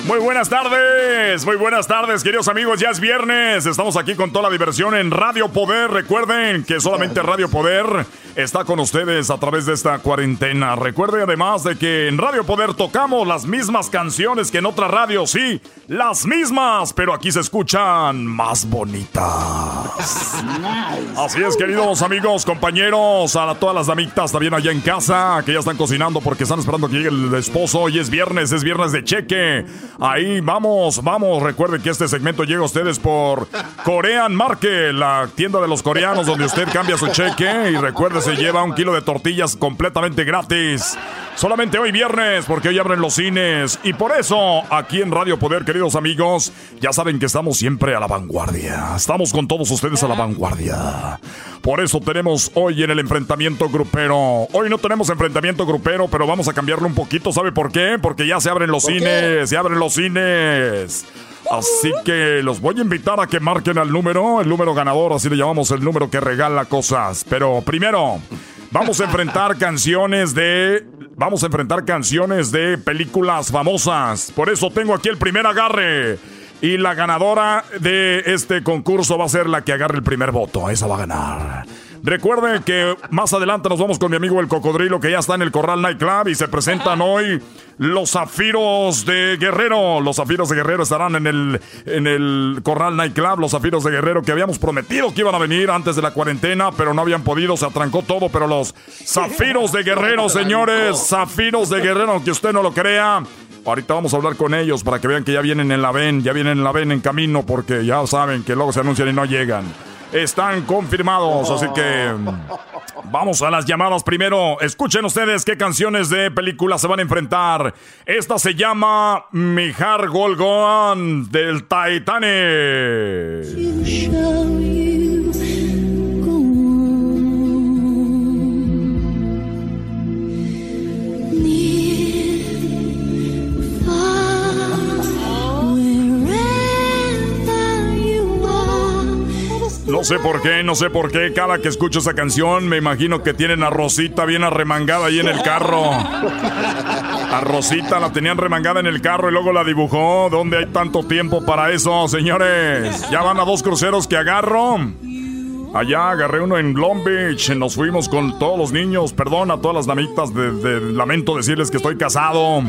Muy buenas tardes, muy buenas tardes, queridos amigos. Ya es viernes, estamos aquí con toda la diversión en Radio Poder. Recuerden que solamente Radio Poder está con ustedes a través de esta cuarentena. Recuerden además de que en Radio Poder tocamos las mismas canciones que en otras radios, sí, las mismas, pero aquí se escuchan más bonitas. Así es, queridos amigos, compañeros, a todas las damitas también allá en casa que ya están cocinando porque están esperando que llegue el esposo. Hoy es viernes, es viernes de cheque. Ahí vamos, vamos. Recuerden que este segmento llega a ustedes por Korean Market, la tienda de los coreanos donde usted cambia su cheque y recuerde se lleva un kilo de tortillas completamente gratis. Solamente hoy viernes, porque hoy abren los cines. Y por eso, aquí en Radio Poder, queridos amigos, ya saben que estamos siempre a la vanguardia. Estamos con todos ustedes a la vanguardia. Por eso tenemos hoy en el enfrentamiento grupero. Hoy no tenemos enfrentamiento grupero, pero vamos a cambiarlo un poquito. ¿Sabe por qué? Porque ya se abren los cines, se abren los cines. Así que los voy a invitar a que marquen al número, el número ganador, así le llamamos el número que regala cosas. Pero primero, vamos a enfrentar canciones de Vamos a enfrentar canciones de películas famosas. Por eso tengo aquí el primer agarre. Y la ganadora de este concurso va a ser la que agarre el primer voto. Esa va a ganar. Recuerden que más adelante nos vamos con mi amigo el cocodrilo que ya está en el Corral Nightclub y se presentan hoy los zafiros de Guerrero. Los zafiros de Guerrero estarán en el, en el Corral Nightclub. Los zafiros de Guerrero que habíamos prometido que iban a venir antes de la cuarentena, pero no habían podido, se atrancó todo. Pero los zafiros de Guerrero, señores, zafiros de Guerrero, aunque usted no lo crea. Ahorita vamos a hablar con ellos para que vean que ya vienen en la VEN, ya vienen en la VEN en camino porque ya saben que luego se anuncian y no llegan están confirmados. Así que vamos a las llamadas primero. Escuchen ustedes qué canciones de película se van a enfrentar. Esta se llama Mijar Golgon del Titanic. No sé por qué, no sé por qué. Cada que escucho esa canción, me imagino que tienen a Rosita bien arremangada ahí en el carro. A Rosita la tenían remangada en el carro y luego la dibujó. ¿Dónde hay tanto tiempo para eso, señores? Ya van a dos cruceros que agarro. Allá agarré uno en Long Beach. Nos fuimos con todos los niños. Perdón a todas las damitas. De, lamento decirles que estoy casado.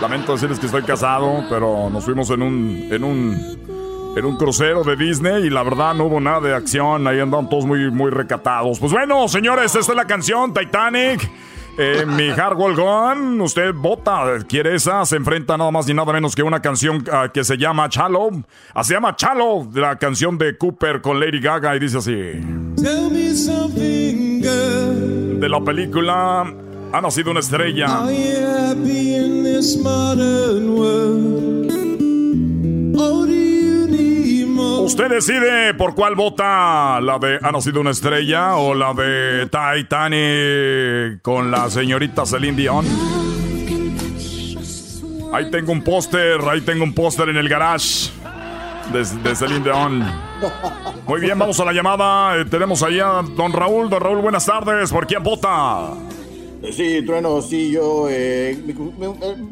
Lamento decirles que estoy casado, pero nos fuimos en un, en un en un crucero de Disney y la verdad no hubo nada de acción, ahí andaban todos muy, muy recatados. Pues bueno, señores, esta es la canción Titanic. Eh, mi Hardwell Gone, usted vota, quiere esa, se enfrenta nada más ni nada menos que una canción ah, que se llama Chalo. Ah, se llama Chalo, la canción de Cooper con Lady Gaga y dice así. De la película Ha nacido una estrella. Usted decide por cuál vota, la de Ha nacido una estrella o la de Titanic con la señorita Celine Dion. Ahí tengo un póster, ahí tengo un póster en el garage de, Celine Dion. Muy bien, vamos a la llamada. Eh, tenemos allá don Raúl. Don Raúl, buenas tardes. ¿Por quién vota? Sí, Trueno, sí, yo. Eh, mi,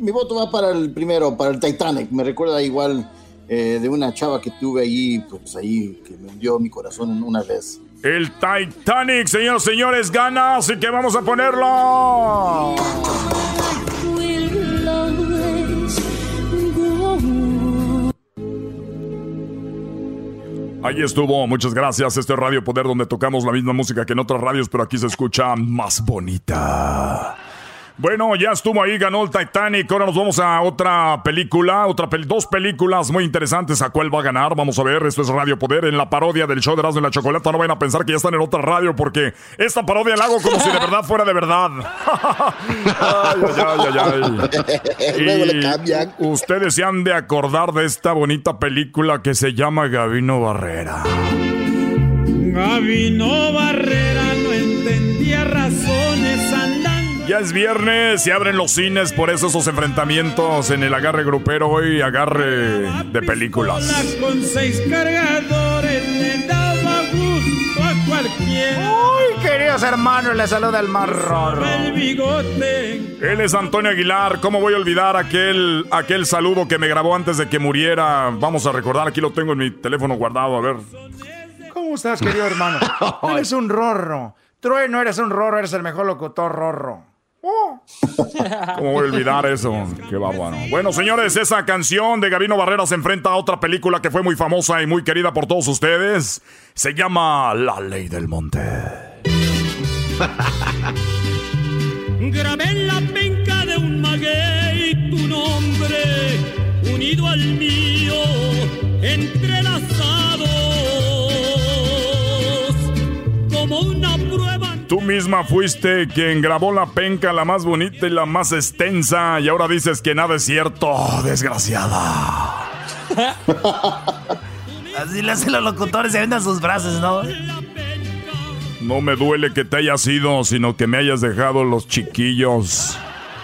mi, voto va para el primero, para el Titanic. Me recuerda igual eh, de una chava que tuve ahí, pues ahí, que me hundió mi corazón una vez. El Titanic, señores, señores, gana, así que vamos a ponerlo. Ahí estuvo, muchas gracias. Este es Radio Poder donde tocamos la misma música que en otras radios, pero aquí se escucha más bonita. Bueno, ya estuvo ahí, ganó el Titanic. Ahora nos vamos a otra película, otra dos películas muy interesantes. ¿A cuál va a ganar? Vamos a ver. Esto es Radio Poder en la parodia del show de Erasmo y la Chocolata. No vayan a pensar que ya están en otra radio porque esta parodia la hago como si de verdad fuera de verdad. ay, ay, ay, ay. ustedes se han de acordar de esta bonita película que se llama Gavino Barrera. Gavino Barrera ya es viernes, se abren los cines, por eso esos enfrentamientos en el agarre grupero hoy, agarre de películas. Con seis cargadores le daba gusto a cualquiera. Uy, queridos hermanos, le saluda el marrón. Él es Antonio Aguilar. ¿Cómo voy a olvidar aquel, aquel saludo que me grabó antes de que muriera? Vamos a recordar, aquí lo tengo en mi teléfono guardado, a ver. ¿Cómo estás, querido hermano? eres un rorro. no eres un rorro, eres el mejor locutor rorro. ¿Cómo voy a olvidar eso? Qué bárbaro. Bueno, señores, esa canción de Gabino Barrera se enfrenta a otra película que fue muy famosa y muy querida por todos ustedes. Se llama La Ley del Monte. Grabé en la penca de un maguey tu nombre, unido al mío, entrelazados, Tú misma fuiste quien grabó la penca la más bonita y la más extensa y ahora dices que nada es cierto, desgraciada. Así le hacen los locutores, se vendan sus brazos, ¿no? No me duele que te hayas ido, sino que me hayas dejado los chiquillos.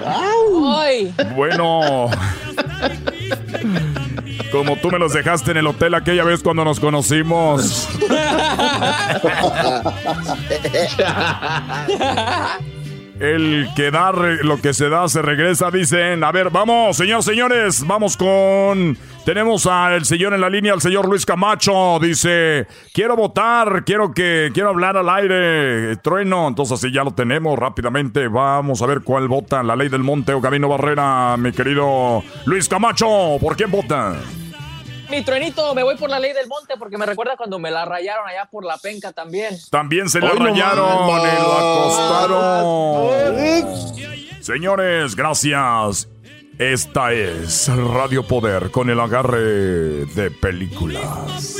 ¡Ay! Bueno. Como tú me los dejaste en el hotel aquella vez cuando nos conocimos. El que da lo que se da se regresa, dicen. A ver, vamos, señores, señores, vamos con. Tenemos al señor en la línea, al señor Luis Camacho. Dice: Quiero votar, quiero que. Quiero hablar al aire. Trueno. Entonces, así ya lo tenemos rápidamente. Vamos a ver cuál vota. La ley del monte o Camino Barrera, mi querido Luis Camacho. ¿Por quién vota? Mi truenito, me voy por la ley del monte porque me recuerda cuando me la rayaron allá por la penca también. También se la rayaron y lo acostaron. Señores, gracias. Esta es Radio Poder con el agarre de películas.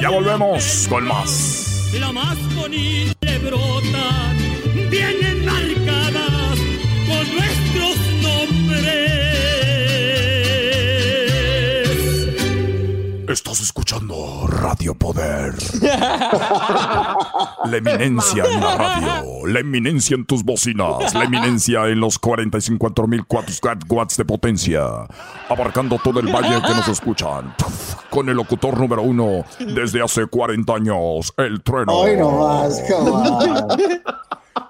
Ya volvemos con más. La más bonita brotan, vienen marcadas con nuestros nombres. Estás escuchando Radio Poder. la eminencia en la radio, la eminencia en tus bocinas, la eminencia en los 45 mil watts de potencia, abarcando todo el valle que nos escuchan. Con el locutor número uno desde hace 40 años, el trueno. Hoy no más,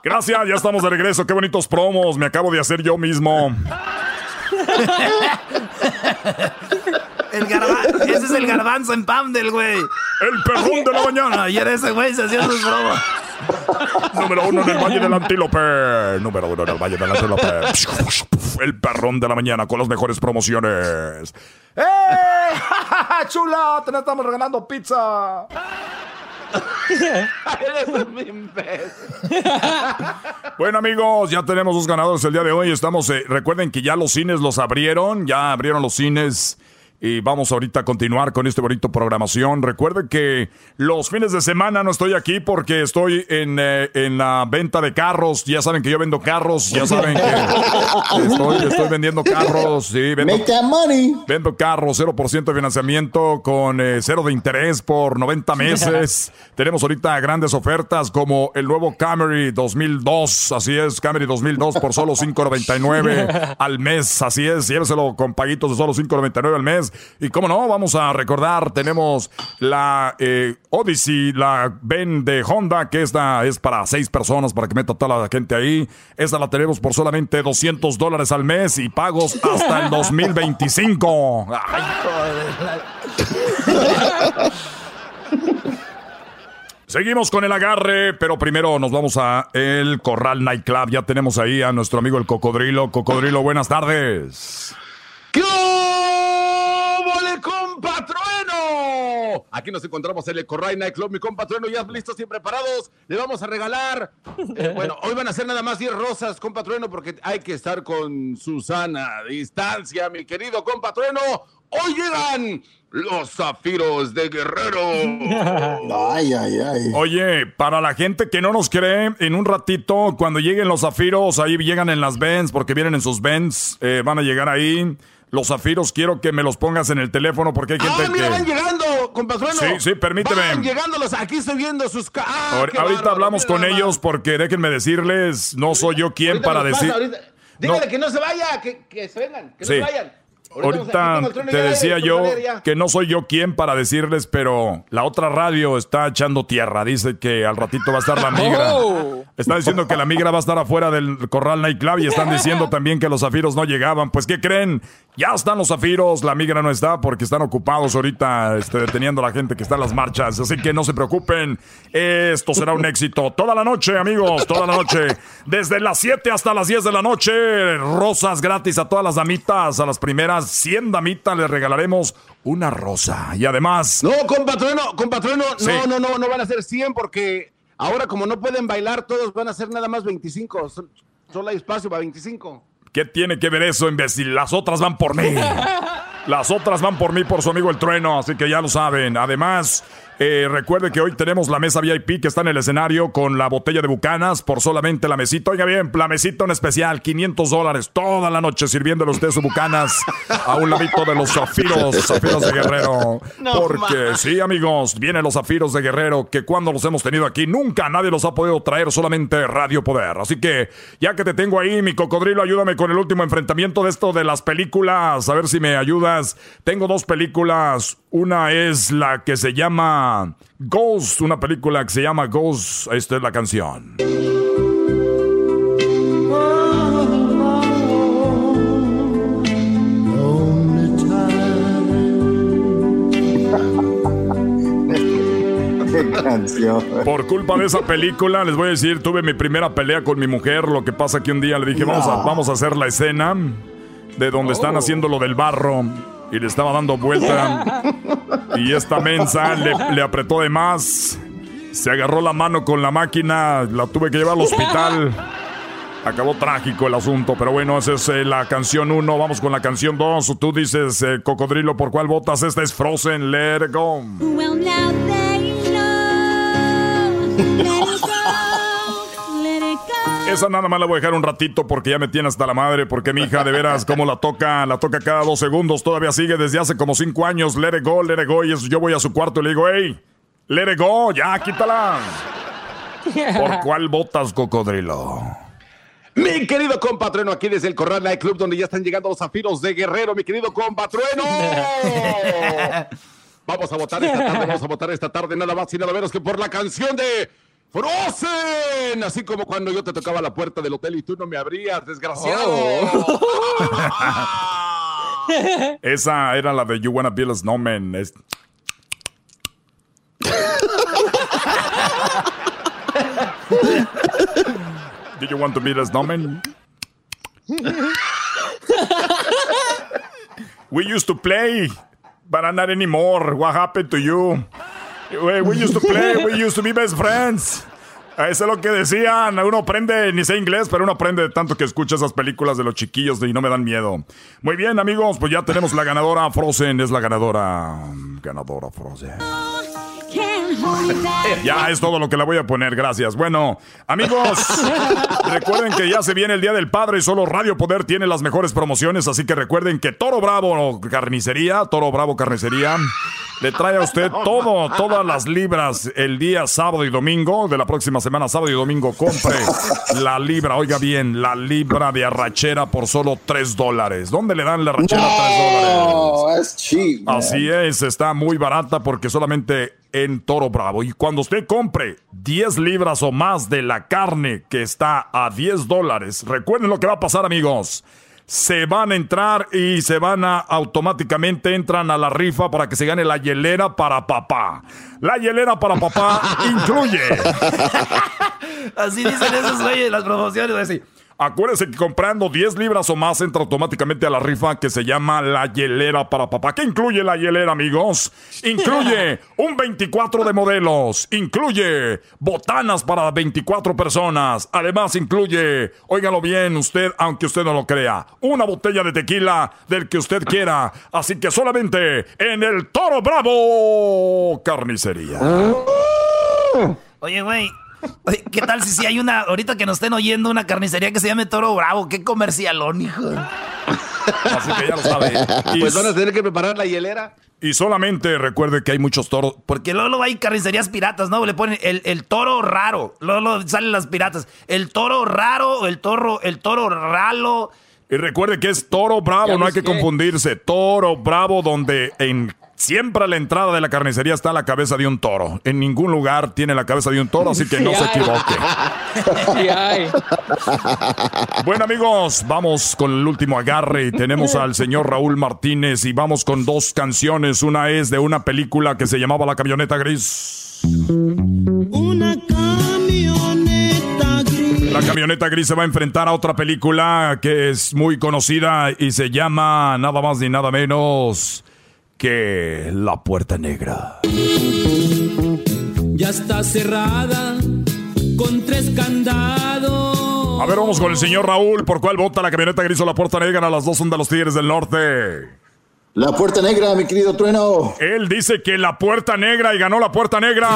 Gracias, ya estamos de regreso. Qué bonitos promos me acabo de hacer yo mismo. El ese es el garbanzo en pam del güey. El perrón de la mañana. Ayer ese güey se hacía sus bromas. Número uno en el Valle del Antílope. Número uno en el Valle del Antílope. El perrón de la mañana con las mejores promociones. ¡Eh! ¡Chula! Te estamos regalando pizza. bueno amigos, ya tenemos dos ganadores el día de hoy. Estamos, eh, recuerden que ya los cines los abrieron, ya abrieron los cines y vamos ahorita a continuar con este bonito programación. Recuerden que los fines de semana no estoy aquí porque estoy en, eh, en la venta de carros. Ya saben que yo vendo carros. Ya saben que estoy, estoy vendiendo carros. Sí, vendo, Make that money. Vendo carros, 0% de financiamiento con eh, cero de interés por 90 meses. Tenemos ahorita grandes ofertas como el nuevo Camry 2002. Así es, Camry 2002 por solo 5.99 al mes. Así es, lléveselo con paguitos de solo 5.99 al mes. Y como no, vamos a recordar, tenemos la eh, Odyssey, la Ben de Honda, que esta es para seis personas, para que meta toda la gente ahí. Esta la tenemos por solamente 200 dólares al mes y pagos hasta el 2025. Ay, Seguimos con el agarre, pero primero nos vamos a el Corral Nightclub. Ya tenemos ahí a nuestro amigo el Cocodrilo. Cocodrilo, buenas tardes. ¿Qué ¡Vole, compatrueno! Trueno. Aquí nos encontramos en el Corral Night Club. Mi compa Trueno, ya listos y preparados. Le vamos a regalar. Eh, bueno, hoy van a ser nada más 10 rosas, compa Trueno, porque hay que estar con Susana distancia, mi querido compa Trueno. Hoy llegan los zafiros de Guerrero. ay, ay, ay. Oye, para la gente que no nos cree, en un ratito, cuando lleguen los zafiros, ahí llegan en las Benz, porque vienen en sus Benz, eh, van a llegar ahí. Los zafiros quiero que me los pongas en el teléfono porque hay gente ah, mira, que... van llegando, compatrón. Sí, sí, permíteme. Van llegándolos, aquí estoy viendo sus... Ah, ahorita hablamos con ellos porque déjenme decirles, no soy yo quien para decir... Dígale que no se vaya, que, que se vengan, que no se vayan. Ahorita, te decía yo que no soy yo quien para decirles, pero la otra radio está echando tierra. Dice que al ratito va a estar la migra. Oh. Está diciendo que la migra va a estar afuera del Corral Nightclub y están diciendo también que los zafiros no llegaban. Pues, ¿qué creen? Ya están los zafiros, la migra no está porque están ocupados ahorita este, deteniendo a la gente que está en las marchas. Así que no se preocupen, esto será un éxito. Toda la noche, amigos, toda la noche. Desde las 7 hasta las 10 de la noche, rosas gratis a todas las damitas, a las primeras 100 damitas les regalaremos una rosa. Y además. No, compatrono, compatrono, no, no, no, no van a ser 100 porque ahora, como no pueden bailar, todos van a ser nada más 25. Solo hay espacio para 25. ¿Qué tiene que ver eso, imbécil? Las otras van por mí. Las otras van por mí, por su amigo el trueno, así que ya lo saben. Además, eh, recuerde que hoy tenemos la mesa VIP que está en el escenario con la botella de bucanas por solamente la mesita. Oiga bien, la mesita en especial, 500 dólares toda la noche sirviéndole usted su bucanas a un ladito de los zafiros, zafiros de Guerrero. Porque sí, amigos, vienen los zafiros de Guerrero que cuando los hemos tenido aquí nunca nadie los ha podido traer, solamente Radio Poder. Así que ya que te tengo ahí, mi cocodrilo, ayúdame con el último enfrentamiento de esto de las películas, a ver si me ayudas. Tengo dos películas, una es la que se llama Ghost, una película que se llama Ghost. Esta es la canción. Por culpa de esa película, les voy a decir, tuve mi primera pelea con mi mujer. Lo que pasa que un día le dije, vamos, a, vamos a hacer la escena de donde están oh. haciendo lo del barro y le estaba dando vuelta. y esta mensa le, apretó de más. Se agarró la mano con la máquina, la tuve que llevar al hospital. Acabó trágico el asunto, pero bueno, esa es eh, la canción 1. Vamos con la canción 2. Tú dices, eh, Cocodrilo, ¿por cuál votas? Esta es Frozen, Let It Go. Esa nada más la voy a dejar un ratito porque ya me tiene hasta la madre. Porque mi hija, de veras, como la toca, la toca cada dos segundos. Todavía sigue desde hace como cinco años. Let it go, let it go. Y yo voy a su cuarto y le digo, hey, let it go, ya, quítala. ¿Por cuál botas, cocodrilo? Mi querido compatrueno, aquí desde el Corral Night Club, donde ya están llegando los zafiros de Guerrero, mi querido compatrueno. vamos a votar esta tarde, vamos a votar esta tarde, nada más y nada menos que por la canción de Frozen, así como cuando yo te tocaba la puerta del hotel y tú no me abrías, desgraciado. Oh. Esa era la de You Wanna Be a Snowman. Es... Did you want to be a snowman? we used to play, but not anymore. What happened to you? We used to play, we used to be best friends. Eso es lo que decían. Uno aprende, ni sé inglés, pero uno aprende tanto que escucha esas películas de los chiquillos y no me dan miedo. Muy bien, amigos, pues ya tenemos la ganadora. Frozen es la ganadora. Ganadora Frozen. Ya es todo lo que la voy a poner, gracias. Bueno, amigos, recuerden que ya se viene el Día del Padre y solo Radio Poder tiene las mejores promociones, así que recuerden que Toro Bravo Carnicería, Toro Bravo Carnicería, le trae a usted todo, todas las libras el día sábado y domingo de la próxima semana, sábado y domingo, compre la libra, oiga bien, la libra de arrachera por solo 3 dólares. ¿Dónde le dan la arrachera a 3 dólares? cheap. Así es, está muy barata porque solamente en Toro Bravo. Y cuando usted compre 10 libras o más de la carne que está a 10 dólares, recuerden lo que va a pasar, amigos. Se van a entrar y se van a automáticamente entran a la rifa para que se gane la hielera para papá. La hielera para papá incluye. Así dicen esos güeyes las promociones. Así. Acuérdese que comprando 10 libras o más entra automáticamente a la rifa que se llama la hielera para papá. ¿Qué incluye la hielera, amigos? Incluye un 24 de modelos, incluye botanas para 24 personas, además incluye, óigalo bien usted, aunque usted no lo crea, una botella de tequila del que usted quiera. Así que solamente en el Toro Bravo Carnicería. Oye, güey. ¿Qué tal si, si hay una, ahorita que nos estén oyendo, una carnicería que se llame Toro Bravo? ¡Qué comercialón, hijo! Así que ya lo sabe. pues van a tener que preparar la hielera. Y solamente recuerde que hay muchos toros. Porque luego hay carnicerías piratas, ¿no? Le ponen el, toro raro. Luego, salen las piratas. El toro raro, el toro, el toro ralo. Y recuerde que es toro bravo, no hay que confundirse. Toro bravo, donde en Siempre a la entrada de la carnicería está la cabeza de un toro. En ningún lugar tiene la cabeza de un toro, así que no se equivoque. bueno amigos, vamos con el último agarre y tenemos al señor Raúl Martínez y vamos con dos canciones. Una es de una película que se llamaba La Camioneta Gris. Una camioneta gris. La camioneta gris se va a enfrentar a otra película que es muy conocida y se llama nada más ni nada menos que la puerta negra. Ya está cerrada con tres candados. A ver, vamos con el señor Raúl. ¿Por cuál vota la camioneta gris o la puerta negra? Las dos son de los Tigres del Norte. La puerta negra, mi querido Trueno. Él dice que la puerta negra y ganó la puerta negra.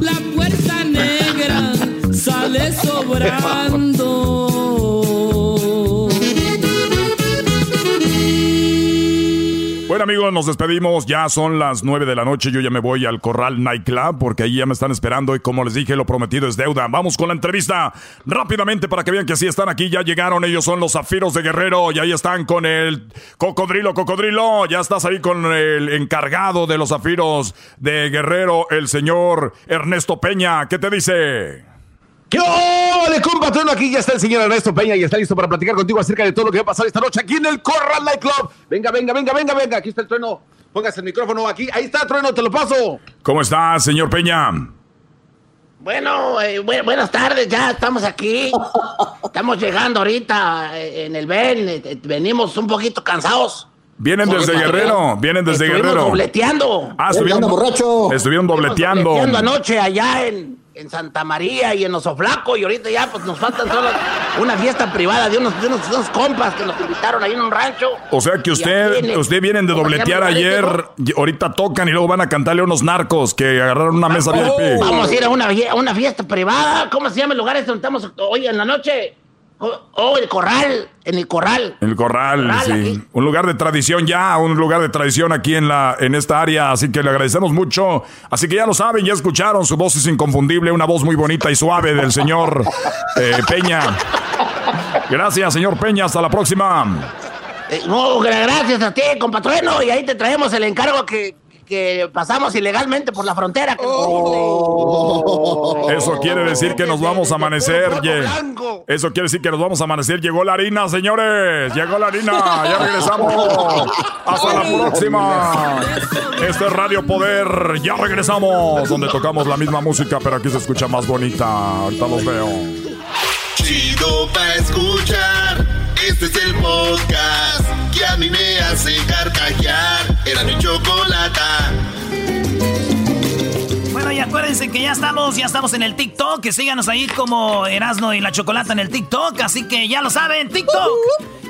La puerta negra sale sobrando. Bueno amigos, nos despedimos, ya son las 9 de la noche, yo ya me voy al Corral Nightclub porque ahí ya me están esperando y como les dije, lo prometido es deuda. Vamos con la entrevista rápidamente para que vean que sí están aquí, ya llegaron, ellos son los Zafiros de Guerrero y ahí están con el Cocodrilo, Cocodrilo, ya estás ahí con el encargado de los Zafiros de Guerrero, el señor Ernesto Peña, ¿qué te dice? ¿Qué ole, compatrón? Aquí ya está el señor Ernesto Peña y está listo para platicar contigo acerca de todo lo que va a pasar esta noche aquí en el Corral Nightclub. Venga, venga, venga, venga, venga. Aquí está el trueno. Póngase el micrófono aquí. Ahí está, trueno, te lo paso. ¿Cómo está, señor Peña? Bueno, eh, buenas tardes, ya estamos aquí. Estamos llegando ahorita eh, en el Ben. Eh, venimos un poquito cansados. Vienen desde Guerrero, vienen desde Guerrero. dobleteando. Ah, estuvieron, borracho. estuvieron dobleteando. Dobleteando anoche allá en, en Santa María y en Osoflaco y ahorita ya pues nos faltan solo una fiesta privada de unos, de unos, compas que nos invitaron ahí en un rancho. O sea que usted, usted vienen de dobletear ayer, ahorita tocan y luego van a cantarle a unos narcos que agarraron una mesa oh, Vamos a ir a una, una fiesta privada, ¿cómo se llama el lugar este donde estamos hoy en la noche? Oh, oh, el corral, en el corral. El corral, sí. Un lugar de tradición ya, un lugar de tradición aquí en la en esta área, así que le agradecemos mucho. Así que ya lo saben, ya escucharon, su voz es inconfundible, una voz muy bonita y suave del señor eh, Peña. Gracias, señor Peña, hasta la próxima. Eh, no, gracias a ti, compatrueno, y ahí te traemos el encargo que, que pasamos ilegalmente por la frontera. Oh. Eso quiere decir que nos vamos a amanecer. Eso quiere decir que nos vamos a amanecer. Llegó la harina, señores. Llegó la harina. Ya regresamos. Hasta la próxima. Esto es Radio Poder. Ya regresamos. Donde tocamos la misma música, pero aquí se escucha más bonita. Ahorita los veo. Chido pa' escuchar. Este es el podcast que a mí me hace carcajear. Era mi chocolata. Bueno, y acuérdense que ya estamos, ya estamos en el TikTok. Que síganos ahí como Erasno y la Chocolata en el TikTok. Así que ya lo saben, TikTok.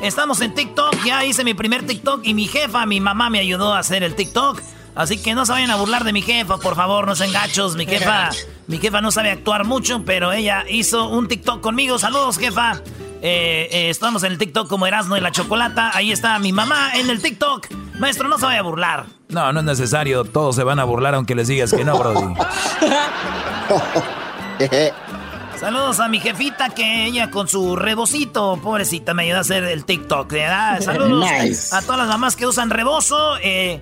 Estamos en TikTok. Ya hice mi primer TikTok y mi jefa, mi mamá me ayudó a hacer el TikTok. Así que no se vayan a burlar de mi jefa, por favor, no sean gachos. Mi jefa, mi jefa no sabe actuar mucho, pero ella hizo un TikTok conmigo. Saludos, jefa. Eh, eh, estamos en el TikTok como Erasmo y la Chocolata. Ahí está mi mamá en el TikTok. Maestro, no se vaya a burlar. No, no es necesario. Todos se van a burlar aunque les digas que no, Brody. Saludos a mi jefita que ella con su rebocito, pobrecita, me ayuda a hacer el TikTok. ¿verdad? Saludos a todas las mamás que usan rebozo. Eh,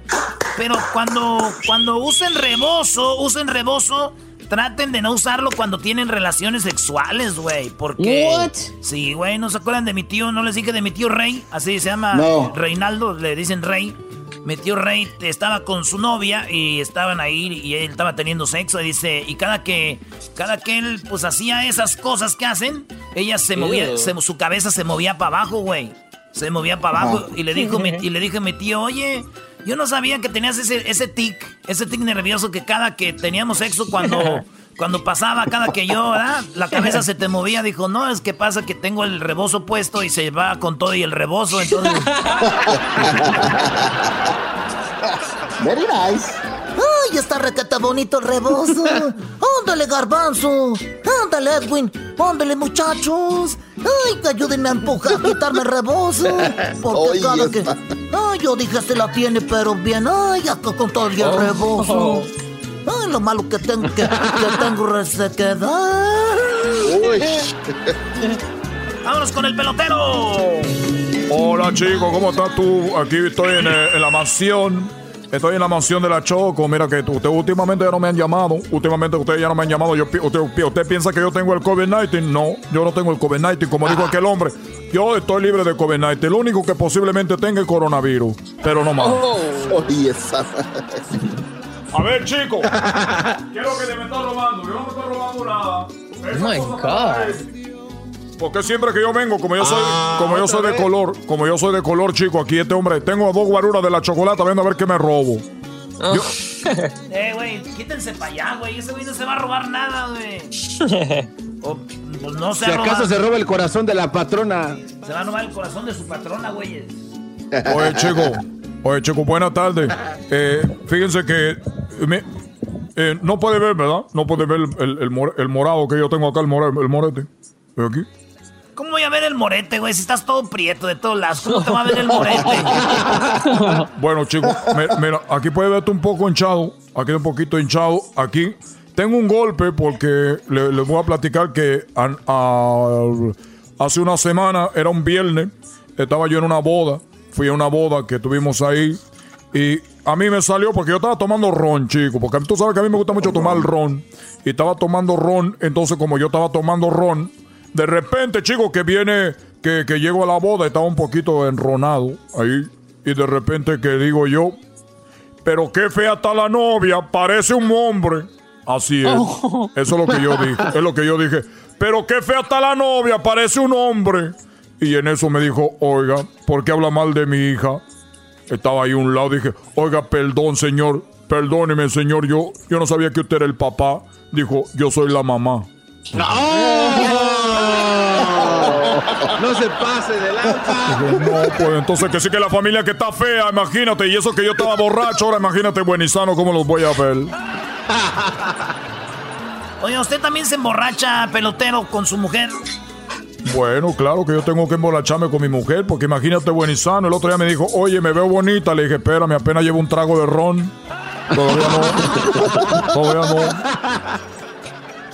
pero cuando, cuando usen rebozo, usen rebozo traten de no usarlo cuando tienen relaciones sexuales, güey. Porque. What? Sí, güey, ¿no se acuerdan de mi tío? ¿No les dije de mi tío Rey? Así se llama Reinaldo, le dicen Rey. mi tío Rey estaba con su novia y estaban ahí y él estaba teniendo sexo y dice, y cada que, cada que él pues hacía esas cosas que hacen, ella se movía, su cabeza se movía para abajo, güey. Se movía para abajo y le dijo y le dije a mi tío, oye, yo no sabía que tenías ese, ese tic, ese tic nervioso que cada que teníamos sexo cuando Cuando pasaba, cada que yo, ¿verdad? La cabeza se te movía, dijo, no, es que pasa que tengo el rebozo puesto y se va con todo y el rebozo, entonces... Very nice. ¡Ay, está requeta bonito el rebozo! ¡Ándale, garbanzo! ¡Ándale, Edwin! ¡Ándale, muchachos! ¡Ay, que ayúdenme a empujar, a quitarme el rebozo! Porque cada que... ¡Ay, yo dije se la tiene, pero bien! ¡Ay, acá con todo el rebozo! Ay, lo malo que tengo que, que tengo resequedad. Uy. Vámonos con el pelotero. Hola chicos, ¿cómo estás tú? Aquí estoy en, eh, en, la mansión. Estoy en la mansión de la Choco. Mira que ustedes últimamente ya no me han llamado. Últimamente ustedes ya no me han llamado. Yo, usted, usted piensa que yo tengo el COVID-19. No, yo no tengo el COVID-19. Como dijo aquel hombre, yo estoy libre de COVID-19. Lo único que posiblemente tenga es coronavirus. Pero no más. Oh, oh esa. A ver, chico. Quiero que te me estás robando. Yo no me estoy robando nada. oh my God. Porque siempre que yo vengo, como yo soy, ah, como yo soy de color, como yo soy de color, chico, aquí este hombre, tengo dos guaruras de la chocolate viendo a ver qué me robo. Oh. eh, güey, quítense para allá, güey. Ese güey no se va a robar nada, güey. pues no se Si acaso se roba el corazón de la patrona. Se va a robar el corazón de su patrona, güey. Oye, chico. Oye, chico, buenas tardes. Eh, fíjense que eh, no puede ver, ¿verdad? No puede ver el, morado que yo tengo acá, el, el morete. ¿Ve aquí? ¿Cómo voy a ver el morete, güey? Si estás todo prieto de todos lados, ¿cómo te va a ver el morete? bueno, chicos, mira, aquí puede verte un poco hinchado. Aquí un poquito hinchado. Aquí tengo un golpe porque les voy a platicar que hace una semana, era un viernes, estaba yo en una boda. Fui a una boda que tuvimos ahí y a mí me salió porque yo estaba tomando ron, chico. Porque tú sabes que a mí me gusta mucho tomar ron. Y estaba tomando ron. Entonces, como yo estaba tomando ron, de repente, chico, que viene, que, que llego a la boda, estaba un poquito enronado ahí. Y de repente que digo yo, pero qué fea está la novia, parece un hombre. Así es. Eso es lo que yo dije. Es lo que yo dije. Pero qué fea está la novia, parece un hombre. Y en eso me dijo, oiga, ¿por qué habla mal de mi hija? Estaba ahí a un lado, dije, oiga, perdón, señor, perdóneme, señor, yo, yo no sabía que usted era el papá. Dijo, yo soy la mamá. ¡No! No se pase de No, pues entonces que sí que la familia que está fea, imagínate, y eso que yo estaba borracho, ahora imagínate buen y sano cómo los voy a ver. Oye, ¿usted también se emborracha, pelotero, con su mujer? Bueno, claro que yo tengo que emborracharme con mi mujer, porque imagínate buenizano. El otro día me dijo, oye, me veo bonita. Le dije, espérame, apenas llevo un trago de ron. Todavía no. Todavía no.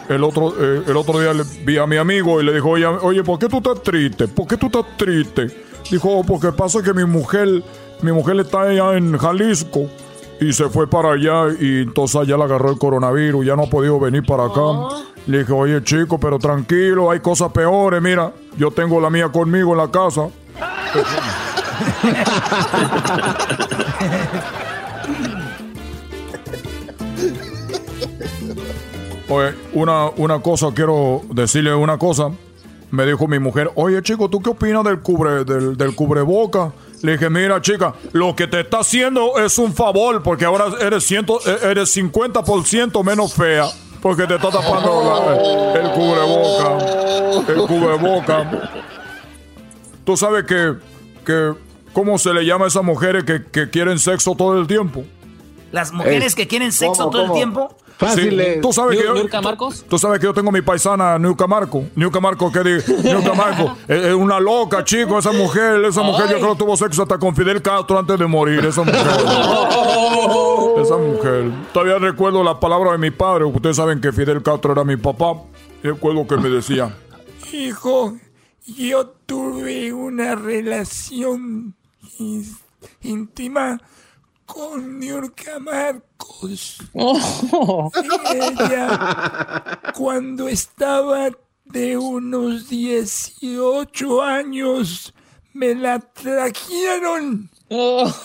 El otro, eh, el otro día le vi a mi amigo y le dijo, oye, oye, ¿por qué tú estás triste? ¿Por qué tú estás triste? Dijo, oh, porque pasa que mi mujer, mi mujer está allá en Jalisco y se fue para allá y entonces allá le agarró el coronavirus, ya no ha podido venir para acá. Oh. Le dije, oye chico, pero tranquilo, hay cosas peores, mira, yo tengo la mía conmigo en la casa. Oye, una, una cosa, quiero decirle una cosa. Me dijo mi mujer, oye chico, ¿tú qué opinas del cubre, del, del cubreboca? Le dije, mira, chica, lo que te está haciendo es un favor, porque ahora eres, ciento, eh, eres 50% menos fea. Porque te está tapando el cubreboca. El cubreboca. Tú sabes que, que. ¿Cómo se le llama a esas mujeres que, que quieren sexo todo el tiempo? ¿Las mujeres que quieren sexo todo el tiempo? Fácil. ¿Tú, sabes que yo, Marcos? Tú, sabes que yo tengo mi paisana Nuca Marco. Nuca Marco, ¿qué dice? Nuca Marco. es, una loca, chico, esa mujer. Esa mujer yo creo que tuvo sexo hasta con Fidel Castro antes de morir. Esa mujer. esa mujer. Todavía recuerdo la palabra de mi padre. Ustedes saben que Fidel Castro era mi papá. Recuerdo que me decía. Hijo, yo tuve una relación íntima con Niurka Oh. Ella, cuando estaba de unos 18 años, me la trajeron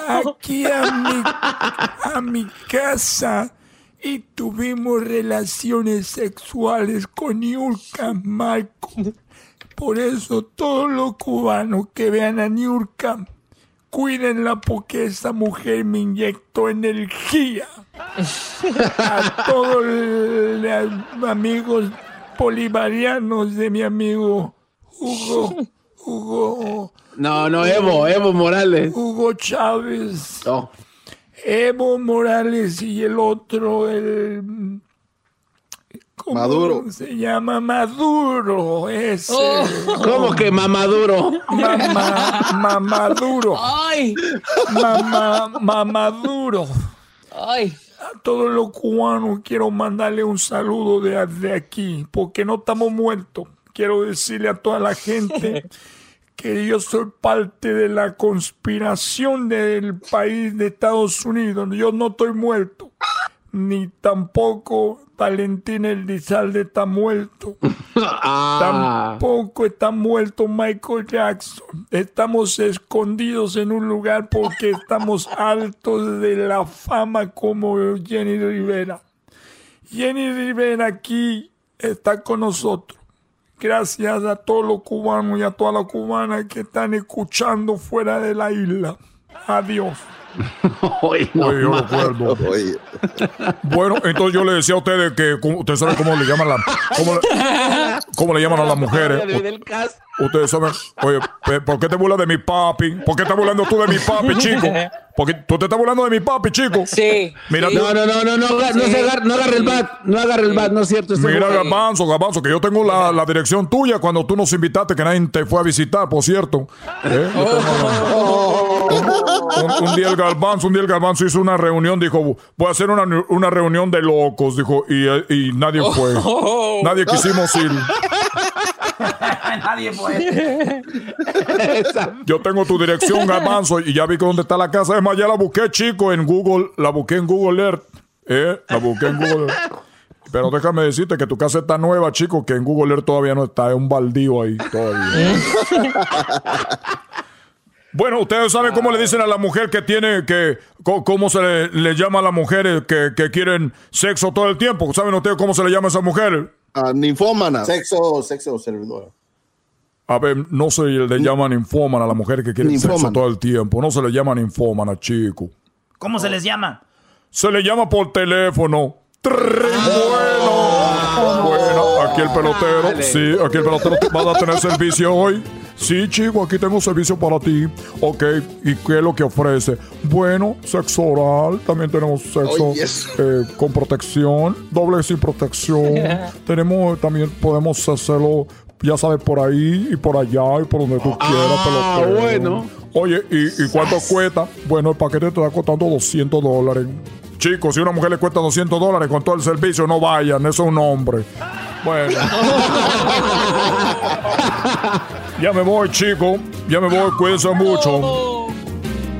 aquí a mi, a mi casa y tuvimos relaciones sexuales con Niurka Marco. Por eso todos los cubanos que vean a Niurka, cuídenla porque esa mujer me inyectó energía. A todos los amigos bolivarianos de mi amigo Hugo. Hugo. No, no, Evo, Evo Morales. Hugo Chávez. Evo Morales y el otro, el. ¿Cómo Maduro. Se llama Maduro, ese. Oh. ¿Cómo que Mamaduro? Mamá, Mamaduro. Ay. Mamá, Mamaduro. Ay. A todos los cubanos quiero mandarle un saludo desde aquí, porque no estamos muertos. Quiero decirle a toda la gente que yo soy parte de la conspiración del país de Estados Unidos. Yo no estoy muerto, ni tampoco Valentín Elizalde está muerto. Ah. Tampoco está muerto Michael Jackson. Estamos escondidos en un lugar porque estamos altos de la fama como Jenny Rivera. Jenny Rivera aquí está con nosotros. Gracias a todos los cubanos y a todas las cubanas que están escuchando fuera de la isla. Adiós. Oye, Oye, yo recuerdo. Bueno, entonces yo le decía a ustedes que ¿cómo- ustedes saben cómo le llaman a la, cómo le, cómo le llaman a las mujeres. Ustedes saben, oye, ¿por qué te burlas de mi papi? ¿Por qué estás burlando tú de mi papi, chico? Porque tú te estás burlando de mi papi, chico. Sí. Mira, No, no, no, no, no, no, se agarre, no agarre el bat, no agarre el bat, no es cierto. este Mira, güey. Garbanzo, Garbanzo, que yo tengo la, la dirección tuya cuando tú nos invitaste, que nadie te fue a visitar, por cierto. ¿Eh? Un, un día el Garbanzo, un día el Garbanzo hizo una reunión, dijo, voy a hacer una, una reunión de locos, dijo, y, y nadie fue. Nadie quisimos ir. Nadie fue. Yo tengo tu dirección, Garbanzo, y ya vi que dónde está la casa. Es más, ya la busqué, chico, en Google, la busqué en Google Earth. ¿Eh? La busqué en Google Earth. Pero déjame decirte que tu casa está nueva, chico, que en Google Earth todavía no está. Es un baldío ahí todavía. Bueno, ustedes saben cómo le dicen a la mujer que tiene que, cómo se le, le llama a las mujeres que, que quieren sexo todo el tiempo. ¿Saben ustedes cómo se le llama a esa mujer? ninfómana. Sexo, sexo servidor. A ver, no se le llama ninfómana a la mujer que quiere sexo todo el tiempo. No se le llama ninfómana, chico. ¿Cómo se les llama? Se le llama por teléfono. Bueno, bueno, aquí el pelotero. Sí, aquí el pelotero va a tener servicio hoy. Sí, chico, aquí tengo servicio para ti. Ok, ¿y qué es lo que ofrece? Bueno, sexo oral. También tenemos sexo Oh, yes. eh, con protección, doble sin protección. tenemos, también podemos hacerlo, ya sabes, por ahí y por allá y por donde tú quieras, Ah, bueno. Oye, ¿y, y cuánto cuesta? Bueno, el paquete te está costando 200 dólares. Chicos, si a una mujer le cuesta 200 dólares con todo el servicio, no vayan, eso es un hombre. Bueno. ya me voy, chicos. Ya me voy, cuídense mucho.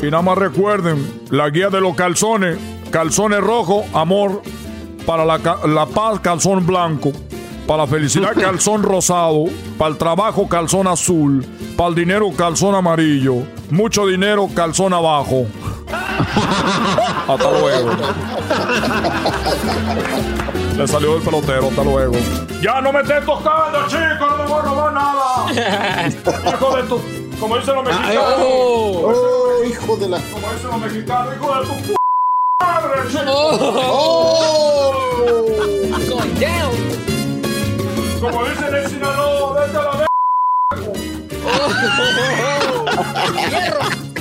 Y nada más recuerden, la guía de los calzones. Calzones rojos, amor. Para la, la paz, calzón blanco. Para la felicidad, calzón rosado. Para el trabajo, calzón azul. Para el dinero, calzón amarillo. Mucho dinero, calzón abajo. Hasta luego. Le salió el pelotero, hasta luego. Ya no me estés tocando, chico, no me voy a robar nada. Hijo de tu. Como dicen los mexicanos. Oh, hijo de la. Como dicen los mexicanos, hijo de tu p madre. Oh. Como dicen en Sinaloa, vete a la v.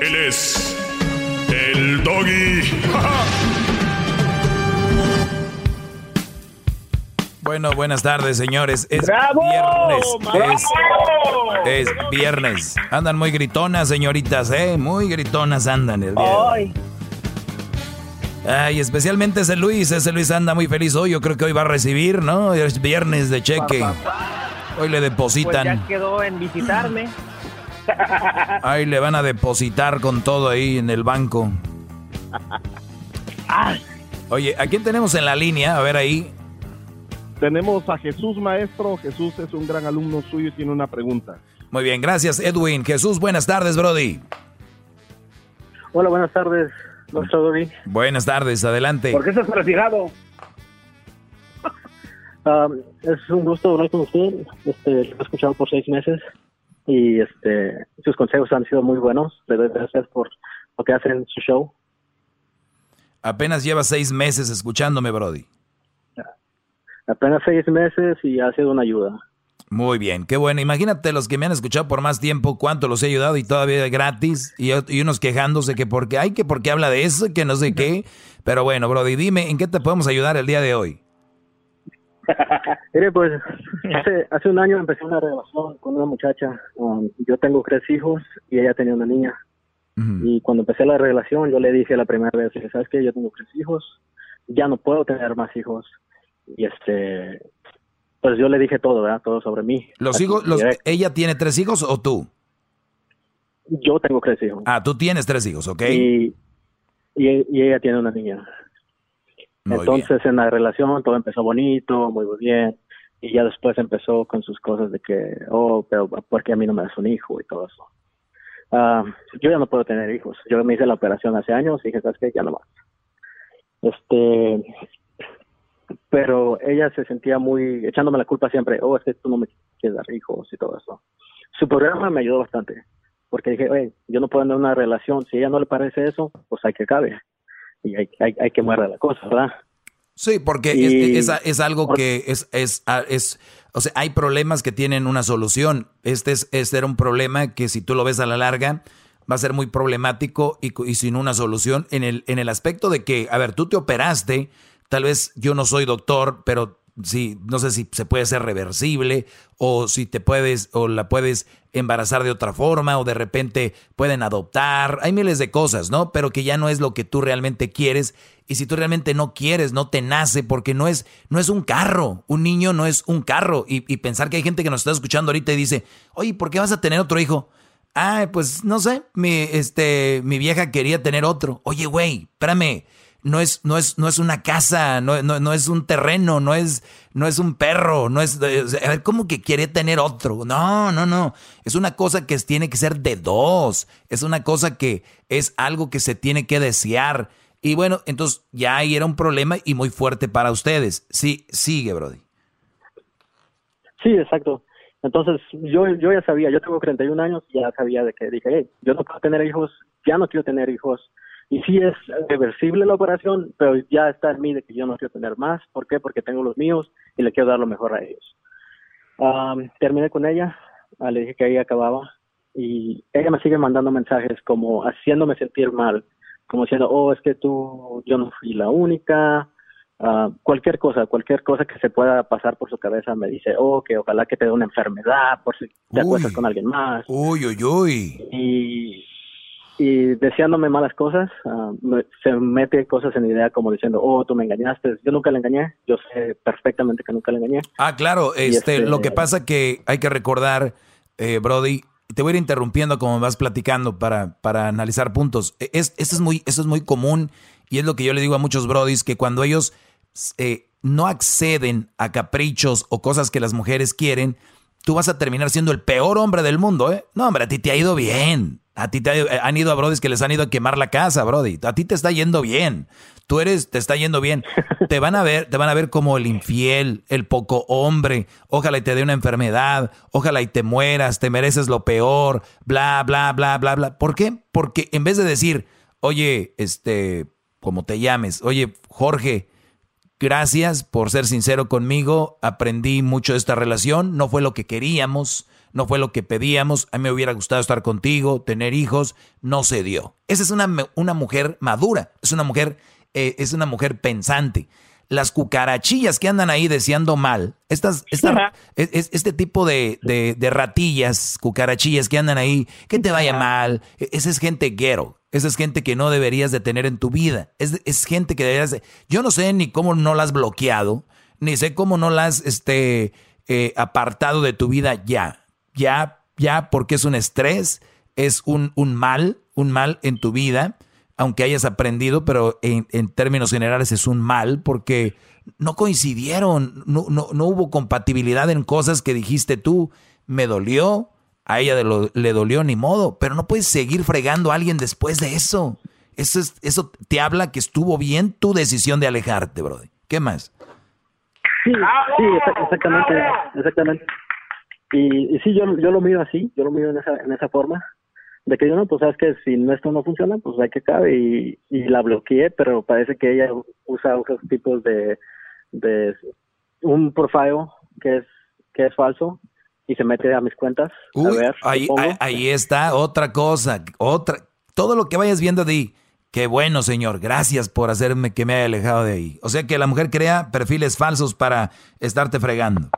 Él es el doggy. Bueno, buenas tardes, señores. Es viernes. Es, viernes. Andan muy gritonas, señoritas, ¿eh? Muy gritonas andan el día. Ay, especialmente ese Luis. Ese Luis anda muy feliz hoy. Yo creo que hoy va a recibir, ¿no? Es viernes de cheque. Hoy le depositan. Pues ya quedó en visitarme. Ahí le van a depositar con todo ahí en el banco. Oye, ¿a quién tenemos en la línea? A ver ahí. Tenemos a Jesús Maestro. Jesús es un gran alumno suyo y tiene una pregunta. Muy bien, gracias Edwin. Jesús, buenas tardes, Brody. Hola, buenas tardes, Brody. Buenas tardes, adelante. ¿Por qué estás retirado? Ah, es un gusto hablar con usted. Este, lo he escuchado por seis meses y este, sus consejos han sido muy buenos. Le doy gracias por lo que hacen en su show. Apenas lleva seis meses escuchándome, Brody. Apenas seis meses y ha sido una ayuda. Muy bien, qué bueno. Imagínate los que me han escuchado por más tiempo, cuánto los he ayudado y todavía gratis. Y, y unos quejándose que porque hay que porque habla de eso, que no sé qué. Pero bueno, Brody, dime, ¿en qué te podemos ayudar el día de hoy? Mire, pues hace, hace un año empecé una relación con una muchacha. Um, yo tengo tres hijos y ella tenía una niña. Y cuando empecé la relación, yo le dije la primera vez, ¿sabes qué? Yo tengo tres hijos, ya no puedo tener más hijos. Y este, pues yo le dije todo, ¿verdad? Todo sobre mí. ¿Los hijos, los, ella tiene tres hijos o tú? Yo tengo tres hijos. Ah, tú tienes tres hijos, ¿ok? Y, y ella tiene una niña. Entonces en la relación todo empezó bonito, muy, muy bien. Y ya después empezó con sus cosas de que, oh, pero ¿por qué a mí no me das un hijo y todo eso? Ah, yo ya no puedo tener hijos. Yo me hice la operación hace años y dije, ¿sabes qué? Ya no más. Este, pero ella se sentía muy, echándome la culpa siempre, oh, es que tú no me quieres dar hijos y todo eso. Su programa me ayudó bastante, porque dije, oye, yo no puedo tener una relación, si a ella no le parece eso, pues hay que cabe y hay, hay, hay que muerda la cosa, ¿verdad? Sí, porque es, es, algo que es, es, ah, es, o sea, hay problemas que tienen una solución. Este, es, este era un problema que si tú lo ves a la larga va a ser muy problemático y, y, sin una solución en el, en el aspecto de que, a ver, tú te operaste, tal vez yo no soy doctor, pero si, no sé si se puede ser reversible o si te puedes o la puedes embarazar de otra forma o de repente pueden adoptar. Hay miles de cosas, ¿no? Pero que ya no es lo que tú realmente quieres y si tú realmente no quieres, no te nace porque no es no es un carro. Un niño no es un carro y, pensar que hay gente que nos está escuchando ahorita y dice, "Oye, ¿por qué vas a tener otro hijo?" Ah, pues no sé, mi este mi vieja quería tener otro. Oye, güey, espérame no es, no es, no es una casa, no, no, es un terreno, no es, no es un perro, no es, a ver, ¿cómo que quiere tener otro? No, no, no. Es una cosa que tiene que ser de dos. Es una cosa que es algo que se tiene que desear. Y bueno, entonces ya ahí era un problema y muy fuerte para ustedes. Sí, sigue, Brody. Sí, exacto. Entonces, yo, yo ya sabía, yo tengo 31 años, ya sabía de que dije, hey, yo no quiero tener hijos, ya no quiero tener hijos y sí es reversible la operación, pero ya está en mí de que yo no quiero tener más. ¿Por qué? Porque tengo los míos y le quiero dar lo mejor a ellos. terminé con ella, ah, le dije que ahí acababa y ella me sigue mandando mensajes como haciéndome sentir mal, como diciendo, oh, es que tú, yo no fui la única, ah, cualquier cosa, cualquier cosa que se pueda pasar por su cabeza me dice, oh, que ojalá que te dé una enfermedad por si te acuestas con alguien más. Uy, uy, uy. Y y deseándome malas cosas, ah, se mete cosas en idea como diciendo, oh, tú me engañaste. Yo nunca le engañé, yo sé perfectamente que nunca le engañé. Ah, claro, este, este, lo que pasa que hay que recordar, eh, Brody, te voy a ir interrumpiendo como vas platicando para, para analizar puntos. E, es, eso, es muy, eso es muy común y es lo que yo le digo a muchos Brodis, que cuando ellos eh, no acceden a caprichos o cosas que las mujeres quieren, tú vas a terminar siendo el peor hombre del mundo, ¿eh? No, hombre, a ti te ha ido bien. A ti te eh, han ido a Brody que les han ido a quemar la casa, Brody. A ti te está yendo bien. Tú eres, te está yendo bien. Te van a ver, te van a ver como el infiel, el poco hombre. Ojalá y te dé una enfermedad. Ojalá y te mueras. Te mereces lo peor. Bla, bla, bla, bla, bla. ¿Por qué? Porque en vez de decir, oye, este, como te llames, oye, Jorge, gracias por ser sincero conmigo. Aprendí mucho de esta relación. No fue lo que queríamos no fue lo que pedíamos, a mí me hubiera gustado estar contigo, tener hijos, no se dio. Esa es una, una mujer madura, es una mujer, eh, es una mujer pensante. las cucarachillas que andan ahí deseando mal, estas, esta, este tipo de, de, ratillas, cucarachillas que andan ahí, que te vaya mal, e, esa es gente guero, esa es gente que no deberías de tener en tu vida, es, es gente que deberías de, yo no sé ni cómo no la has bloqueado, ni sé cómo no la has este, eh, apartado de tu vida ya, ya, ya, porque es un estrés, es un, un mal, un mal en tu vida aunque hayas aprendido, pero en, términos generales es un mal porque no coincidieron, no, no, no, hubo compatibilidad en cosas que dijiste tú, me dolió, a ella le dolió ni modo, pero no puedes seguir fregando a alguien después de eso. Eso, es, eso te habla que estuvo bien tu decisión de alejarte, brother. ¿Qué más? Sí, sí, exactamente, exactamente. Y, y sí, yo, yo lo miro así, yo lo miro en esa, en esa forma de que yo no, pues sabes que si esto no funciona, pues hay que cabe y, y la bloqueé, pero parece que ella usa otros tipos de, de un profile que es que es falso y se mete a mis cuentas. a ver, ahí, ahí, está otra cosa, otra, todo lo que vayas viendo de ahí. Qué bueno, señor. Gracias por hacerme que me haya alejado de ahí. O sea que la mujer crea perfiles falsos para estarte fregando.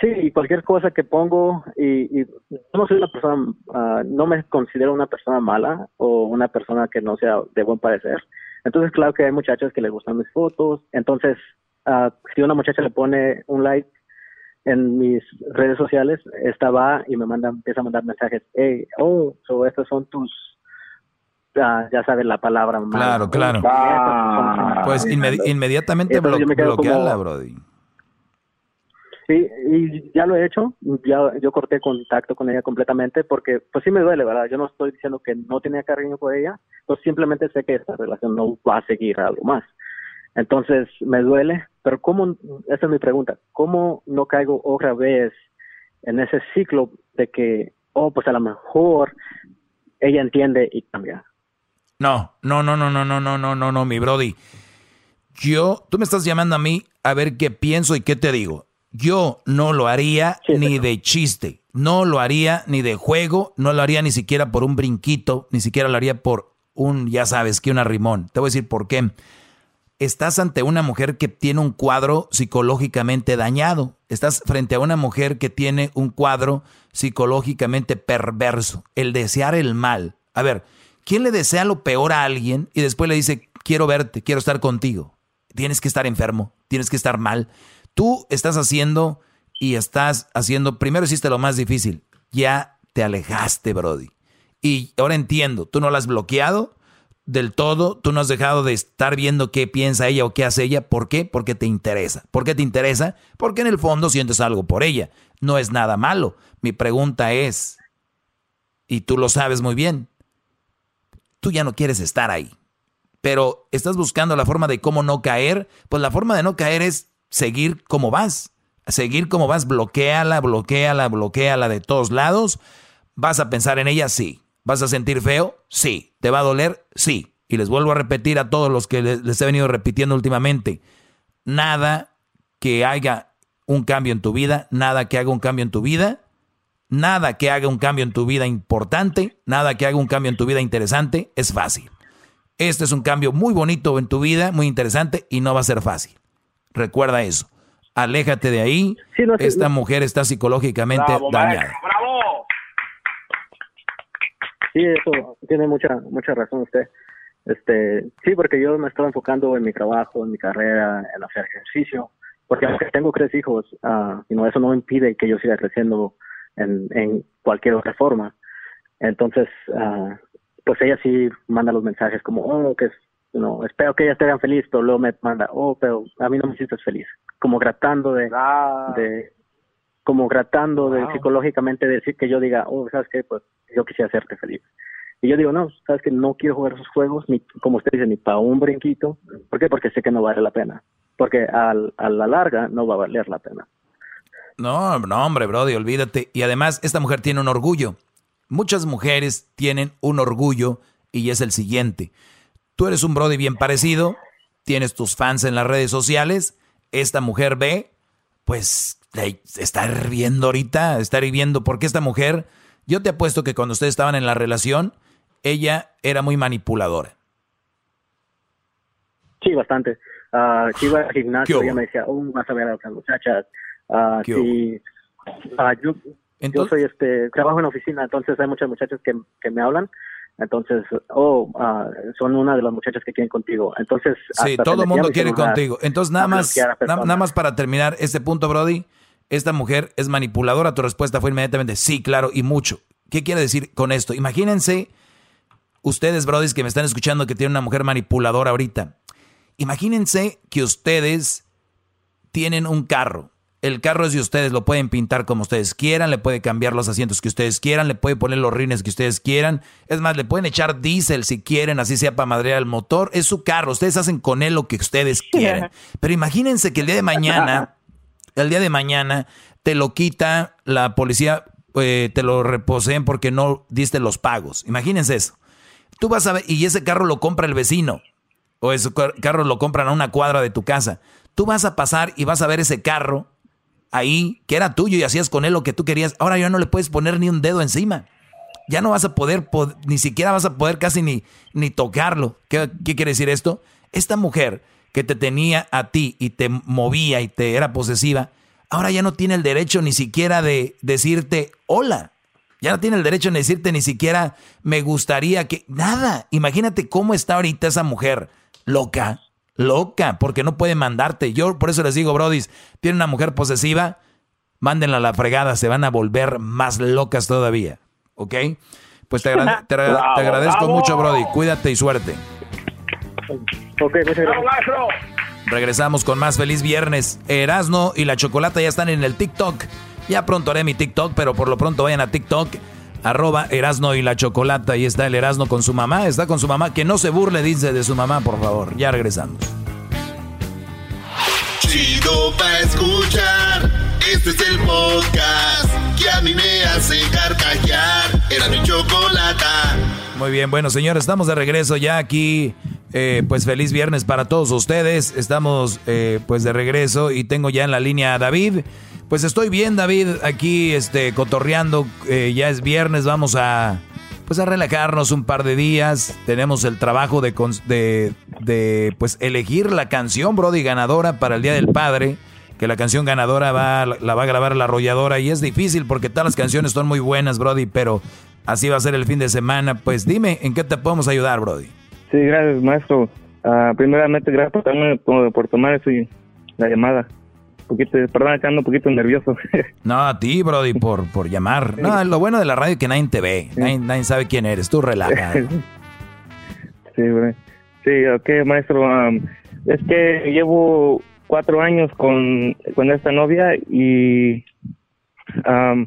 Sí, y cualquier cosa que pongo, y, no soy una persona, ah, no me considero una persona mala o una persona que no sea de buen parecer. Entonces, claro que hay muchachas que les gustan mis fotos. Entonces, uh, si una muchacha le pone un like en mis redes sociales, esta va y me manda, empieza a mandar mensajes. Hey, oh, so estos son tus, uh, ya sabes la palabra. Claro, claro. pues inmediatamente bloqueala, Brody. Sí, y ya lo he hecho, ya yo corté contacto con ella completamente porque pues sí me duele, ¿verdad? Yo no estoy diciendo que no tenía cariño por ella, pues simplemente sé que esta relación no va a seguir algo más. Entonces me duele, pero ¿cómo, esa es mi pregunta, ¿cómo no caigo otra vez en ese ciclo de que, oh, pues a lo mejor ella entiende y cambia? No, no, no, no, no, no, no, no, no, no, mi Brody. Yo, tú me estás llamando a mí a ver qué pienso y qué te digo. Yo no lo haría ni de chiste, no lo haría ni de juego, no lo haría ni siquiera por un brinquito, ni siquiera lo haría por un, ya sabes, que un arrimón. Te voy a decir por qué. Estás ante una mujer que tiene un cuadro psicológicamente dañado. Estás frente a una mujer que tiene un cuadro psicológicamente perverso. El desear el mal. A ver, ¿quién le desea lo peor a alguien y después le dice, quiero verte, quiero estar contigo? Tienes que estar enfermo, tienes que estar mal. Tú estás haciendo y estás haciendo, primero hiciste lo más difícil, ya te alejaste, Brody. Y ahora entiendo, tú no la has bloqueado del todo, tú no has dejado de estar viendo qué piensa ella o qué hace ella. ¿Por qué? Porque te interesa. ¿Por qué te interesa? Porque en el fondo sientes algo por ella. No es nada malo. Mi pregunta es, y tú lo sabes muy bien, tú ya no quieres estar ahí. Pero estás buscando la forma de cómo no caer. Pues la forma de no caer es seguir como vas. Seguir como vas, bloqueala, bloqueala, bloqueala de todos lados. ¿Vas a pensar en ella? Sí. ¿Vas a sentir feo? Sí. ¿Te va a doler? Sí. Y les vuelvo a repetir a todos los que les he venido repitiendo últimamente. Nada que haga un cambio en tu vida, nada que haga un cambio en tu vida, nada que haga un cambio en tu vida importante, nada que haga un cambio en tu vida interesante, es fácil. Este es un cambio muy bonito en tu vida, muy interesante y no va a ser fácil. Recuerda eso. Aléjate de ahí. Esta mujer está psicológicamente dañada. ¡Bravo! Sí, eso tiene mucha mucha razón usted. Este, sí, porque yo me estaba enfocando en mi trabajo, en mi carrera, en hacer ejercicio, porque aunque tengo tres hijos, uh, no, eso no impide que yo siga creciendo en, en cualquier otra forma. Entonces, uh, pues ella sí manda los mensajes como, oh, que no, espero que ellas te hagan feliz, pero luego me manda, oh, pero a mí no me hiciste feliz. Como tratando de, ah. de como tratando de psicológicamente decir que yo diga, oh, ¿sabes qué? Pues yo quisiera hacerte feliz. Y yo digo, no, ¿sabes que No quiero jugar esos juegos, ni, como usted dice, ni para un brinquito. ¿Por qué? Porque sé que no vale la pena. Porque al, a la larga no va a valer la pena. No, no, hombre, Brody, olvídate. Y además, esta mujer tiene un orgullo. Muchas mujeres tienen un orgullo y es el siguiente. Tú eres un Brody bien parecido, tienes tus fans en las redes sociales, esta mujer ve, pues está hirviendo ahorita, está hirviendo, porque esta mujer, yo te apuesto que cuando ustedes estaban en la relación, ella era muy manipuladora. Sí, bastante. Uh, si iba al gimnasio, ella me decía, oh, vas a ver a otras muchachas. Uh, sí, uh, yo, yo soy este, trabajo en oficina, entonces hay muchas muchachas que, que me hablan. Entonces, oh, son una de las muchachas que quieren contigo. Entonces, sí, todo el mundo quiere contigo. Entonces, nada más, nada más para terminar este punto, Brody, esta mujer es manipuladora. Tu respuesta fue inmediatamente sí, claro, y mucho. ¿Qué quiere decir con esto? Imagínense ustedes, Brody, que me están escuchando que tienen una mujer manipuladora ahorita. Imagínense que ustedes tienen un carro. El carro es de ustedes, lo pueden pintar como ustedes quieran, le puede cambiar los asientos que ustedes quieran, le puede poner los rines que ustedes quieran. Es más, le pueden echar diésel si quieren, así sea para madrear el motor. Es su carro, ustedes hacen con él lo que ustedes quieren. Pero imagínense que el día de mañana, el día de mañana, te lo quita la policía, eh, te lo reposeen porque no diste los pagos. Imagínense eso. Tú vas a ver, y ese carro lo compra el vecino o ese carro lo compran a una cuadra de tu casa. Tú vas a pasar y vas a ver ese carro ahí que era tuyo y hacías con él lo que tú querías. Ahora ya no le puedes poner ni un dedo encima. Ya no vas a poder, ni siquiera vas a poder casi ni, ni tocarlo. ¿Qué, ¿Qué quiere decir esto? Esta mujer que te tenía a ti y te movía y te era posesiva, ahora ya no tiene el derecho ni siquiera de decirte hola. Ya no tiene el derecho de decirte ni siquiera me gustaría que... Nada. Imagínate cómo está ahorita esa mujer loca, loca, porque no puede mandarte. Yo por eso les digo, Brody, tiene una mujer posesiva, mándenla a la fregada, se van a volver más locas todavía. ¿Ok? Pues te, agradezco mucho, Brody. Cuídate y suerte. Ok, Regresamos con más feliz viernes. Erasno y la chocolata ya están en el TikTok. Ya pronto haré mi TikTok, pero por lo pronto vayan a TikTok arroba Erasno y la Chocolata. Ahí está el Erasno con su mamá. Está con su mamá. Que no se burle, dice, de su mamá, por favor. Ya regresamos. Chido pa' escuchar. Este es el podcast que a mí me hace carcajear. Era mi chocolata. Muy bien, bueno, señores, estamos de regreso ya aquí. Eh, pues feliz viernes para todos ustedes. Estamos eh, pues de regreso y tengo ya en la línea a David. Pues estoy bien, David, aquí este, cotorreando. Eh, ya es viernes, vamos a, pues a relajarnos un par de días. Tenemos el trabajo de, de, de pues, elegir la canción, Brody, ganadora para el Día del Padre. Que la canción ganadora va, la va a grabar la arrolladora. Y es difícil porque todas las canciones son muy buenas, Brody, pero así va a ser el fin de semana. Pues dime, ¿en qué te podemos ayudar, Brody? Sí, gracias, maestro. Uh, primeramente, gracias por, tomar la llamada poquito, perdón, acá ando un poquito nervioso. No, a ti, Brody, por, por llamar. No, lo bueno de la radio es que nadie te ve, nadie, sabe quién eres, tú relaja. Sí, bro. Sí, ok, maestro. Um, es que llevo cuatro años con, con esta novia y um,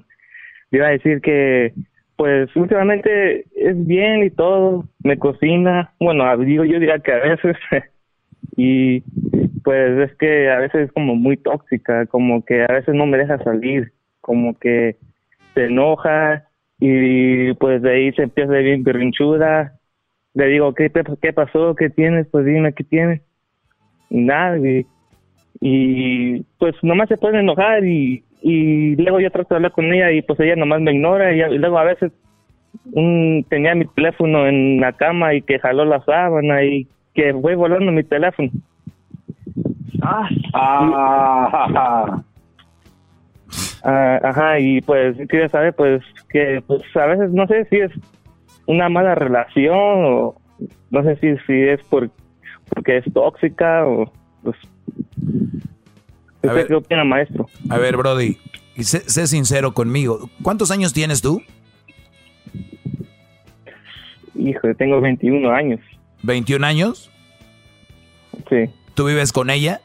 iba a decir que pues últimamente es bien y todo, me cocina, bueno, digo yo diría que a veces y pues es que a veces es como muy tóxica, como que a veces no me deja salir, como que se enoja y pues de ahí se empieza de bien berrinchuda. Le digo, ¿qué, ¿qué pasó? ¿Qué tienes? Pues dime, ¿qué tienes? Y nada, y, pues nomás se puede enojar y, y luego yo trato de hablar con ella y pues ella nomás me ignora y, luego a veces un, tenía mi teléfono en la cama y que jaló la sábana y que fue volando mi teléfono. Ah, ah, ajá, y pues quiero saber, pues, que pues a veces no sé si es una mala relación o no sé si, si es por, porque es tóxica o pues... ¿Qué opina, maestro? A ver, Brody, y sé, sé sincero conmigo. ¿Cuántos años tienes tú? Hijo, tengo 21 años. ¿21 años? Sí. ¿Tú vives con ella?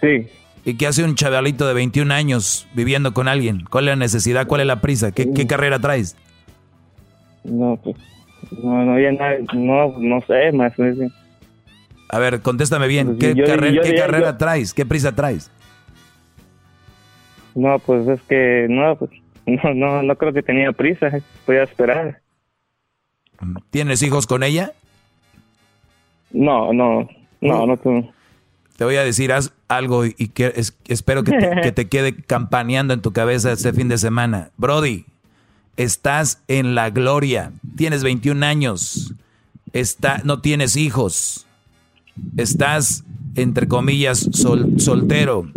Sí. ¿Y qué hace un chavalito de 21 años viviendo con alguien? ¿Cuál es la necesidad? ¿Cuál es la prisa? ¿Qué, carrera traes? No, pues, no, no, no, no sé, más. A ver, contéstame bien. Pues, ¿Qué, carrera, traes? ¿Qué prisa traes? No, pues es que, no, pues, no, no, no creo que tenía prisa. Voy a esperar. ¿Tienes hijos con ella? No, no, no, no, no te voy a decir haz algo y que espero que te, quede campaneando en tu cabeza este fin de semana. Brody, estás en la gloria. Tienes 21 años. Está, no tienes hijos. estás, entre comillas, soltero,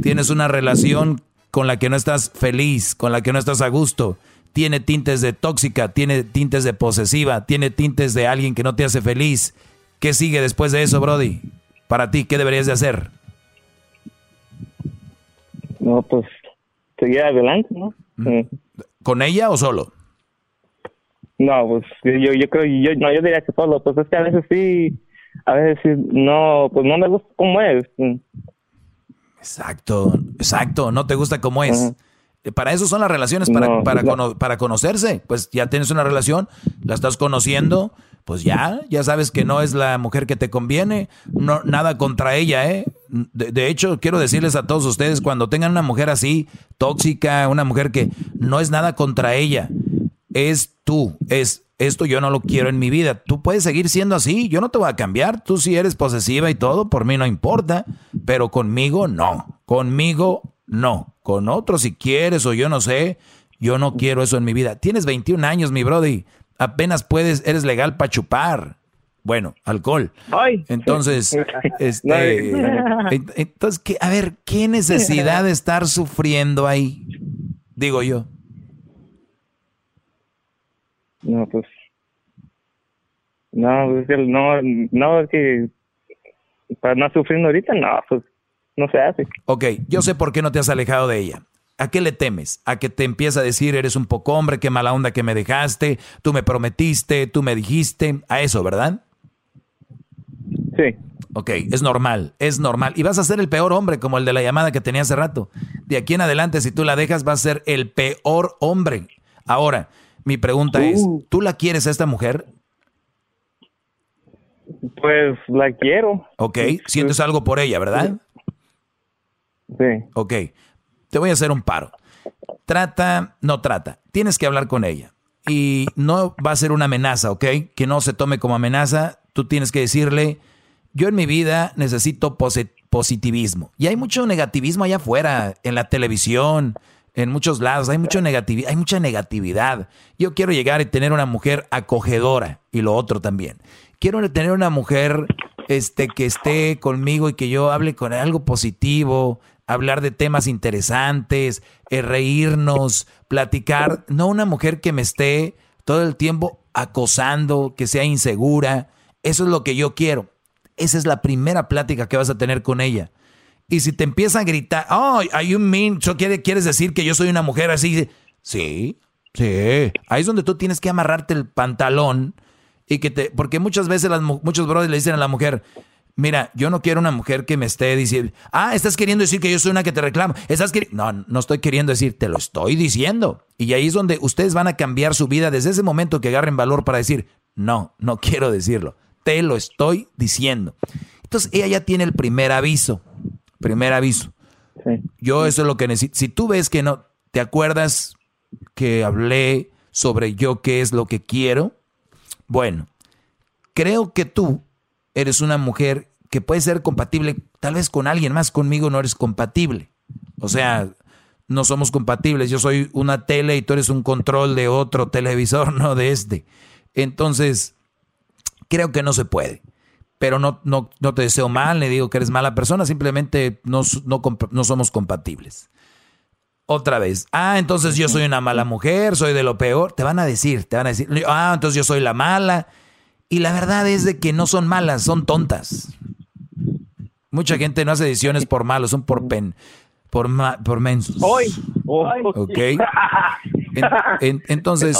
tienes una relación con la que no estás feliz, con la que no estás a gusto, tiene tintes de tóxica, tiene tintes de posesiva, tiene tintes de alguien que no te hace feliz. ¿Qué sigue después de eso, Brody? Para ti, ¿qué deberías de hacer? No, pues seguir adelante, ¿no? ¿Con ella o solo? No, pues yo, yo creo, yo, no, yo diría que solo, pues es que a veces sí, a veces sí, no, pues no me gusta cómo es. Exacto, exacto, no te gusta cómo es. Para eso son las relaciones, para, para, para conocerse. Pues ya tienes una relación, la estás conociendo, pues ya, ya sabes que no es la mujer que te conviene, no, nada contra ella, ¿eh? De, de, hecho, quiero decirles a todos ustedes, cuando tengan una mujer así, tóxica, una mujer que no es nada contra ella, es tú, es esto yo no lo quiero en mi vida. Tú puedes seguir siendo así, yo no te voy a cambiar. Tú si eres posesiva y todo, por mí no importa, pero conmigo no. Conmigo no. Con otro si quieres o yo no sé, yo no quiero eso en mi vida. Tienes 21 años, mi brody. Apenas puedes, eres legal para chupar. Bueno, alcohol. Entonces, este, entonces, a ver, ¿qué necesidad de estar sufriendo ahí? Digo yo. No, pues. No, es que no, no, es que. Para no sufrir ahorita, no, pues no se hace. Ok, yo sé por qué no te has alejado de ella. ¿A qué le temes? ¿A que te empieza a decir eres un poco hombre, qué mala onda que me dejaste, tú me prometiste, tú me dijiste? A eso, ¿verdad? Sí. Ok, es normal, es normal. Y vas a ser el peor hombre, como el de la llamada que tenía hace rato. De aquí en adelante, si tú la dejas, vas a ser el peor hombre. Ahora, mi pregunta es, uh. ¿tú la quieres a esta mujer? Pues la quiero. Ok, sientes algo por ella, ¿verdad? Sí. Ok, te voy a hacer un paro. Trata, no trata, tienes que hablar con ella. Y no va a ser una amenaza, ¿ok? Que no se tome como amenaza. Tú tienes que decirle, yo en mi vida necesito positivismo. Y hay mucho negativismo allá afuera, en la televisión, en muchos lados, hay, mucho hay mucha negatividad. Yo quiero llegar y tener una mujer acogedora y lo otro también. Quiero tener una mujer este, que esté conmigo y que yo hable con algo positivo, hablar de temas interesantes, eh, reírnos, platicar. No una mujer que me esté todo el tiempo acosando, que sea insegura. Eso es lo que yo quiero. Esa es la primera plática que vas a tener con ella. Y si te empieza a gritar, oh, hay un mean, ¿quieres decir que yo soy una mujer así? Sí, sí. Ahí es donde tú tienes que amarrarte el pantalón y que te, porque muchas veces las, muchos brothers le dicen a la mujer, mira, yo no quiero una mujer que me esté diciendo, ah, estás queriendo decir que yo soy una que te reclama. Estás no, no estoy queriendo decir, te lo estoy diciendo. Y ahí es donde ustedes van a cambiar su vida desde ese momento que agarren valor para decir, no, no quiero decirlo. Te lo estoy diciendo. Entonces ella ya tiene el primer aviso. Primer aviso. Yo eso es lo que necesito. Si tú ves que no, ¿te acuerdas que hablé sobre yo qué es lo que quiero? Bueno, creo que tú eres una mujer que puede ser compatible tal vez con alguien más, conmigo no eres compatible. O sea, no somos compatibles. Yo soy una tele y tú eres un control de otro televisor, no de este. Entonces, creo que no se puede pero no, no, no te deseo mal, le digo que eres mala persona, simplemente no, no, somos compatibles. Otra vez, ah, entonces yo soy una mala mujer, soy de lo peor, te van a decir, te van a decir, ah, entonces yo soy la mala. Y la verdad es de que no son malas, son tontas. Mucha gente no hace decisiones por malos, son por pen, por, por mensos. Hoy, ok. entonces,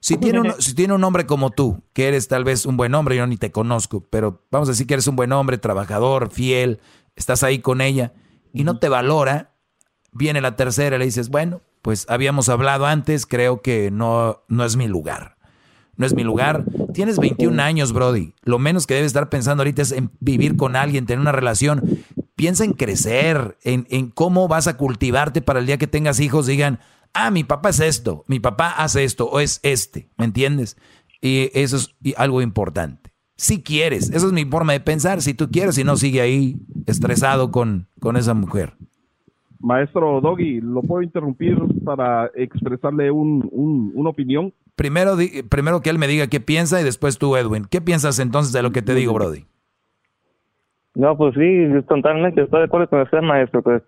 si tiene, un, si tiene un hombre como tú, que eres tal vez un buen hombre, yo ni te conozco, pero vamos a decir que eres un buen hombre, trabajador, fiel, estás ahí con ella y no te valora, viene la tercera y le dices, bueno, pues habíamos hablado antes, creo que no, no es mi lugar. No es mi lugar. Tienes 21 años, Brody. Lo menos que debes estar pensando ahorita es en vivir con alguien, tener una relación. Piensa en crecer, en, en cómo vas a cultivarte para el día que tengas hijos, digan, ah, mi papá es esto, mi papá hace esto o es este, ¿me entiendes? Y eso es algo importante. Si quieres, esa es mi forma de pensar, si tú quieres, si no, sigue ahí estresado con, con esa mujer. Maestro Doggy, ¿lo puedo interrumpir para expresarle un, una opinión? Primero, primero que él me diga qué piensa y después tú, Edwin. ¿Qué piensas entonces de lo que te digo, Brody? No, pues sí, totalmente estoy de acuerdo con usted, maestro. Pues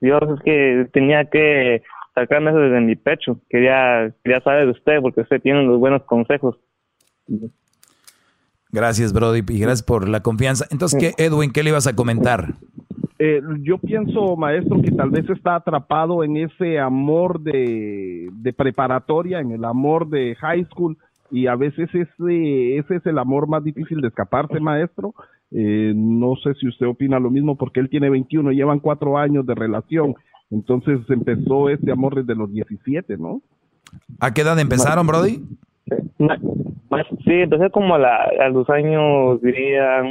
yo es que tenía que sacarme eso desde mi pecho. Quería, quería saber de usted porque usted tiene los buenos consejos. Gracias, Brody, y gracias por la confianza. Entonces, ¿qué, Edwin, qué le ibas a comentar? Eh, yo pienso, maestro, que tal vez está atrapado en ese amor de, de preparatoria, en el amor de high school, y a veces ese, ese es el amor más difícil de escaparse, maestro. Eh, no sé si usted opina lo mismo, porque él tiene 21, llevan cuatro años de relación, entonces empezó este amor desde los 17, ¿no? ¿A qué edad empezaron, Brody? Sí, empecé como a, la, a los años, diría,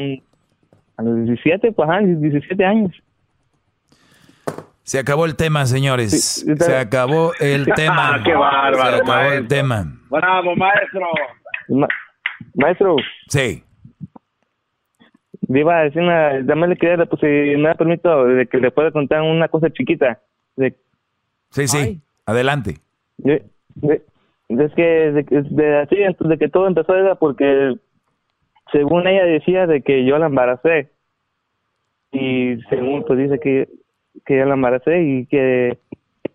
a los 17, pues, ajá, 17 años. Se acabó el tema, señores. Se acabó el tema. ¡Qué bárbaro! Se acabó el tema. ¡Bravo, maestro! maestro. Sí. Le iba a decir una, dame le quería, pues si me da permiso de que le pueda contar una cosa chiquita. De, sí, sí, adelante. De, es que de, de, así, de que todo empezó era porque según ella decía de que yo la embaracé. Y según pues dice que que yo la embaracé y que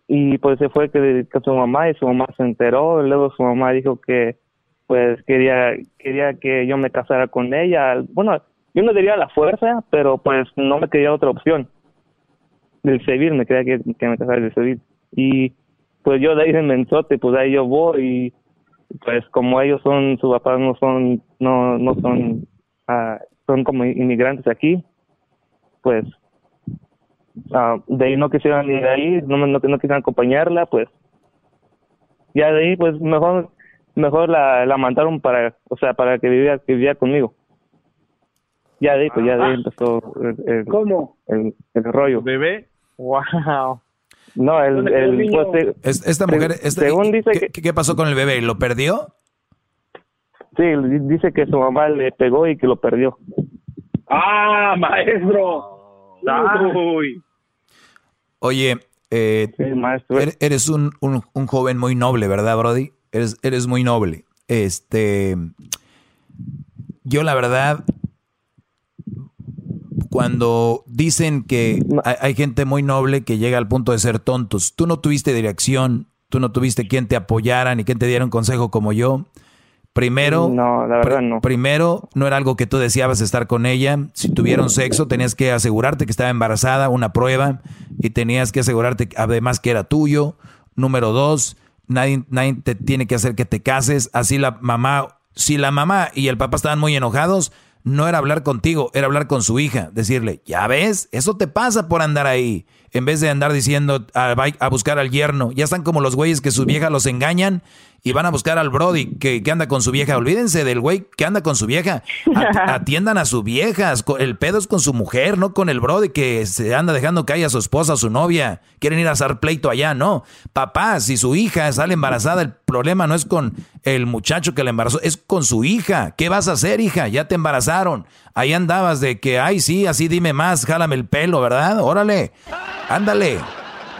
y pues se fue que con su mamá y su mamá se enteró. Luego su mamá dijo que pues quería quería que yo me casara con ella. Bueno yo no diría la fuerza pero pues no me quería otra opción. Del civil me quería que, que me casara del civil. Y pues yo de ahí de mensote pues ahí yo voy y pues como ellos son sus papás no son no no son ah, son como inmigrantes aquí pues uh, de ahí no quisieron ir ahí no no, no quisieron acompañarla pues ya de ahí pues mejor mejor la, la mandaron para o sea para que viviera que viviera conmigo ya de ahí pues ya de ahí ah. empezó el, cómo el, el rollo bebé wow no, el, el pues, esta mujer, según dice ¿qué, que, ¿qué pasó con el bebé? ¿Lo perdió? Sí, dice que su mamá le pegó y que lo perdió. Ah, maestro. Uy. Oye, eh, eres un, un, un, joven muy noble, ¿verdad, Brody? Eres, eres muy noble. Este, yo la verdad cuando dicen que hay, gente muy noble que llega al punto de ser tontos. Tú no tuviste dirección, tú no tuviste quien te apoyara ni quien te diera un consejo como yo. Primero, no, la verdad no. primero, no era algo que tú deseabas estar con ella. Si tuvieron sexo, tenías que asegurarte que estaba embarazada, una prueba, y tenías que asegurarte además que era tuyo. Número dos, nadie, nadie te tiene que hacer que te cases. Así la mamá, si la mamá y el papá estaban muy enojados, no era hablar contigo, era hablar con su hija, decirle, ya ves, eso te pasa por andar ahí, en vez de andar diciendo a, a buscar al yerno, ya están como los güeyes que sus viejas los engañan y van a buscar al Brody que, que, anda con su vieja. Olvídense del güey que anda con su vieja. atiendan a su vieja. El pedo es con su mujer, no con el Brody que se anda dejando caer a su esposa, a su novia. Quieren ir a hacer pleito allá, no. Papá, si su hija sale embarazada, el problema no es con el muchacho que la embarazó, es con su hija. ¿Qué vas a hacer, hija? Ya te embarazaron. Ahí andabas de que, ay, sí, así dime más, jálame el pelo, ¿verdad? Órale, ándale.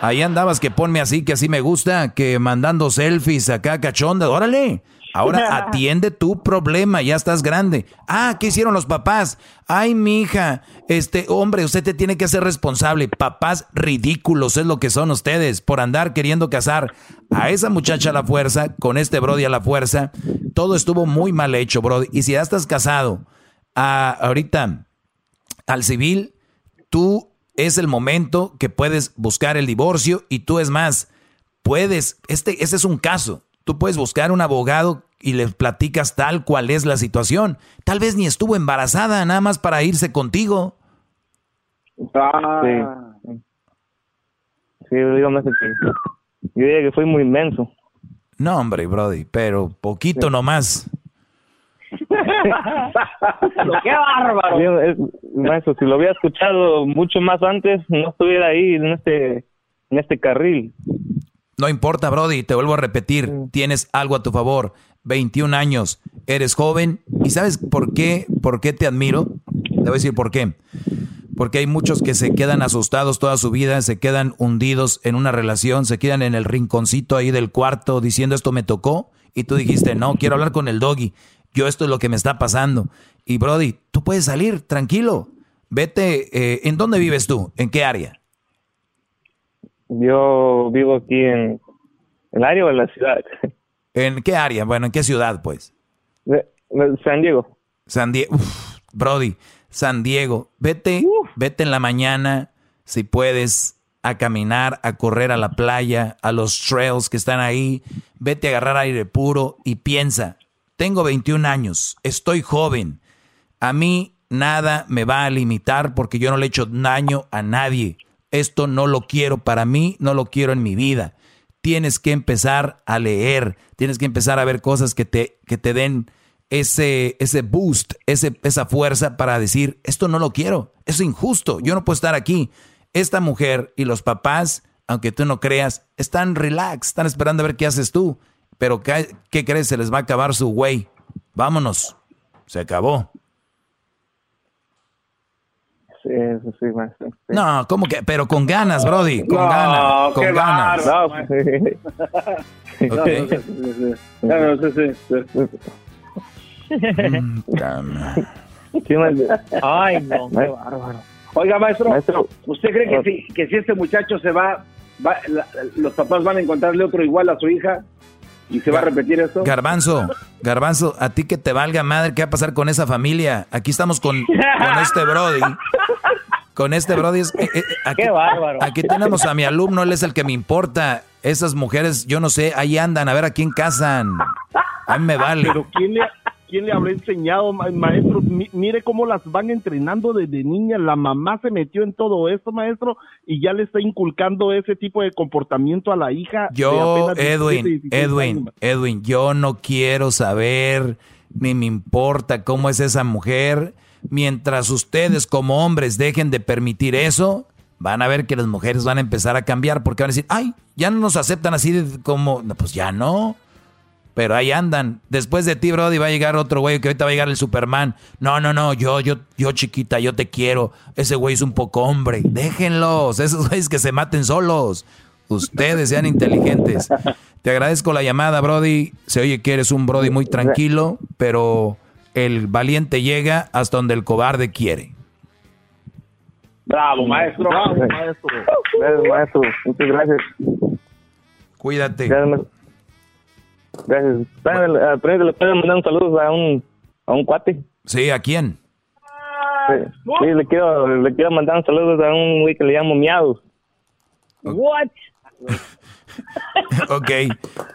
Ahí andabas que ponme así, que así me gusta, que mandando selfies acá cachonda. Órale. Ahora atiende tu problema, ya estás grande. Ah, ¿qué hicieron los papás? Ay, mi hija, este hombre, usted te tiene que hacer responsable. Papás ridículos es lo que son ustedes por andar queriendo casar a esa muchacha a la fuerza, con este Brody a la fuerza. Todo estuvo muy mal hecho, Brody. Y si ya estás casado, a, ahorita al civil, tú es el momento que puedes buscar el divorcio y tú es más, puedes, este, este es un caso, tú puedes buscar un abogado y le platicas tal cual es la situación. Tal vez ni estuvo embarazada nada más para irse contigo. Ah. Sí. Sí, dígame que yo diría que fue muy inmenso. No, hombre, Brody, pero poquito nomás. ¡Qué bárbaro! maestro, si lo hubiera escuchado mucho más antes, no estuviera ahí en este, en este carril. No importa, Brody, te vuelvo a repetir, tienes algo a tu favor. 21 años, eres joven y ¿sabes por qué? ¿Por qué te admiro? Te voy a decir por qué. Porque hay muchos que se quedan asustados toda su vida, se quedan hundidos en una relación, se quedan en el rinconcito ahí del cuarto diciendo esto me tocó y tú dijiste, no, quiero hablar con el doggy yo esto es lo que me está pasando. Y Brody, tú puedes salir tranquilo. vete, eh, ¿en dónde vives tú? ¿En qué área? Yo vivo aquí en el área o en la ciudad. ¿En qué área? Bueno, ¿en qué ciudad, pues? San Diego. San Diego. Brody, San Diego. Vete, vete en la mañana, si puedes, a caminar, a correr a la playa, a los trails que están ahí. Vete a agarrar aire puro y piensa, tengo 21 años, estoy joven. A mí nada me va a limitar porque yo no le he hecho daño a nadie. Esto no lo quiero para mí, no lo quiero en mi vida. Tienes que empezar a leer, tienes que empezar a ver cosas que te, que te den ese, ese boost, ese, esa fuerza para decir, esto no lo quiero, es injusto, yo no puedo estar aquí. Esta mujer y los papás, aunque tú no creas, están relax, están esperando a ver qué haces tú. Pero ¿qué, qué crees? Se les va a acabar su güey. Vámonos. Se acabó. Sí, eso sí, maestro. Sí. No, ¿cómo que? Pero con ganas, Brody. Con No, ganas. qué Con ganas. bárbaro, No, Ok. No, sí, sí, sí. Mm, Ay, no, qué bárbaro. Oiga, maestro, Maestro. ¿usted cree que si, que si este muchacho se va, va- la- los papás van a encontrarle otro igual a su hija y se va a repetir esto? Garbanzo, Garbanzo, a ti que te valga madre, ¿qué va a pasar con esa familia? Aquí estamos con, con este Brody. Con este Brody. es- eh, eh, aquí, Qué bárbaro. aquí tenemos a mi alumno, él es el que me importa. Esas mujeres, yo no sé, ahí andan, a ver a quién casan. A mí me vale. Pero ¿quién le, quién le habrá enseñado, ma- maestro? Mi- mire cómo las van entrenando desde niña. La mamá se metió en todo esto, maestro, y ya le está inculcando ese tipo de comportamiento a la hija. Yo, apenas 17, Edwin, 16 Edwin, años. Edwin, yo no quiero saber ni me importa cómo es esa mujer. Mientras ustedes como hombres dejen de permitir eso, van a ver que las mujeres van a empezar a cambiar porque van a decir, ay, ya no nos aceptan así de como, no, pues ya no. Pero ahí andan. Después de ti, Brody, va a llegar otro güey que ahorita va a llegar el Superman. No, no, no, yo, yo, yo chiquita, yo te quiero. Ese güey es un poco hombre. Déjenlos, esos güeyes que se maten solos. Ustedes sean inteligentes. Te agradezco la llamada, Brody. Se oye que eres un Brody muy tranquilo, pero el valiente llega hasta donde el cobarde quiere. Bravo, maestro. Bravo, maestro. Gracias, maestro. Muchas gracias. Cuídate. Gracias, maestro. Gracias. Le pueden mandar un saludo a un, a un cuate. Sí, ¿a quién? Sí, le quiero, le quiero mandar un saludo a un güey que le llamo Miados. What? Ok.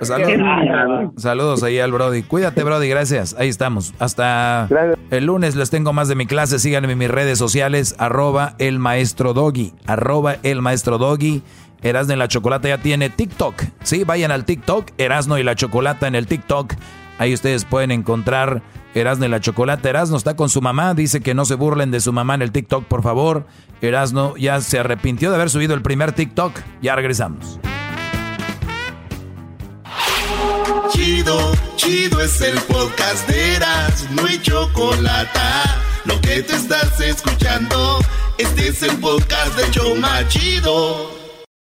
Saludos, saludos ahí al Brody. Cuídate, Brody. Gracias. Ahí estamos. Hasta el lunes les tengo más de mi clase. Síganme en mis redes sociales. Arroba el maestro Doggy. Arroba el maestro Doggy. Erasno y la Chocolata ya tiene TikTok. Sí, vayan al TikTok. Erasno y la Chocolata en el TikTok. Ahí ustedes pueden encontrar Erasno y la Chocolata. Erasno está con su mamá. Dice que no se burlen de su mamá en el TikTok, por favor. Erasno ya se arrepintió de haber subido el primer TikTok. Ya regresamos. Chido, chido es el podcast de Eras, no hay chocolate. Lo que te estás escuchando, este es el podcast de Choma Chido.